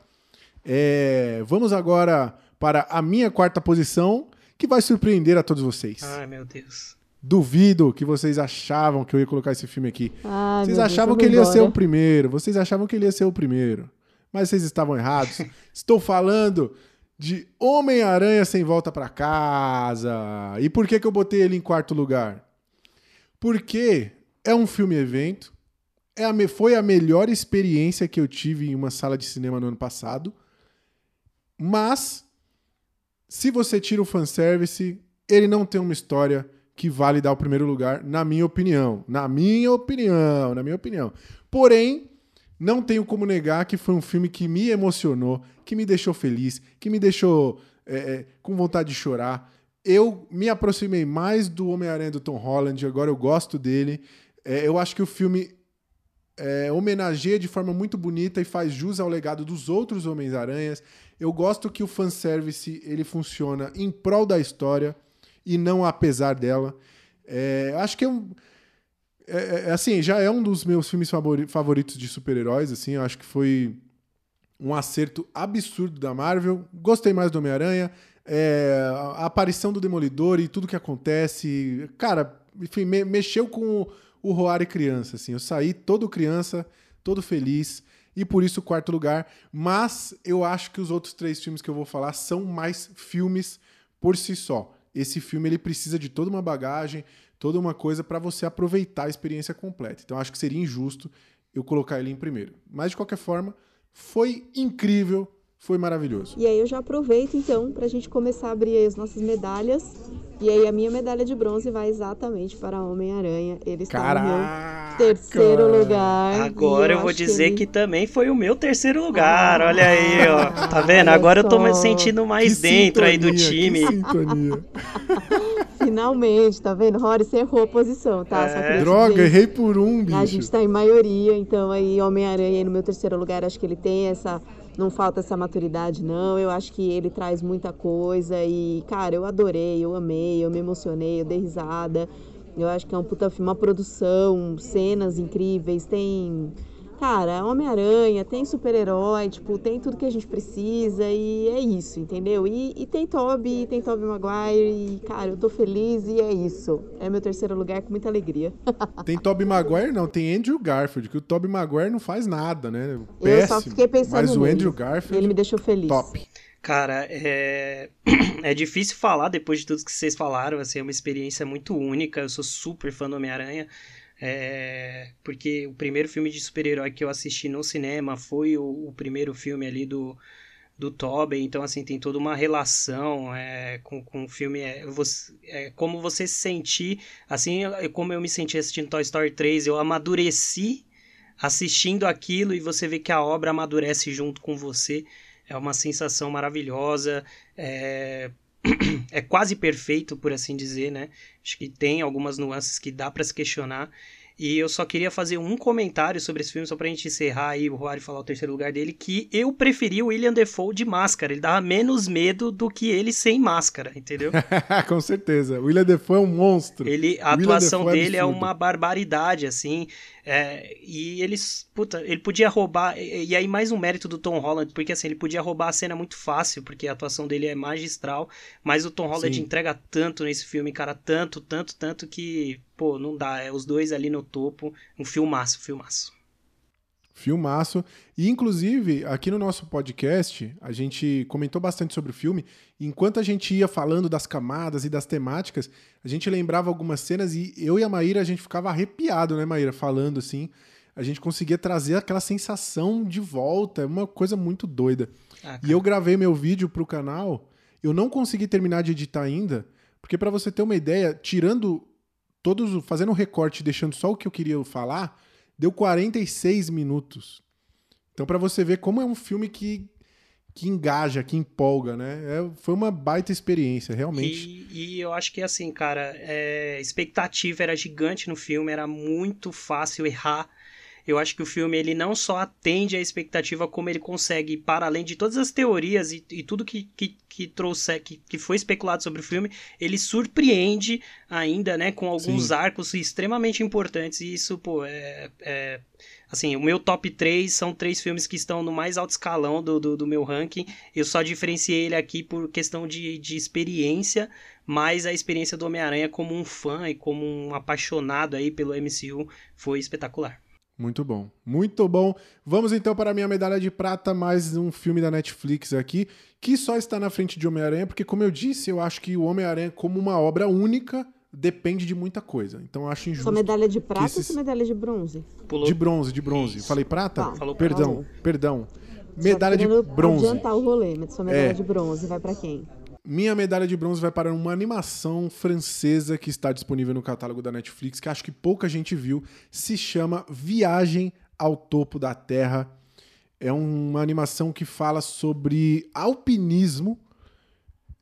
É, vamos agora para a minha quarta posição, que vai surpreender a todos vocês. Ai, meu Deus. Duvido que vocês achavam que eu ia colocar esse filme aqui. Ai, vocês achavam Deus, que ele ia embora. ser o primeiro. Vocês achavam que ele ia ser o primeiro. Mas vocês estavam errados. Estou falando de Homem-Aranha sem volta para casa. E por que, que eu botei ele em quarto lugar? Porque é um filme-evento, é a, foi a melhor experiência que eu tive em uma sala de cinema no ano passado. Mas, se você tira o fanservice, ele não tem uma história que vale dar o primeiro lugar, na minha opinião. Na minha opinião, na minha opinião. Porém, não tenho como negar que foi um filme que me emocionou, que me deixou feliz, que me deixou é, com vontade de chorar eu me aproximei mais do Homem-Aranha do Tom Holland, agora eu gosto dele. É, eu acho que o filme é, homenageia de forma muito bonita e faz jus ao legado dos outros Homens-Aranhas. Eu gosto que o fanservice ele funciona em prol da história e não apesar dela. É, acho que é um. É, é, é, assim, já é um dos meus filmes favoritos de super-heróis. Assim, acho que foi um acerto absurdo da Marvel. Gostei mais do Homem-Aranha é, a aparição do Demolidor e tudo que acontece. Cara, enfim, me, mexeu com o, Roari criança, assim. Eu saí todo criança, todo feliz, e por isso quarto lugar. Mas eu acho que os outros três filmes que eu vou falar são mais filmes por si só. Esse filme ele precisa de toda uma bagagem, toda uma coisa para você aproveitar a experiência completa. Então acho que seria injusto eu colocar ele em primeiro. Mas de qualquer forma, foi incrível foi maravilhoso. E aí eu já aproveito então para a gente começar a abrir as nossas medalhas. E aí a minha medalha de bronze vai exatamente para Homem-Aranha. Ele está Caraca. no meu terceiro lugar. Agora eu, eu vou dizer que, ele... que, também foi o meu terceiro lugar. Ah, Olha aí, ó. Tá vendo? Agora só. eu tô me sentindo mais que dentro sintonia, aí do time. Finalmente, tá vendo? Rory, você errou a posição, tá? É. Droga, errei por um, bicho. A gente tá em maioria, então aí Homem-Aranha no meu terceiro lugar, acho que ele tem essa não falta essa maturidade, não. Eu acho que ele traz muita coisa e, cara, eu adorei, eu amei, eu me emocionei, eu dei risada. Eu acho que é um puta uma produção, cenas incríveis, tem Cara, Homem-Aranha, tem super-herói, tipo, tem tudo que a gente precisa e é isso, entendeu? E, e tem Toby, tem Toby Maguire e, cara, eu tô feliz e é isso. É meu terceiro lugar com muita alegria. tem Toby Maguire não, tem Andrew Garfield, que o Toby Maguire não faz nada, né? Péssimo, eu só fiquei pensando Mas nele. o Andrew Garfield... Ele me deixou feliz. Top. Cara, é... é difícil falar depois de tudo que vocês falaram, assim, é uma experiência muito única, eu sou super fã do Homem-Aranha, é, porque o primeiro filme de super-herói que eu assisti no cinema foi o, o, primeiro filme ali do, do Tobey, então assim, tem toda uma relação é, com, com o filme, é, você, é, como você se sentir, assim como eu me senti assistindo Toy Story 3, eu amadureci assistindo aquilo e você vê que a obra amadurece junto com você, é uma sensação maravilhosa, é, é quase perfeito, por assim dizer, né? Acho que tem algumas nuances que dá para se questionar. E eu só queria fazer um comentário sobre esse filme, só pra gente encerrar aí, o Rory falar o terceiro lugar dele, que eu preferi o William Defoe de máscara. Ele dava menos medo do que ele sem máscara, entendeu? Com certeza. O William Defoe é um monstro. Ele, a atuação dele é, é, uma barbaridade, assim. É, e eles, puta, ele podia roubar, e, e, aí mais um mérito do Tom Holland, porque assim, ele podia roubar a cena muito fácil, porque a atuação dele é magistral, mas o Tom Holland Sim. entrega tanto nesse filme, cara, tanto, tanto, tanto que, pô, não dá, é os dois ali no topo, um filmaço, filmaço. Filmaço. E, inclusive, aqui no nosso podcast, a gente comentou bastante sobre o filme. Enquanto a gente ia falando das camadas e das temáticas, a gente lembrava algumas cenas e eu e a Maíra, a gente ficava arrepiado, né, Maíra? Falando assim. A gente conseguia trazer aquela sensação de volta. É uma coisa muito doida. Ah, e eu gravei meu vídeo pro canal. Eu não consegui terminar de editar ainda, porque para você ter uma ideia, tirando todos, fazendo um recorte, deixando só o que eu queria falar, deu 46 minutos. Então, para você ver como é um filme que, que engaja, que empolga, né? É, foi uma baita experiência, realmente. E, e eu acho que, assim, cara, é, expectativa era gigante no filme, era muito fácil errar. Eu acho que o filme ele não só atende à expectativa, como ele consegue, para além de todas as teorias e, e tudo que, que, que trouxe, que, que foi especulado sobre o filme, ele surpreende ainda, né, com alguns Sim. arcos extremamente importantes. E isso, pô, é, é assim, o meu top 3 são três filmes que estão no mais alto escalão do, do, do, meu ranking. Eu só diferenciei ele aqui por questão de, de experiência, mas a experiência do Homem-Aranha como um fã e como um apaixonado aí pelo MCU foi espetacular. Muito bom, muito bom. Vamos então para a minha medalha de prata, mais um filme da Netflix aqui, que só está na frente de Homem-Aranha, porque, como eu disse, eu acho que o Homem-Aranha, como uma obra única, depende de muita coisa. Então eu acho injusto. Sua medalha de prata esses... ou sua medalha de bronze? Pulou. De bronze, de bronze. Isso. Falei prata? Tá. Falou perdão, perdão. Medalha de bronze. adiantar o rolê, mas sua medalha é. de bronze vai para quem? Minha medalha de bronze vai para uma animação francesa que está disponível no catálogo da Netflix, que acho que pouca gente viu. Se chama Viagem ao Topo da Terra. É uma animação que fala sobre alpinismo,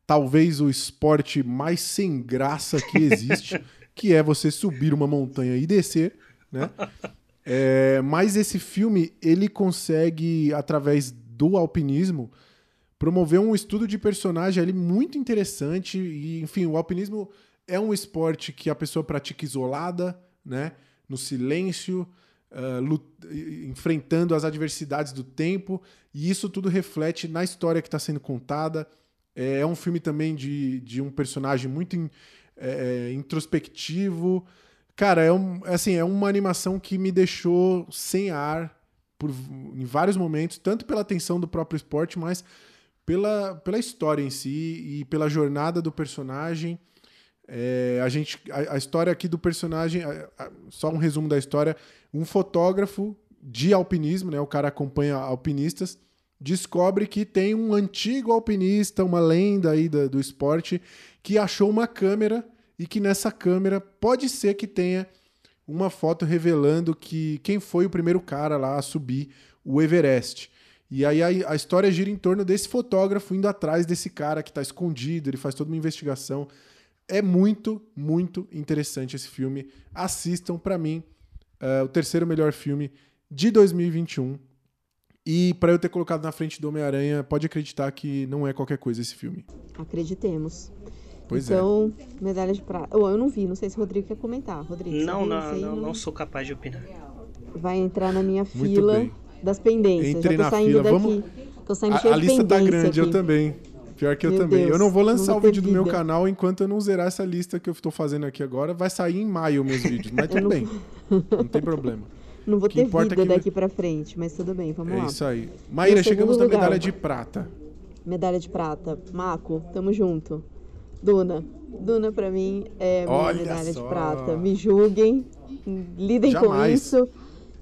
talvez o esporte mais sem graça que existe, que é você subir uma montanha e descer, né? É, mas esse filme ele consegue através do alpinismo promoveu um estudo de personagem ali muito interessante. E, enfim, o alpinismo é um esporte que a pessoa pratica isolada, né? No silêncio, uh, enfrentando as adversidades do tempo. E isso tudo reflete na história que está sendo contada. É, é, um filme também de, de um personagem muito in, é, é, introspectivo. Cara, é, um, é assim, é uma animação que me deixou sem ar por, em vários momentos, tanto pela atenção do próprio esporte, mas pela, pela história em si e pela jornada do personagem. É, a gente a, a, história aqui do personagem, a, a, só um resumo da história, um fotógrafo de alpinismo, né, o cara acompanha alpinistas, descobre que tem um antigo alpinista, uma lenda aí do, do esporte, que achou uma câmera e que nessa câmera pode ser que tenha uma foto revelando que quem foi o primeiro cara lá a subir o Everest. E aí a, a, história gira em torno desse fotógrafo indo atrás desse cara que está escondido, ele faz toda uma investigação. É muito, muito interessante esse filme. Assistam, para mim, uh, o terceiro melhor filme de 2021. E para eu ter colocado na frente do Homem-Aranha, pode acreditar que não é qualquer coisa esse filme. Acreditemos. Pois é. então, medalha de prata. Oh, eu não vi, não sei se o Rodrigo quer comentar. Rodrigo, você Não, não, não, não sou capaz de opinar. Vai entrar na minha Muito fila bem. Das pendências. Entrei Já tô na saindo fila. daqui. Vamos- Tô saindo A, a lista tá grande, eu aqui. também. Pior que eu Meu também. Deus, eu não vou lançar não o vou vídeo ter do meu vida. canal enquanto eu não zerar essa lista que eu tô fazendo aqui agora. Vai sair em maio meus vídeos, mas tudo não- bem. Não tem problema. Não vou ter importa vida é que- daqui pra frente, mas tudo bem, vamos É lá. isso aí. Maíra, chegamos na medalha de prata. Medalha de prata. Maco, tamo junto. Duna. Duna pra mim é medalha só. de prata. Me julguem, lidem com Jamais. isso.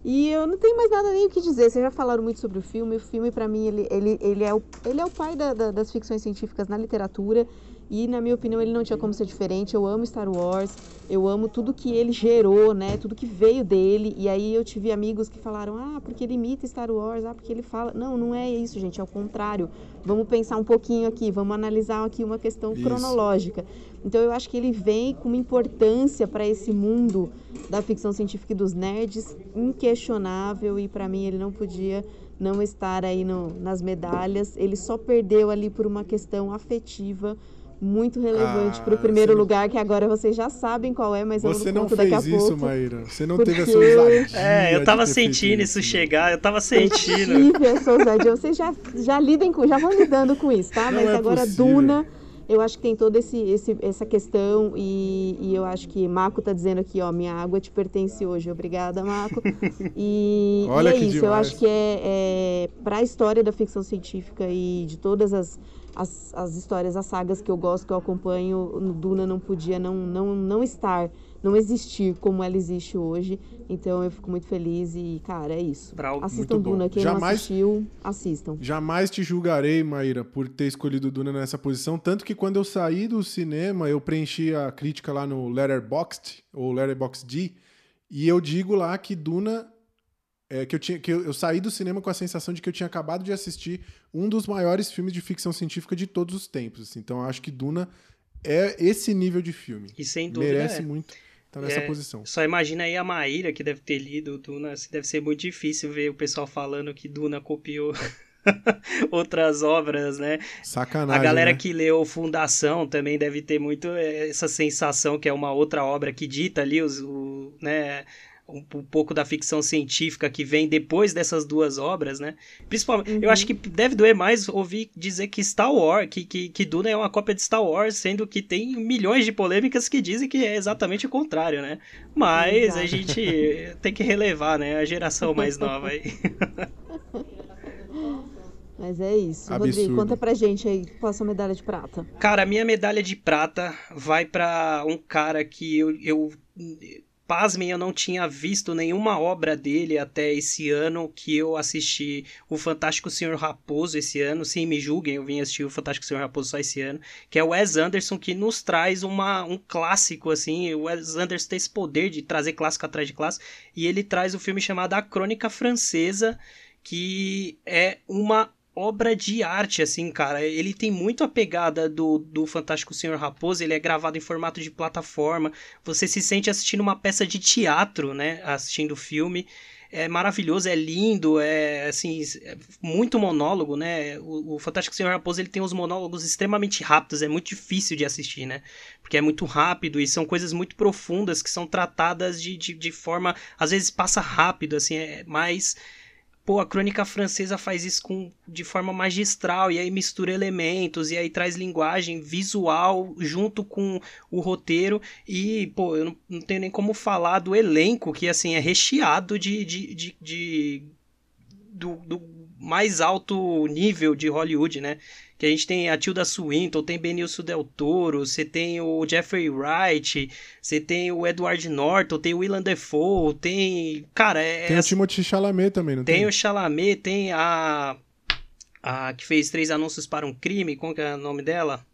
E eu não tenho mais nada nem o que dizer. Vocês já falaram muito sobre o filme. O filme, pra mim, ele, ele, ele, é, o, ele é o pai da- da- das ficções científicas na literatura. E, na minha opinião, ele não tinha como ser diferente. Eu amo Star Wars. Eu amo tudo que ele gerou, né? Tudo que veio dele. E aí eu tive amigos que falaram: ah, porque ele imita Star Wars, ah, porque ele fala. Não, não é isso, gente. É o contrário. Vamos pensar um pouquinho aqui. Vamos analisar aqui uma questão Isso. cronológica. Então eu acho que ele vem com uma importância para esse mundo da ficção científica e dos nerds inquestionável e para mim ele não podia não estar aí no, nas medalhas. Ele só perdeu ali por uma questão afetiva muito relevante Ah, para o primeiro lugar, que agora vocês já sabem qual é, mas Você eu não não conto daqui a fez isso, pouco. Maíra. Você não Porque- teve essa ousadia. É, eu tava sentindo isso chegar, eu tava sentindo. tive essa ousadia. Vocês já, já lidem com, já vão lidando com isso, tá? Não Mas é agora possível. Duna, eu acho que tem toda esse, esse, essa questão e, e eu acho que Marco tá dizendo aqui, ó, minha água te pertence hoje. Obrigada, Marco. E, Olha e é que isso, eu demais. acho que é, é para a história da ficção científica e de todas as, as, as histórias, as sagas que eu gosto, que eu acompanho, Duna não podia não, não, não estar, não existir como ela existe hoje. Então eu fico muito feliz e, cara, é isso. Pra- Assistam muito bom. Duna, quem não Jamais- assistiu, assistam. Jamais te julgarei, Maíra, por ter escolhido Duna nessa posição. Tanto que quando eu saí do cinema, eu preenchi a crítica lá no Letterboxd, ou Letterboxd, e eu digo lá que Duna. É, que eu, tinha, que eu, eu saí do cinema com a sensação de que eu tinha acabado de assistir um dos maiores filmes de ficção científica de todos os tempos. assim. Então eu acho que Duna é esse nível de filme. E sem dúvida Merece é. muito estar nessa É, posição. Só imagina aí a Maíra que deve ter lido Duna. assim, Deve ser muito difícil ver o pessoal falando que Duna copiou outras obras, né? Sacanagem. A galera né? que leu Fundação também deve ter muito eh, essa sensação que é uma outra obra que dita ali os, o, né, um, um pouco da ficção científica que vem depois dessas duas obras, né? Principalmente, eu Uhum. acho que deve doer mais ouvir dizer que Star Wars, que, que, que Duna é uma cópia de Star Wars, sendo que tem milhões de polêmicas que dizem que é exatamente o contrário, né? Mas a gente tem que relevar, né? A geração mais nova aí. Mas é isso. Absurdo. Rodrigo, conta pra gente aí qual a sua medalha de prata. Cara, a minha medalha de prata vai pra um cara que eu, eu. Pasmem, eu não tinha visto nenhuma obra dele até esse ano que eu assisti o Fantástico Senhor Raposo esse ano. Sim, me julguem, eu vim assistir o Fantástico Senhor Raposo só esse ano. Que é o Wes Anderson, que nos traz uma, um clássico, assim. O Wes Anderson tem esse poder de trazer clássico atrás de clássico. E ele traz o filme chamado A Crônica Francesa, que é uma obra de arte, assim, cara. Ele tem muito a pegada do, do Fantástico Senhor Raposo, ele é gravado em formato de plataforma. Você se sente assistindo uma peça de teatro, né? Assistindo o filme. É maravilhoso, é lindo, é assim, é muito monólogo, né? O, o Fantástico Senhor Raposo ele tem uns monólogos extremamente rápidos, é muito difícil de assistir, né? Porque é muito rápido e são coisas muito profundas que são tratadas de, de, de forma. Às vezes passa rápido, assim, é mais. Pô, a crônica francesa faz isso com, de forma magistral, e aí mistura elementos, e aí traz linguagem visual junto com o roteiro, e, pô, eu não, não tenho nem como falar do elenco, que, assim, é recheado de... de, de, de do, do mais alto nível de Hollywood, né? Que a gente tem a Tilda Swinton, tem Benício Del Toro, você tem o Jeffrey Wright, você tem o Edward Norton, tem o Willem Dafoe, tem... Cara, é... Tem é o Timothée Chalamet também, não tem? tem o Chalamet, tem a. A que fez três anúncios para um crime, como que é o nome dela?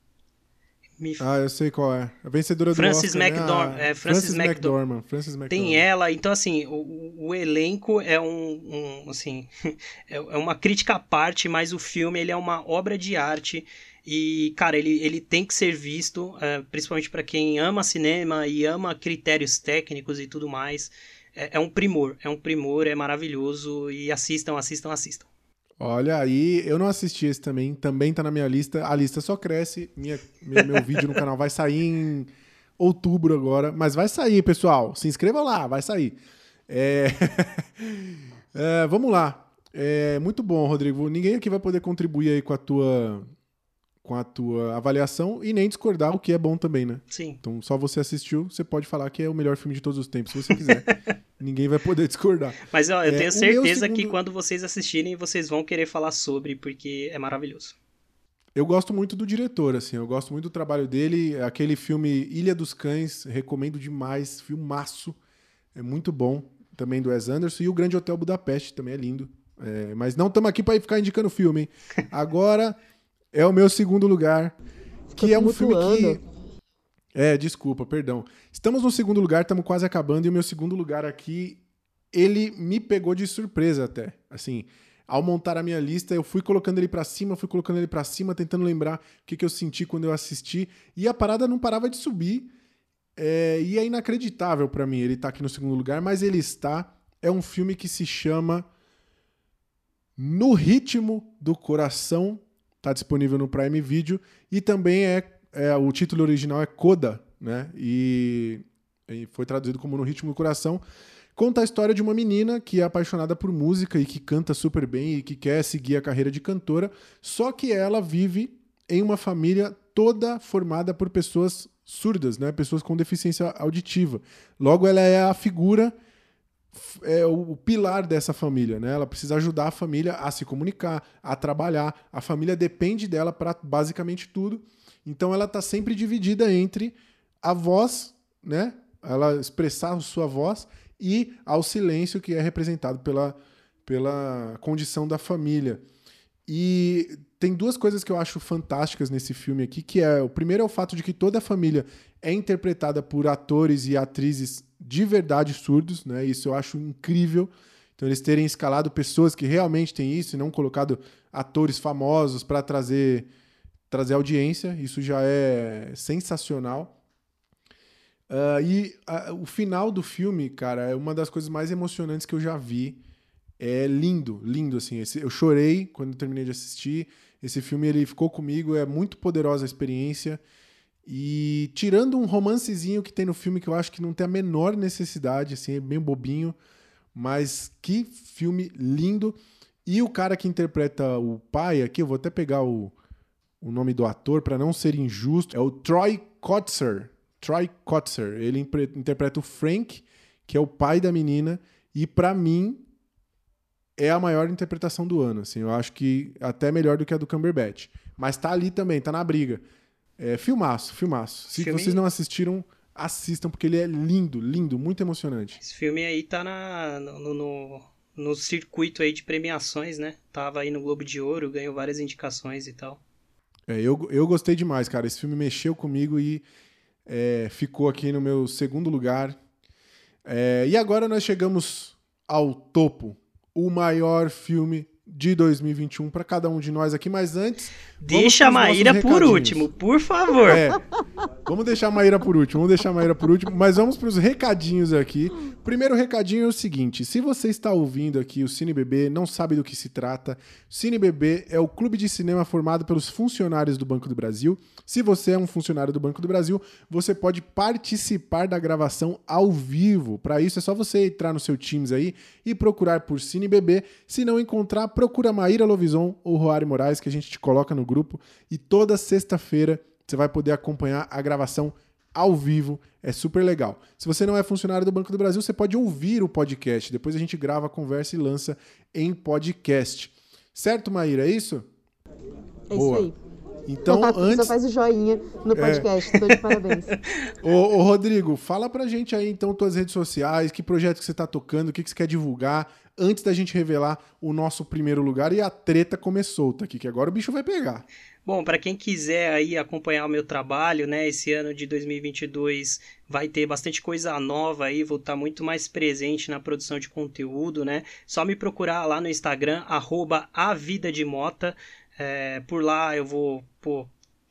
Me- Ah, eu sei qual é. A vencedora do Frances Oscar, McDor- né? A- é, Frances McDor- McDormand. Frances McDormand. Tem ela, então assim, o, o elenco é um, um, assim, é é uma crítica à parte, mas o filme ele é uma obra de arte e, cara, ele, ele tem que ser visto, é, principalmente para quem ama cinema e ama critérios técnicos e tudo mais. É, é um primor, é um primor, é maravilhoso e assistam, assistam, assistam. Olha aí, eu não assisti esse também, também tá na minha lista. A lista só cresce. Minha, meu, meu vídeo no canal vai sair em outubro agora, mas vai sair, pessoal. Se inscreva lá, vai sair. É... é, vamos lá. É, muito bom, Rodrigo. Ninguém aqui vai poder contribuir aí com a tua com a tua avaliação e nem discordar, o que é bom também, né? Sim. Então, só você assistiu, você pode falar que é o melhor filme de todos os tempos, se você quiser. Ninguém vai poder discordar. Mas ó, eu é, tenho certeza segundo... que quando vocês assistirem, vocês vão querer falar sobre, porque é maravilhoso. Eu gosto muito do diretor, assim, eu gosto muito do trabalho dele. Aquele filme Ilha dos Cães, recomendo demais, filmaço. É muito bom, também do Wes Anderson. E o Grande Hotel Budapeste também é lindo. É, mas não estamos aqui para ficar indicando filme, hein? Agora é o meu segundo lugar, que é um filme que. É, desculpa, perdão. Estamos no segundo lugar, estamos quase acabando, e o meu segundo lugar aqui, ele me pegou de surpresa até. Assim, ao montar a minha lista, eu fui colocando ele para cima, fui colocando ele para cima, tentando lembrar o que, que eu senti quando eu assisti, e a parada não parava de subir. É, e é inacreditável para mim ele tá aqui no segundo lugar, mas ele está. É um filme que se chama No Ritmo do Coração Está disponível no Prime Video e também é, é, o título original é Coda, né? E, e foi traduzido como No Ritmo do Coração. Conta a história de uma menina que é apaixonada por música e que canta super bem e que quer seguir a carreira de cantora, só que ela vive em uma família toda formada por pessoas surdas, né? Pessoas com deficiência auditiva. Logo, ela é a figura é o, pilar dessa família, né? Ela precisa ajudar a família a se comunicar, a trabalhar. A família depende dela para basicamente tudo. Então ela está sempre dividida entre a voz, né? Ela expressar sua voz e ao silêncio que é representado pela, pela condição da família. E tem duas coisas que eu acho fantásticas nesse filme aqui, que é o primeiro é o fato de que toda a família é interpretada por atores e atrizes de verdade surdos, né? Isso eu acho incrível. Então eles terem escalado pessoas que realmente têm isso e não colocado atores famosos para trazer trazer audiência, isso já é sensacional. Uh, e uh, o final do filme, cara, é uma das coisas mais emocionantes que eu já vi. É lindo, lindo assim. Eu chorei quando terminei de assistir. Esse filme ele ficou comigo, é muito poderosa a experiência. E tirando um romancezinho que tem no filme que eu acho que não tem a menor necessidade, assim, é bem bobinho, mas que filme lindo. E o cara que interpreta o pai aqui, eu vou até pegar o, o nome do ator para não ser injusto, é o Troy Kotzer. Troy Kotzer. Ele interpreta o Frank, que é o pai da menina, e para mim é a maior interpretação do ano, assim. Eu acho que até melhor do que a do Cumberbatch. Mas tá ali também, tá na briga. É, filmaço, filmaço. Se filme... vocês não assistiram, assistam, porque ele é lindo, lindo, muito emocionante. Esse filme aí tá na, no, no, no circuito aí de premiações, né? Tava aí no Globo de Ouro, ganhou várias indicações e tal. É, eu, eu gostei demais, cara. Esse filme mexeu comigo e é, ficou aqui no meu segundo lugar. É, e agora nós chegamos ao topo. O maior filme de 2021 para cada um de nós aqui, mas antes. Deixa a Maíra por último, por favor. É, vamos deixar a Maíra por último, vamos deixar a Maíra por último, mas vamos para os recadinhos aqui. Primeiro recadinho é o seguinte: se você está ouvindo aqui o Cine Bebê, não sabe do que se trata, Cine Bebê é o clube de cinema formado pelos funcionários do Banco do Brasil. Se você é um funcionário do Banco do Brasil, você pode participar da gravação ao vivo. Para isso é só você entrar no seu Teams aí e procurar por Cine Bebê. Se não encontrar, procura Maíra Lovison ou Roari Moraes, que a gente te coloca no grupo. E toda sexta-feira você vai poder acompanhar a gravação ao vivo. É super legal. Se você não é funcionário do Banco do Brasil, você pode ouvir o podcast. Depois a gente grava a conversa e lança em podcast. Certo, Maíra? É isso? É Boa. isso aí. Então, antes. Só faz o joinha no é. podcast. É. Tô de parabéns. ô, ô, Rodrigo, fala pra gente aí, então, tuas redes sociais, que projeto que você tá tocando, o que, que você quer divulgar, antes da gente revelar o nosso primeiro lugar e a treta começou, tá aqui, que agora o bicho vai pegar. Bom, para quem quiser aí acompanhar o meu trabalho, né, esse ano de 2022 vai ter bastante coisa nova aí, vou estar muito mais presente na produção de conteúdo, né? Só me procurar lá no Instagram, arroba a vida de mota. É, por lá eu vou pô,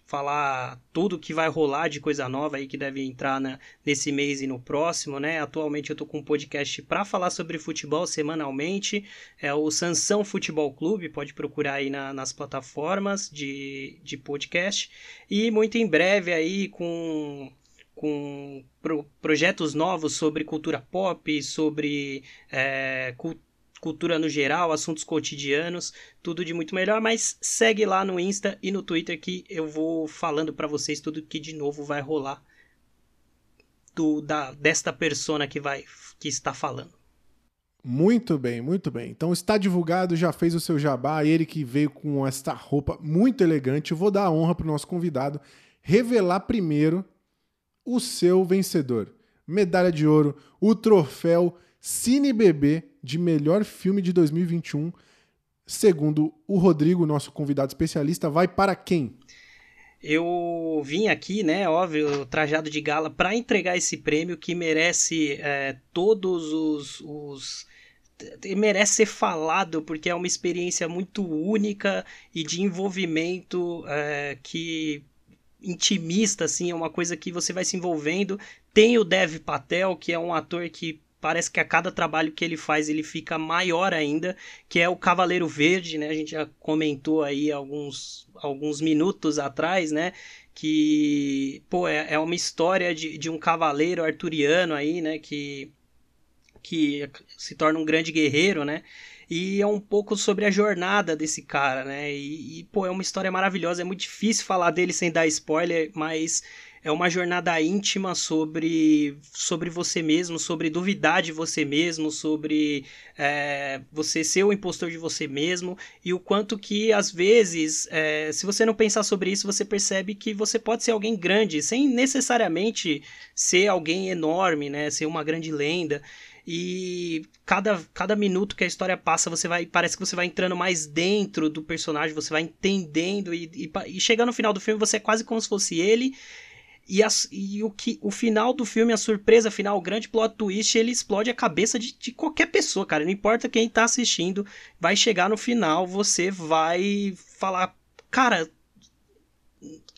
falar tudo que vai rolar de coisa nova aí que deve entrar nesse mês e no próximo, né? Atualmente eu tô com um podcast para falar sobre futebol semanalmente, é o Sansão Futebol Clube, pode procurar aí na, nas plataformas de, de podcast, e muito em breve aí com com pro, projetos novos sobre cultura pop, sobre é, cultura cultura no geral, assuntos cotidianos, tudo de muito melhor, mas segue lá no Insta e no Twitter que eu vou falando para vocês tudo que de novo vai rolar do da desta persona que vai que está falando. Muito bem, muito bem. Então está divulgado, já fez o seu jabá, ele que veio com esta roupa muito elegante. Eu vou dar a honra para o nosso convidado revelar primeiro o seu vencedor. Medalha de ouro, o troféu Cine Bebê de melhor filme de 2021. Segundo o Rodrigo, nosso convidado especialista, vai para quem? Eu vim aqui, né, óbvio, trajado de gala, para entregar esse prêmio que merece é, todos os, os merece ser falado porque é uma experiência muito única e de envolvimento é, que intimista assim é uma coisa que você vai se envolvendo tem o Dev Patel que é um ator que parece que a cada trabalho que ele faz ele fica maior ainda, que é o Cavaleiro Verde, né? A gente já comentou aí alguns, alguns minutos atrás, né? Que, pô, é, é uma história de, de um cavaleiro arturiano aí, né? Que, que se torna um grande guerreiro, né? E é um pouco sobre a jornada desse cara, né? E, e, pô, é uma história maravilhosa. É muito difícil falar dele sem dar spoiler, mas é uma jornada íntima sobre, sobre você mesmo, sobre duvidar de você mesmo, sobre é, você ser o impostor de você mesmo e o quanto que às vezes, é, se você não pensar sobre isso, você percebe que você pode ser alguém grande, sem necessariamente ser alguém enorme, né? Ser uma grande lenda e cada, cada minuto que a história passa, você vai parece que você vai entrando mais dentro do personagem, você vai entendendo e, e, e chega no final do filme você é quase como se fosse ele e, as, e o, que, o final do filme, a surpresa final, o grande plot twist, ele explode a cabeça de, de qualquer pessoa, cara. Não importa quem tá assistindo, vai chegar no final, você vai falar, cara.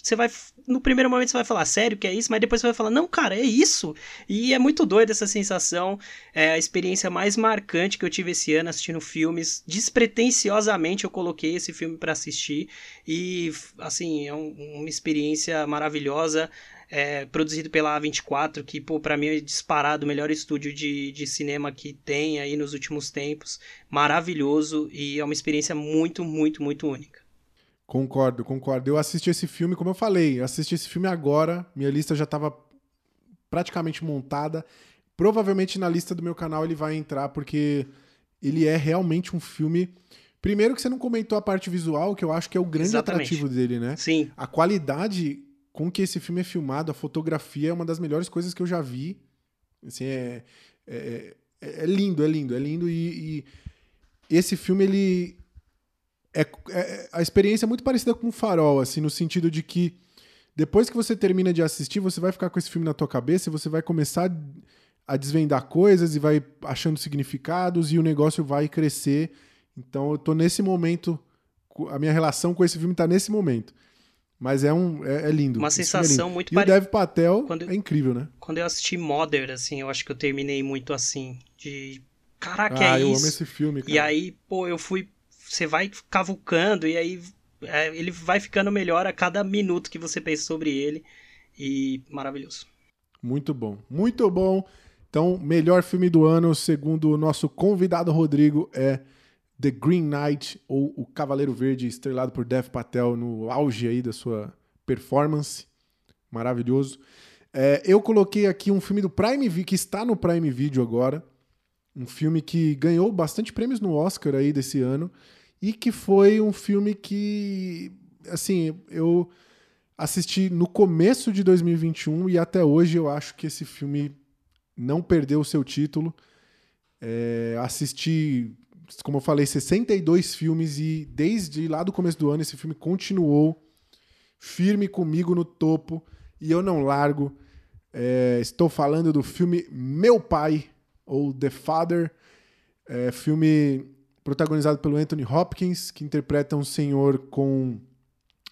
Você vai. No primeiro momento você vai falar, sério que é isso? Mas depois você vai falar, não, cara, é isso. E é muito doido essa sensação. É a experiência mais marcante que eu tive esse ano assistindo filmes. Despretensiosamente eu coloquei esse filme para assistir. E, assim, é um, uma experiência maravilhosa é, produzido pela A24, que, pô, pra mim é disparado o melhor estúdio de, de cinema que tem aí nos últimos tempos. Maravilhoso e é uma experiência muito, muito, muito única. Concordo, concordo. Eu assisti esse filme, como eu falei, eu assisti esse filme agora, minha lista já estava praticamente montada. Provavelmente na lista do meu canal ele vai entrar, porque ele é realmente um filme. Primeiro que você não comentou a parte visual, que eu acho que é o grande Exatamente. atrativo dele, né? Sim. A qualidade com que esse filme é filmado, a fotografia é uma das melhores coisas que eu já vi. Assim, é, é, é, é lindo, é lindo, é lindo. E, e esse filme, ele. É, é, a experiência é muito parecida com o Farol, assim, no sentido de que depois que você termina de assistir, você vai ficar com esse filme na tua cabeça e você vai começar a desvendar coisas e vai achando significados e o negócio vai crescer. Então eu tô nesse momento, a minha relação com esse filme tá nesse momento. Mas é um é, é lindo. Uma sensação é muito parecida. E o Dev Patel quando, é incrível, né? Quando eu assisti Mother, assim, eu acho que eu terminei muito assim, de caraca, ah, é eu isso. amo esse filme, cara. E aí, pô, eu fui você vai cavucando e aí é, ele vai ficando melhor a cada minuto que você pensa sobre ele e maravilhoso. Muito bom, muito bom. Então, melhor filme do ano, segundo o nosso convidado Rodrigo, é The Green Knight, ou O Cavaleiro Verde, estrelado por Dev Patel no auge aí da sua performance. Maravilhoso. É, eu coloquei aqui um filme do Prime Video, que está no Prime Video agora. Um filme que ganhou bastante prêmios no Oscar aí desse ano. E que foi um filme que, assim, eu assisti no começo de 2021 e até hoje eu acho que esse filme não perdeu o seu título. É, assisti como eu falei, 62 filmes e desde lá do começo do ano esse filme continuou firme comigo no topo e eu não largo. É, estou falando do filme Meu Pai, ou The Father, é, filme protagonizado pelo Anthony Hopkins, que interpreta um senhor com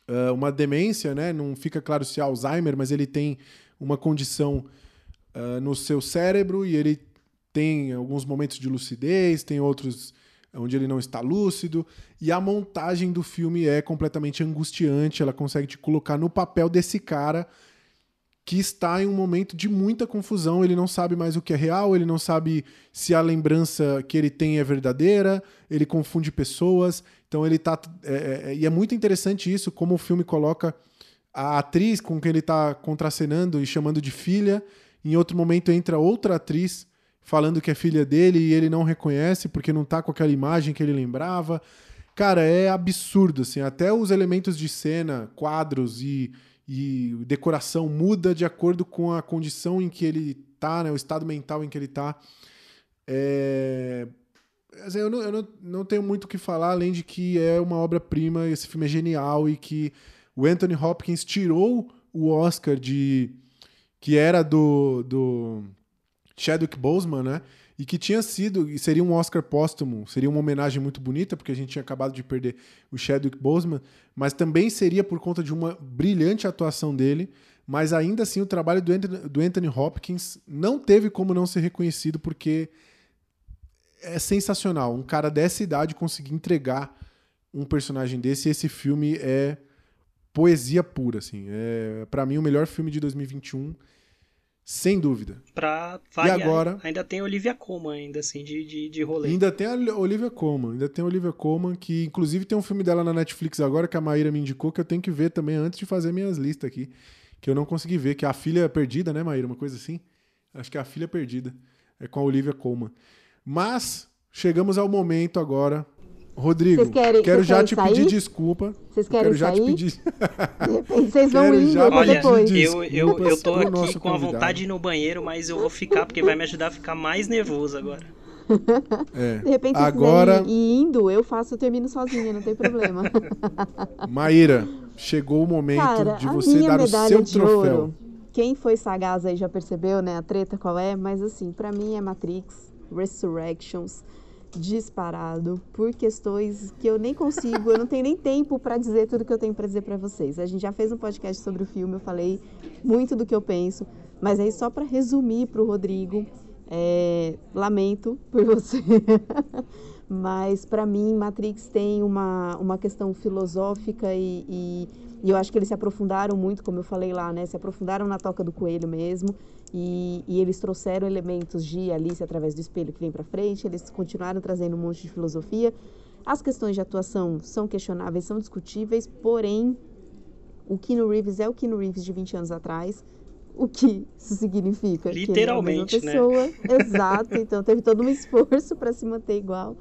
uh, uma demência, né? Não fica claro se é Alzheimer, mas ele tem uma condição uh, no seu cérebro e ele tem alguns momentos de lucidez, tem outros onde ele não está lúcido, e a montagem do filme é completamente angustiante, ela consegue te colocar no papel desse cara que está em um momento de muita confusão, ele não sabe mais o que é real, ele não sabe se a lembrança que ele tem é verdadeira, ele confunde pessoas, então ele tá. É, é, é e é muito interessante isso, como o filme coloca a atriz com quem ele está contracenando e chamando de filha, em outro momento entra outra atriz falando que é filha dele e ele não reconhece porque não tá com aquela imagem que ele lembrava. Cara, é absurdo, assim, até os elementos de cena, quadros e e decoração muda de acordo com a condição em que ele tá, né, o estado mental em que ele tá. É... Assim, eu, não, eu não, não tenho muito o que falar, além de que é uma obra-prima, esse filme é genial e que o Anthony Hopkins tirou o Oscar de que era do, do Chadwick Boseman, né? e que tinha sido, e seria um Oscar póstumo, seria uma homenagem muito bonita, porque a gente tinha acabado de perder o Chadwick Boseman, mas também seria por conta de uma brilhante atuação dele, mas ainda assim o trabalho do Anthony, do Anthony Hopkins não teve como não ser reconhecido, porque é sensacional. Um cara dessa idade conseguir entregar um personagem desse, e esse filme é poesia pura, assim. É, para mim, o melhor filme de 2021 sem dúvida. Pra variar, e agora, ainda tem Olivia Colman, ainda assim, de, de, de rolê. Ainda tem a Olivia Colman, ainda tem a Olivia Colman, que inclusive tem um filme dela na Netflix agora, que a Maíra me indicou, que eu tenho que ver também antes de fazer minhas listas aqui. Que eu não consegui ver, que é A Filha Perdida, né, Maíra? Uma coisa assim. Acho que é A Filha Perdida. É com a Olivia Colman. Mas chegamos ao momento agora Rodrigo, querem, quero já te sair? pedir desculpa. Vocês querem quero já te pedir. vocês vão ir Olha, depois. Eu, eu, eu tô aqui com a vontade de ir no banheiro, mas eu vou ficar porque vai me ajudar a ficar mais nervoso agora. É. De repente, agora... e indo, eu faço, eu termino sozinha, não tem problema. Maíra, chegou o momento Cara, de você dar o seu troféu. Ouro, quem foi sagaz aí já percebeu, né, a treta qual é, mas assim, para mim é Matrix, Resurrections, disparado por questões que eu nem consigo, eu não tenho nem tempo para dizer tudo que eu tenho para dizer para vocês. A gente já fez um podcast sobre o filme, eu falei muito do que eu penso, mas aí só para resumir para o Rodrigo, é, lamento por você, mas para mim Matrix tem uma, uma questão filosófica e, e, e eu acho que eles se aprofundaram muito, como eu falei lá, né? Se aprofundaram na toca do coelho mesmo. E, e, eles trouxeram elementos de Alice através do espelho que vem para frente, eles continuaram trazendo um monte de filosofia. As questões de atuação são questionáveis, são discutíveis, porém, o Keanu Reeves é o Keanu Reeves de 20 anos atrás. O que isso significa? Literalmente, que ele é a mesma pessoa. Né? Exato, então teve todo um esforço para se manter igual.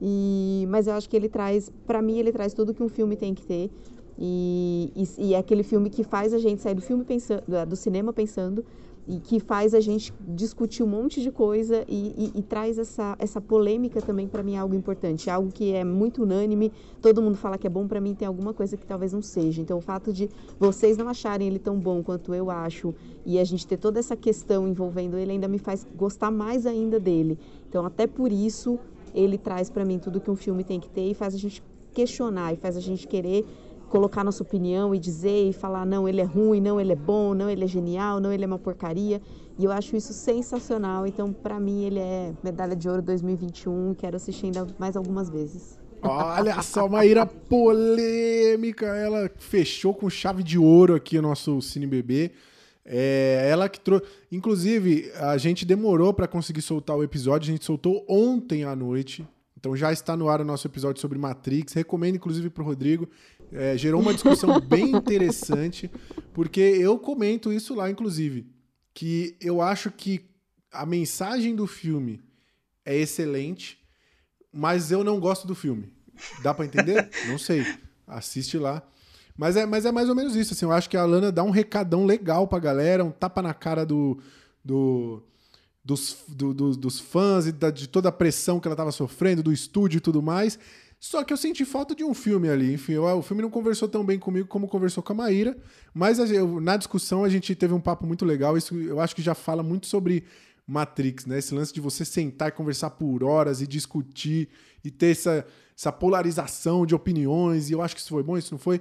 E, mas eu acho que ele traz, para mim, ele traz tudo que um filme tem que ter. E, e, e, é aquele filme que faz a gente sair do filme pensando, do cinema pensando, e que faz a gente discutir um monte de coisa e, e, e traz essa, essa polêmica também para mim é algo importante, algo que é muito unânime, todo mundo fala que é bom para mim tem alguma coisa que talvez não seja. Então o fato de vocês não acharem ele tão bom quanto eu acho e a gente ter toda essa questão envolvendo ele ainda me faz gostar mais ainda dele. Então até por isso ele traz para mim tudo que um filme tem que ter e faz a gente questionar e faz a gente querer colocar nossa opinião e dizer e falar não, ele é ruim, não, ele é bom, não, ele é genial, não, ele é uma porcaria. E eu acho isso sensacional. Então, para mim, ele é medalha de ouro 2021. Quero assistir ainda mais algumas vezes. Olha só, Maíra polêmica. Ela fechou com chave de ouro aqui o nosso Cine Bebê. É, ela que trouxe. Inclusive, a gente demorou para conseguir soltar o episódio. A gente soltou ontem à noite. Então já está no ar o nosso episódio sobre Matrix. Recomendo, inclusive, para o Rodrigo. É, gerou uma discussão bem interessante, porque eu comento isso lá, inclusive, que eu acho que a mensagem do filme é excelente, mas eu não gosto do filme. Dá para entender? não sei. Assiste lá. Mas é, mas é mais ou menos isso. Assim, eu acho que a Lana dá um recadão legal pra galera, um tapa na cara do, do, dos, do, do, dos fãs e da, de toda a pressão que ela estava sofrendo, do estúdio e tudo mais. Só que eu senti falta de um filme ali. Enfim, eu, o filme não conversou tão bem comigo como conversou com a Maíra. Mas eu, na discussão a gente teve um papo muito legal. Isso eu acho que já fala muito sobre Matrix, né? Esse lance de você sentar e conversar por horas e discutir e ter essa, essa polarização de opiniões. E eu acho que isso foi bom, isso não foi.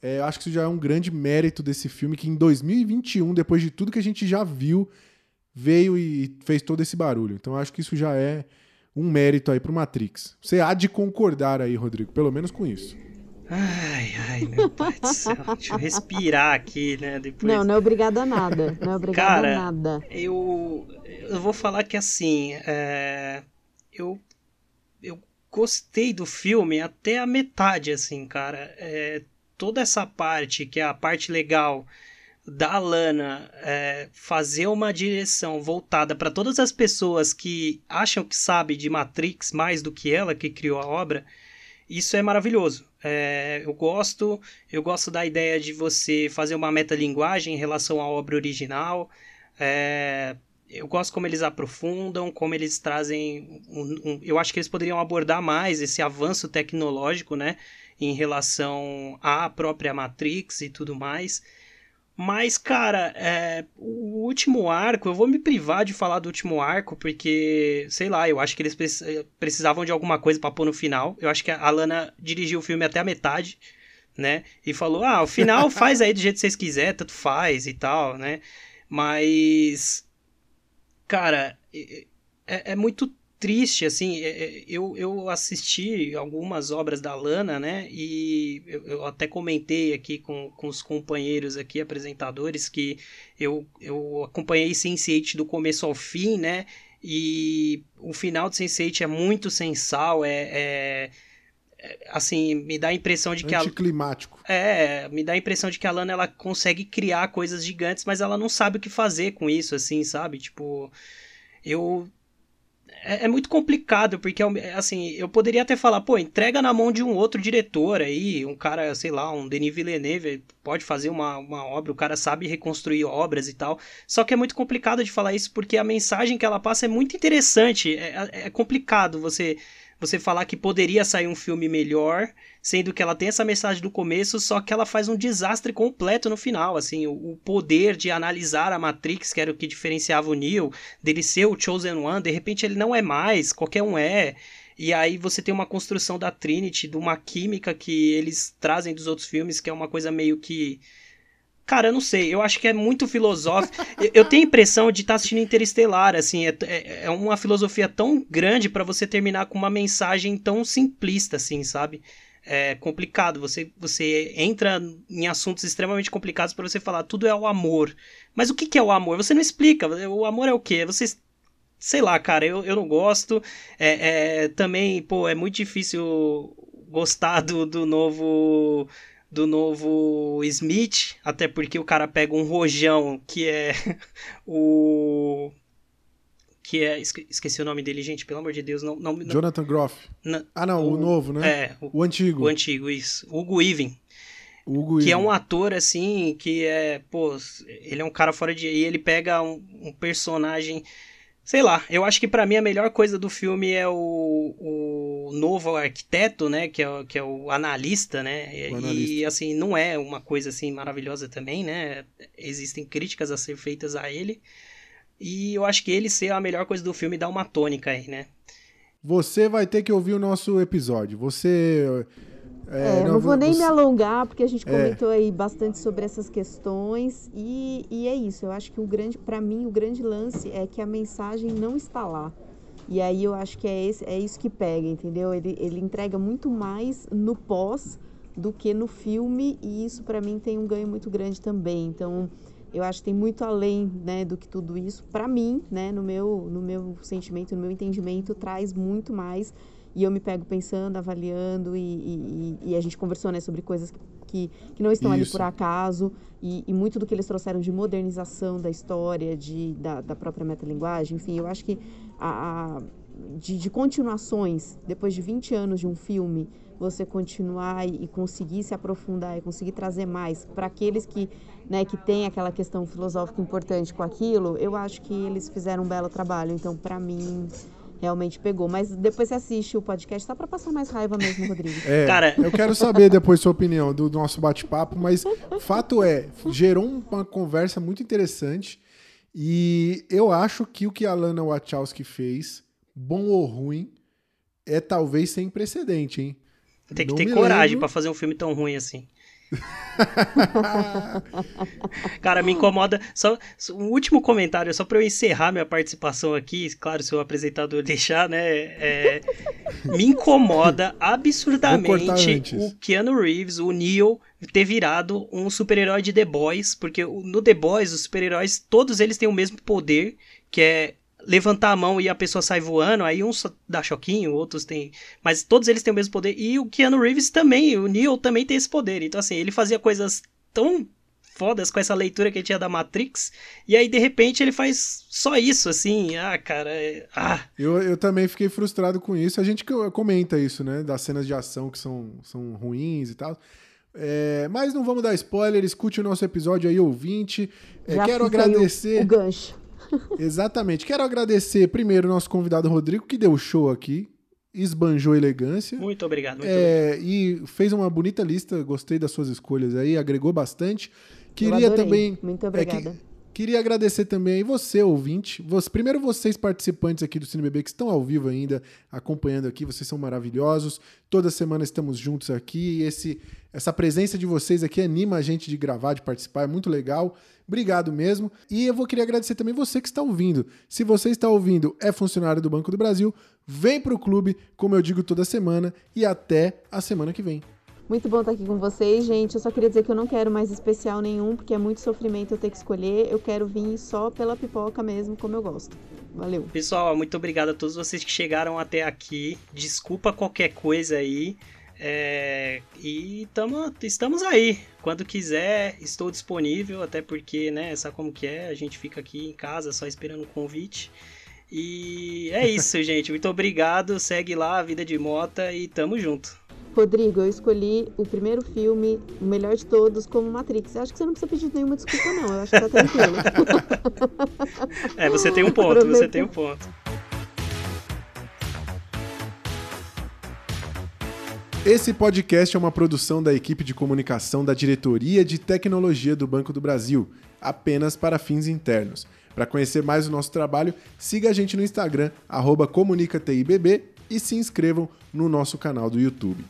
É, acho que isso já é um grande mérito desse filme, que em 2021, depois de tudo que a gente já viu, veio e fez todo esse barulho. Então acho que isso já é um mérito aí pro Matrix. Você há de concordar aí, Rodrigo, pelo menos com isso. Ai, ai, meu pai do céu. Deixa eu respirar aqui, né? Depois... Não, não é obrigado a nada. Não é obrigado Cara, a nada. Eu, eu vou falar que assim, é, eu, eu gostei do filme até a metade, assim, cara. É, toda essa parte, que é a parte legal da Lana é, fazer uma direção voltada para todas as pessoas que acham que sabe de Matrix mais do que ela que criou a obra, isso é maravilhoso. É, eu gosto, eu gosto da ideia de você fazer uma metalinguagem em relação à obra original. É, eu gosto como eles aprofundam, como eles trazem. Um, um, eu acho que eles poderiam abordar mais esse avanço tecnológico, né? Em relação à própria Matrix e tudo mais. Mas, cara, é, o último arco, eu vou me privar de falar do último arco, porque, sei lá, eu acho que eles precisavam de alguma coisa para pôr no final. Eu acho que a Lana dirigiu o filme até a metade, né? E falou: ah, o final faz aí do jeito que vocês quiserem, tanto faz e tal, né? Mas, cara, é, é muito triste, assim, é, é, eu, eu assisti algumas obras da Lana, né, e eu, eu, até comentei aqui com, com os companheiros aqui, apresentadores, que eu, eu acompanhei Sense8 do começo ao fim, né, e o final de Sense8 é muito sensal, é, é, é assim, me dá a impressão de que a É, me dá a impressão de que a Lana ela consegue criar coisas gigantes, mas ela não sabe o que fazer com isso, assim, sabe? Tipo, eu é, é, muito complicado, porque, assim, eu poderia até falar, pô, entrega na mão de um outro diretor aí, um cara, sei lá, um Denis Villeneuve, pode fazer uma, uma obra, o cara sabe reconstruir obras e tal. Só que é muito complicado de falar isso, porque a mensagem que ela passa é muito interessante. É, é, é complicado você você falar que poderia sair um filme melhor, sendo que ela tem essa mensagem do começo, só que ela faz um desastre completo no final, assim, o, o poder de analisar a Matrix, que era o que diferenciava o Neo, dele ser o Chosen One, de repente ele não é mais, qualquer um é. E aí você tem uma construção da Trinity, de uma química que eles trazem dos outros filmes, que é uma coisa meio que Cara, eu não sei, eu acho que é muito filosófico. eu tenho a impressão de estar tá assistindo Interestelar, assim, é, é, é uma filosofia tão grande para você terminar com uma mensagem tão simplista, assim, sabe? É complicado, você, você entra em assuntos extremamente complicados para você falar tudo é o amor. Mas o que, que é o amor? Você não explica, o amor é o quê? Você sei lá, cara, eu, eu não gosto. É, é, também, pô, é muito difícil gostar do, do novo do novo Smith, até porque o cara pega um rojão que é o que é esqueci o nome dele, gente, pelo amor de Deus, não, não Jonathan Groff. ah, não, o, o, novo, né? É, o, o, antigo. O antigo, isso. Hugo Even. Hugo que Even. é um ator assim que é, pô, ele é um cara fora de e ele pega um, um personagem Sei lá, eu acho que para mim a melhor coisa do filme é o, o novo arquiteto, né? Que é, que é o analista, né? O analista. E assim, não é uma coisa assim maravilhosa também, né? Existem críticas a ser feitas a ele. E eu acho que ele ser a melhor coisa do filme dá uma tônica aí, né? Você vai ter que ouvir o nosso episódio. Você é, é, não, não vou nem me alongar, porque a gente é. comentou é. aí bastante sobre essas questões. E, e é isso, eu acho que o grande, para mim, o grande lance é que a mensagem não está lá. E aí eu acho que é, esse, é isso que pega, entendeu? Ele, ele entrega muito mais no pós do que no filme, e isso para mim tem um ganho muito grande também. Então, eu acho que tem muito além né, do que tudo isso. Para mim, né, no, meu, no meu sentimento, no meu entendimento, traz muito mais e eu me pego pensando, avaliando, e, e, e a gente conversou né, sobre coisas que, que não estão Isso. ali por acaso, e, e, muito do que eles trouxeram de modernização da história, de, da, da própria metalinguagem, enfim, eu acho que a, a de, de, continuações, depois de 20 anos de um filme, você continuar e, e conseguir se aprofundar e conseguir trazer mais para aqueles que, né, que têm aquela questão filosófica importante com aquilo, eu acho que eles fizeram um belo trabalho. Então, para mim, realmente pegou. Mas depois você assiste o podcast só para passar mais raiva mesmo, Rodrigo. É, Cara, eu quero saber depois sua opinião do, do nosso bate-papo, mas fato é, gerou uma conversa muito interessante e eu acho que o que a Lana Wachowski fez, bom ou ruim, é talvez sem precedente, hein? Tem que Não ter coragem para fazer um filme tão ruim assim. Cara, me incomoda. Só um último comentário, só para eu encerrar minha participação aqui. Claro, se o apresentador deixar, né? É, me incomoda absurdamente o Keanu Reeves, o Neo, ter virado um super-herói de The Boys, porque no The Boys, os super-heróis, todos eles têm o mesmo poder, que é levantar a mão e a pessoa sai voando, aí uns dá choquinho, outros tem. Mas todos eles têm o mesmo poder. E o Keanu Reeves também, o Neo também tem esse poder. Então, assim, ele fazia coisas tão fodas com essa leitura que ele tinha da Matrix, e aí de repente ele faz só isso, assim, ah, cara, é... ah. Eu, eu também fiquei frustrado com isso, a gente comenta isso, né, das cenas de ação que são, são ruins e tal, é, mas não vamos dar spoiler, escute o nosso episódio aí, ouvinte, é, quero agradecer... O, o gancho. Exatamente. Quero agradecer primeiro o nosso convidado Rodrigo, que deu o show aqui, esbanjou elegância. Muito obrigado. Muito é, obrigado. E fez uma bonita lista, gostei das suas escolhas aí, agregou bastante. Queria também. Muito obrigada. É, que, queria agradecer também você, ouvinte. Você, primeiro, vocês, participantes aqui do CineBB, que estão ao vivo ainda, acompanhando aqui, vocês são maravilhosos. Toda semana estamos juntos aqui. E esse, essa presença de vocês aqui anima a gente de gravar, de participar, é muito legal. Obrigado mesmo. E eu vou querer agradecer também você que está ouvindo. Se você está ouvindo, é funcionário do Banco do Brasil, vem para o clube, como eu digo toda semana, e até a semana que vem. Muito bom estar aqui com vocês, gente. Eu só queria dizer que eu não quero mais especial nenhum, porque é muito sofrimento eu ter que escolher. Eu quero vir só pela pipoca mesmo, como eu gosto. Valeu. Pessoal, muito obrigado a todos vocês que chegaram até aqui. Desculpa qualquer coisa aí. É, e tamo, estamos aí. Quando quiser, estou disponível, até porque, né, sabe como que é? A gente fica aqui em casa só esperando o convite. E é isso, gente. Muito obrigado. Segue lá a Vida de Mota e tamo junto. Rodrigo, eu escolhi o primeiro filme, o melhor de todos, como Matrix. Eu acho que você não precisa pedir nenhuma desculpa, não. Eu acho que tá tranquilo. é, você tem um ponto, você tem um ponto. Esse podcast é uma produção da equipe de comunicação da Diretoria de Tecnologia do Banco do Brasil, apenas para fins internos. Para conhecer mais o nosso trabalho, siga a gente no Instagram, comunicatibb e se inscrevam no nosso canal do YouTube.